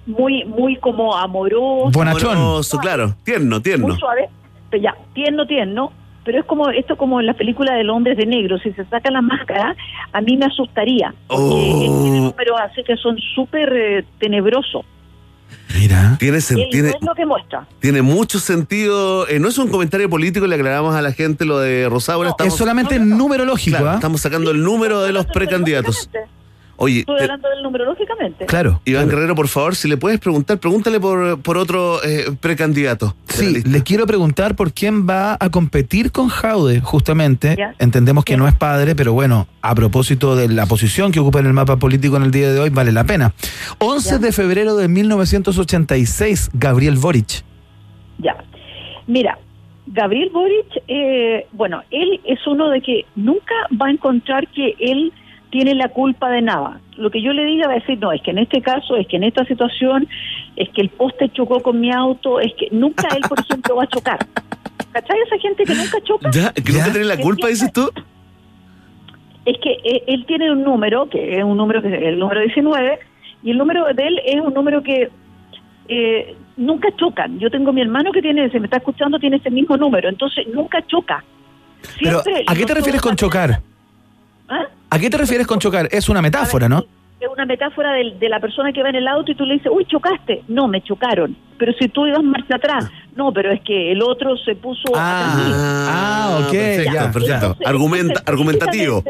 muy, muy como amoroso. Amoroso, claro. Tierno, tierno. Muy suave, pero ya, tierno, tierno. Pero es como esto como en la película del Hombres de Negro, si se saca la máscara, a mí me asustaría. Porque él tiene números así que son súper eh, tenebrosos. Mira. Tiene, no es lo que muestra. tiene mucho sentido. eh, no es un comentario político, le aclaramos a la gente lo de Rosaura. es solamente numerológico, Claro, ¿ah? Estamos sacando el número de los precandidatos. Oye, Estoy te- hablando del numerológicamente. Iván Guerrero, por favor, si le puedes preguntar, pregúntale por, por otro eh, precandidato. Sí, le quiero preguntar por quién va a competir con Jaude, justamente. Ya. Entendemos que no es padre, pero bueno, a propósito de la posición que ocupa en el mapa político en el día de hoy, vale la pena. 11 de febrero de 1986, Gabriel Boric. Ya. Mira, Gabriel Boric, eh, bueno, él es uno de que nunca va a encontrar que él tiene la culpa de nada. Lo que yo le diga va a decir, no, es que en este caso, es que en esta situación, es que el poste chocó con mi auto, es que nunca él, por ejemplo, va a chocar. ¿Cachai? Esa gente que nunca choca. ¿Ya? ¿Que nunca tiene la culpa, dices tú? es que eh, él tiene un número, que es un número que es el número 19, y el número de él es un número que eh, nunca chocan. Yo tengo mi hermano que tiene, se me está escuchando, tiene ese mismo número, entonces nunca choca. Pero, Siempre ¿a qué te refieres con chocar? ¿Ah? ¿A qué te refieres con chocar? Es una metáfora, ¿no? Es una metáfora de, la persona que va en el auto y tú le dices, uy, chocaste. No, me chocaron. Pero si tú ibas marcha atrás, no, pero es que el otro se puso atrás mío. Ah, ok, perfecto, ya, perfecto. Entonces, Argumenta, entonces, argumentativo.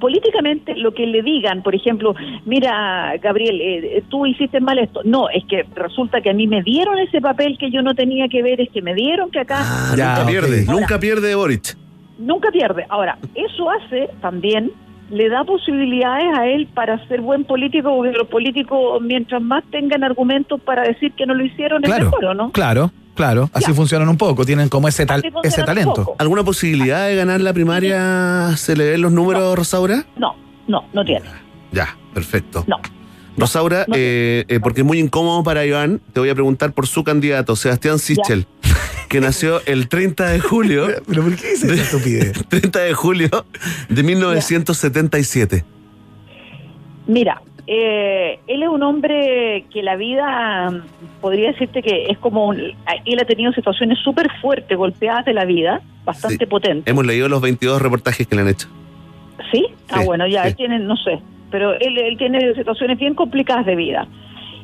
políticamente, eh, lo que le digan, por ejemplo, mira, Gabriel, eh, tú hiciste mal esto. No, es que resulta que a mí me dieron ese papel que yo no tenía que ver, es que me dieron que acá. Ah, Ya, nunca ok. pierde, Ahora, nunca pierde Boric. Nunca pierde. Ahora, eso hace también, le da posibilidades a él para ser buen político, porque los políticos, mientras más tengan argumentos para decir que no lo hicieron, es Claro, mejor, ¿o no? claro, claro. Así Ya. funcionan un poco, tienen como ese, tal, ese talento. ¿Alguna posibilidad de ganar la primaria? ¿Se le ven los números, Rosaura? No, no, no tiene. Ya, perfecto. No. Rosaura, eh, eh, porque es muy incómodo para Iván, te voy a preguntar por su candidato, Sebastián Sichel, que nació el 30 de julio. ¿Pero por qué dice esa estupidez? 30 de julio de 1977. Mira, eh, él es un hombre que la vida, podría decirte que es como, un- él ha tenido situaciones súper fuertes, golpeadas de la vida, bastante potentes. Hemos leído los 22 reportajes que le han hecho. ¿Sí? Ah, Sí, bueno, ya, sí. él tiene, no sé, pero él, él tiene situaciones bien complicadas de vida.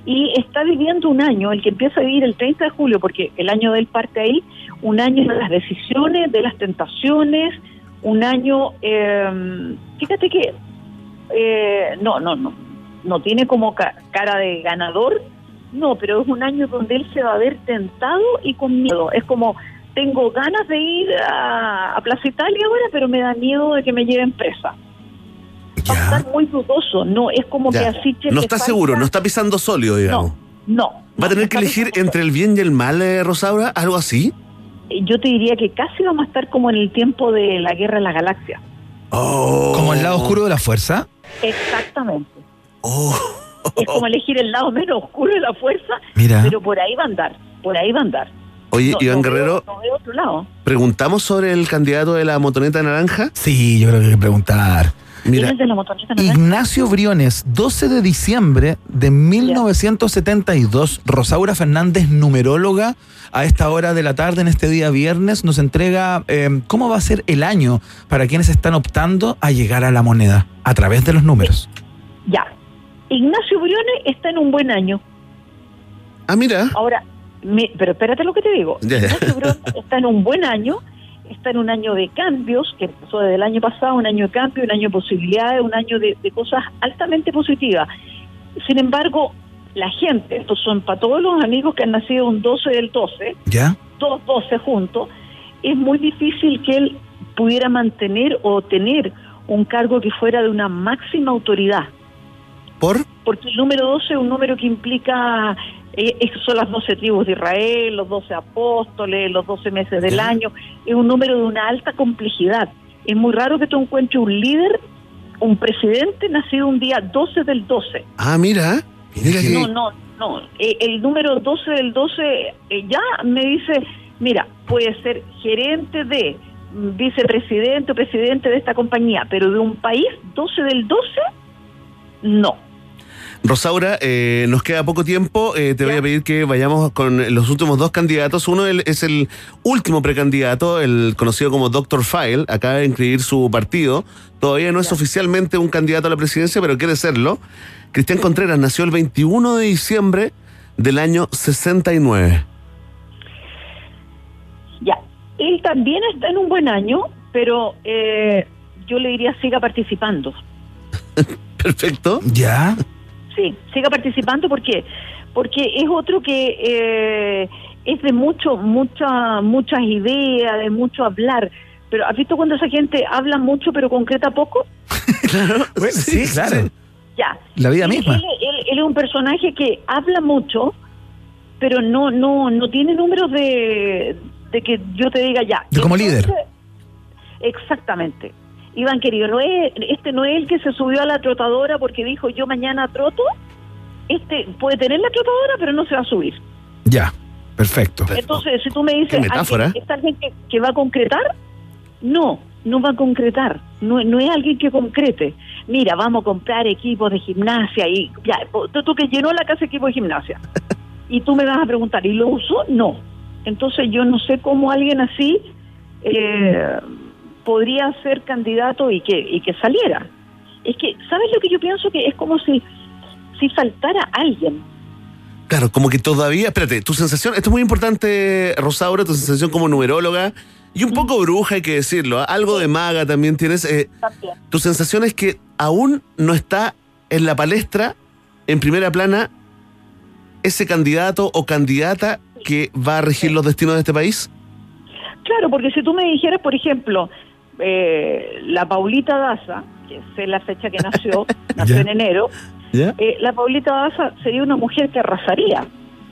Y está viviendo un año, el que empieza a vivir el 30 de julio, porque el año del parte ahí, un año de las decisiones, de las tentaciones, un año, eh, fíjate que eh, no, no, no, no tiene como ca- cara de ganador, no, pero es un año donde él se va a ver tentado y con miedo. Es como, tengo ganas de ir a, a Plaza Italia ahora, pero me da miedo de que me lleven presa. Va a estar muy dudoso, no, es como Ya. que así... No está seguro, no está pisando sólido, digamos. No, ¿Va a tener que elegir entre el bien y el mal, eh, Rosaura? ¿Algo así? Eh, yo te diría que casi vamos a estar como en el tiempo de la Guerra de las Galaxias. Como el lado oscuro de la fuerza. Exactamente. Oh. Es como elegir el lado menos oscuro de la fuerza, Mira. pero por ahí va a andar, por ahí va a andar. Oye, No- Iván no veo- Guerrero, no veo otro lado. ¿preguntamos sobre el candidato de la motoneta naranja? Sí, yo creo que hay que preguntar. ¿Quién Mira, es de la motoneta naranja? Ignacio Briones, 12 de diciembre de 1972. Rosaura Fernández, numeróloga, a esta hora de la tarde, en este día viernes, nos entrega eh, cómo va a ser el año para quienes están optando a llegar a la moneda a través de los números. Ya. Ignacio Briones está en un buen año. Ah, mira. Ahora, me- pero espérate lo que te digo. Ignacio Briones está en un buen año, está en un año de cambios, que empezó desde el año pasado, un año de cambio, un año de posibilidades, un año de, de cosas altamente positivas. Sin embargo, la gente, estos son para todos los amigos que han nacido un 12 del 12, ¿Ya? dos 12 juntos, es muy difícil que él pudiera mantener o tener un cargo que fuera de una máxima autoridad. ¿Por? Porque el número 12 es un número que implica, eh, es- son las 12 tribus de Israel, los 12 apóstoles, los 12 meses del año, es un número de una alta complejidad. Es muy raro que tú encuentres un líder, un presidente nacido un día 12 del 12. Ah, mira. Mira que- No, no, no. Eh, el número 12 del 12 eh, ya me dice, mira, puede ser gerente de, mm, vicepresidente o presidente de esta compañía, pero de un país 12 del 12, no. Rosaura, eh, nos queda poco tiempo. eh, te voy a pedir que vayamos con los últimos dos candidatos. Uno es el último precandidato, el conocido como Dr. File. Acaba de inscribir su partido. Todavía no es oficialmente un candidato a la presidencia, pero quiere serlo. Cristian Contreras nació el 21 de diciembre del año 69. Ya. Él también está en un buen año, pero eh, yo le diría siga participando. Perfecto. ¿Ya? Sí, siga participando porque porque es otro que eh, es de mucho mucha muchas ideas, de mucho hablar. Pero ¿has visto cuando esa gente habla mucho pero concreta poco? claro. Bueno, sí, claro. Ya. La vida Él- misma. Él, él- él es un personaje que habla mucho, pero no no no tiene números de, de que yo te diga ya. De como líder. Exactamente. Iván querido, no es, este no es el que se subió a la trotadora porque dijo yo mañana troto. Este puede tener la trotadora, pero no se va a subir. Ya. Perfecto. Entonces, si tú me dices, Qué metáfora. ¿alguien- ¿es alguien que, que va a concretar? No, no va a concretar. No, no es alguien que concrete. Mira, vamos a comprar equipos de gimnasia y ya, tú, tú que llenó la casa de equipos de gimnasia. Y tú me vas a preguntar, ¿y lo usó? No. Entonces yo no sé cómo alguien así eh, podría ser candidato y que, y que saliera. Es que, ¿sabes lo que yo pienso? Que es como si, si faltara alguien. Claro, como que todavía, espérate, tu sensación, esto es muy importante, Rosaura, tu sensación como numeróloga y un poco bruja, hay que decirlo, ¿ah? algo de maga también tienes. eh, También. tu sensación es que aún no está en la palestra, en primera plana, ese candidato o candidata que va a regir los destinos de este país. Claro, porque si tú me dijeras, por ejemplo, eh, la Paulita Daza, que sé la fecha que nació, nació en enero, eh, la Paulita Daza sería una mujer que arrasaría.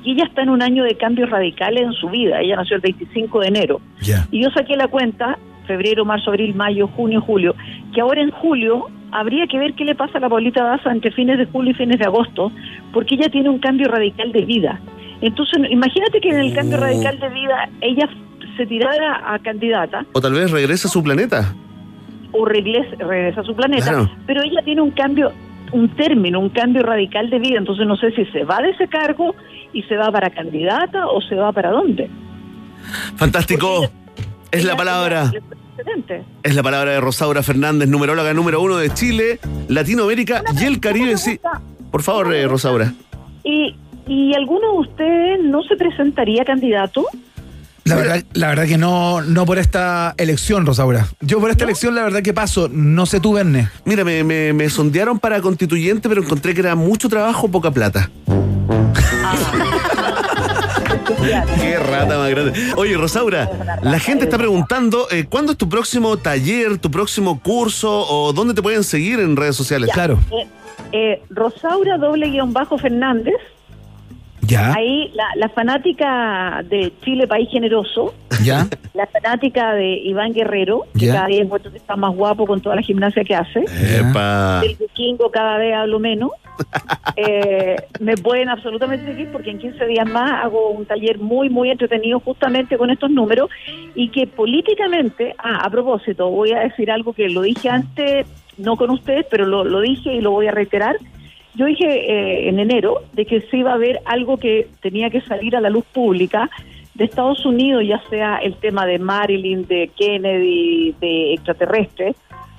Y ella está en un año de cambios radicales en su vida. Ella nació el 25 de enero. Y yo saqué la cuenta, febrero, marzo, abril, mayo, junio, julio, que ahora en julio habría que ver qué le pasa a la Paulita Daza entre fines de julio y fines de agosto, porque ella tiene un cambio radical de vida. Entonces, imagínate que en el cambio Oh. radical de vida ella se tirara a candidata O tal vez regresa a su planeta. o regresa, regresa a su planeta, Claro. pero ella tiene un cambio, un término, un cambio radical de vida, entonces no sé si se va de ese cargo y se va para candidata o se va para dónde. Fantástico. Es la palabra. Es la palabra de Rosaura Fernández, numeróloga número uno de Chile, Latinoamérica y el Caribe. Sí. Por favor, eh, Rosaura. ¿Y, ¿Y alguno de ustedes no se presentaría candidato? La verdad, la verdad que no, no por esta elección, Rosaura. Yo por esta elección, la verdad que paso. No sé tú, Verne. Mira, me, me- me sondearon para constituyente, pero encontré que era mucho trabajo, poca plata. Qué rata más grande. Oye, Rosaura, la gente está preguntando, eh, ¿cuándo es tu próximo taller, tu próximo curso o dónde te pueden seguir en redes sociales? Claro. Eh, eh, Rosaura doble guion bajo Fernández. Ya. Ahí la, la fanática de Chile País Generoso, Ya. la fanática de Iván Guerrero, que Ya. cada día está más guapo con toda la gimnasia que hace. Epa. Del vikingo cada vez hablo menos. Eh, me pueden absolutamente seguir porque en 15 días más hago un taller muy, muy entretenido justamente con estos números y que políticamente, ah, a propósito, voy a decir algo que lo dije antes, no con ustedes, pero lo, lo dije y lo voy a reiterar. Yo dije eh, en enero de que se iba a ver algo que tenía que salir a la luz pública de Estados Unidos, ya sea el tema de Marilyn, de Kennedy, de extraterrestres,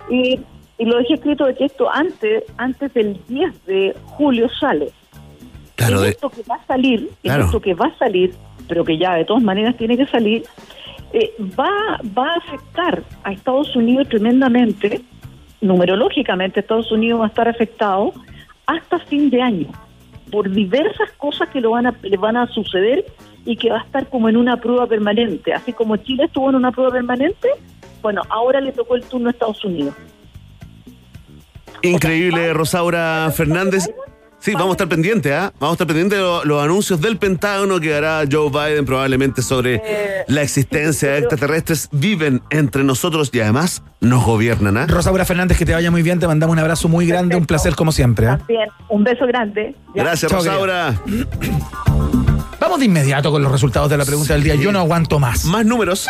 y, y lo dejé escrito de que esto antes, antes del 10 de julio sale. Claro, en de- esto que va a salir, Claro. en esto que va a salir, pero que ya de todas maneras tiene que salir, eh, va, va a afectar a Estados Unidos tremendamente, numerológicamente Estados Unidos va a estar afectado hasta fin de año, por diversas cosas que lo van a, le van a suceder y que va a estar como en una prueba permanente, así como Chile estuvo en una prueba permanente, bueno, ahora le tocó el turno a Estados Unidos. Increíble, Rosaura Fernández. Sí, vamos a estar pendientes, ¿ah? Vamos a estar pendientes de lo- los anuncios del Pentágono que hará Joe Biden probablemente sobre la existencia de extraterrestres. Viven entre nosotros y además nos gobiernan, ¿ah? Rosaura Fernández, que te vaya muy bien. Te mandamos un abrazo muy grande. Un placer, como siempre. ¿eh? Bien, un beso grande. Ya. Gracias, Rosaura. Vamos de inmediato con los resultados de la pregunta del día. Yo no aguanto más. Más números.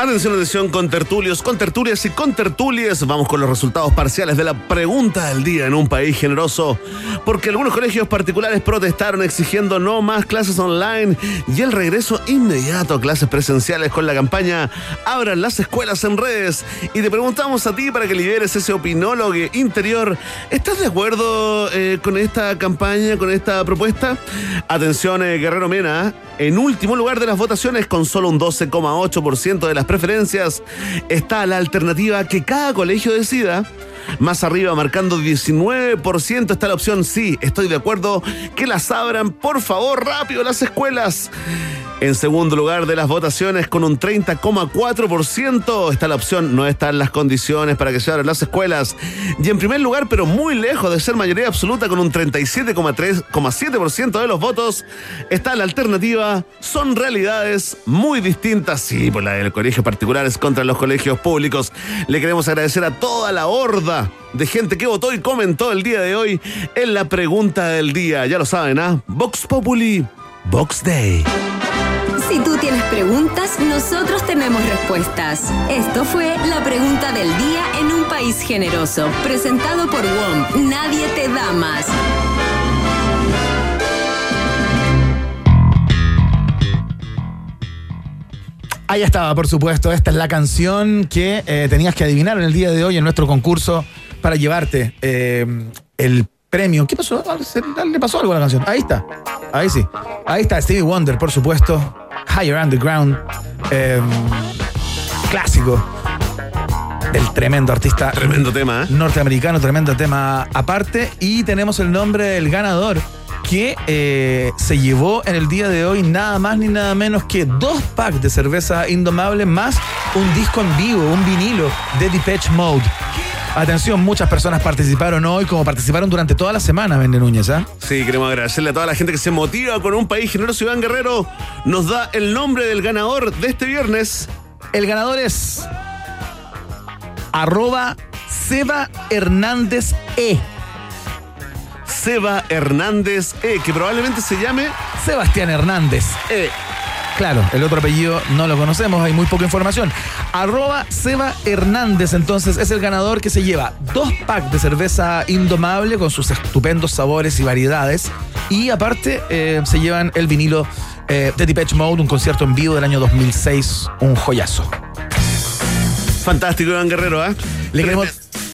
Atención, atención, con tertulios, con tertulias y con tertulias. Vamos con los resultados parciales de la pregunta del día en un país generoso. Porque algunos colegios particulares protestaron exigiendo no más clases online y el regreso inmediato a clases presenciales con la campaña Abran las escuelas en redes. Y te preguntamos a ti para que liberes ese opinólogo interior. ¿Estás de acuerdo eh, con esta campaña, con esta propuesta? Atención, eh, Guerrero Mena. En último lugar de las votaciones, con solo un 12,8% de las preferencias, está la alternativa que cada colegio decida. Más arriba, marcando 19%, está la opción sí, estoy de acuerdo, que las abran, por favor, rápido las escuelas. En segundo lugar de las votaciones, con un 30,4%, está la opción no están las condiciones para que se abran las escuelas. Y en primer lugar, pero muy lejos de ser mayoría absoluta, con un 37,3,7% de los votos, está la alternativa. Son realidades muy distintas, sí, por la de los colegios particulares contra los colegios públicos. Le queremos agradecer a toda la horda de gente que votó y comentó el día de hoy en la pregunta del día. Ya lo saben, ¿ah? Vox Populi, Vox Day. Si tú tienes preguntas, nosotros tenemos respuestas. Esto fue la pregunta del día en un país generoso. Presentado por WOM. Nadie te da más. Ahí estaba, por supuesto. Esta es la canción que eh, tenías que adivinar en el día de hoy en nuestro concurso para llevarte eh, el premio. ¿Qué pasó? Ah, Le pasó algo a la canción. Ahí está. Ahí sí. Ahí está Stevie Wonder, por supuesto. Higher Underground. eh, clásico. Del tremendo artista. Tremendo tema, ¿eh? Norteamericano, tremendo tema aparte. Y tenemos el nombre del ganador. que eh, se llevó en el día de hoy nada más ni nada menos que dos packs de cerveza indomable más un disco en vivo, un vinilo de Depeche Mode. Atención, muchas personas participaron hoy, como participaron durante toda la semana, Vende Núñez, ¿ah? Sí, queremos agradecerle a toda la gente que se motiva con un país generoso. Iván Guerrero nos da el nombre del ganador de este viernes. El ganador es arroba Seba Hernández E. Seba Hernández E, que probablemente se llame Sebastián Hernández E. Claro, el otro apellido no lo conocemos, hay muy poca información. Arroba Seba Hernández, entonces, es el ganador que se lleva dos packs de cerveza indomable con sus estupendos sabores y variedades. Y aparte, eh, se llevan el vinilo eh, de Depeche Mode, un concierto en vivo del año 2006, un joyazo. Fantástico, Iván Guerrero, ¿ah? Le queremos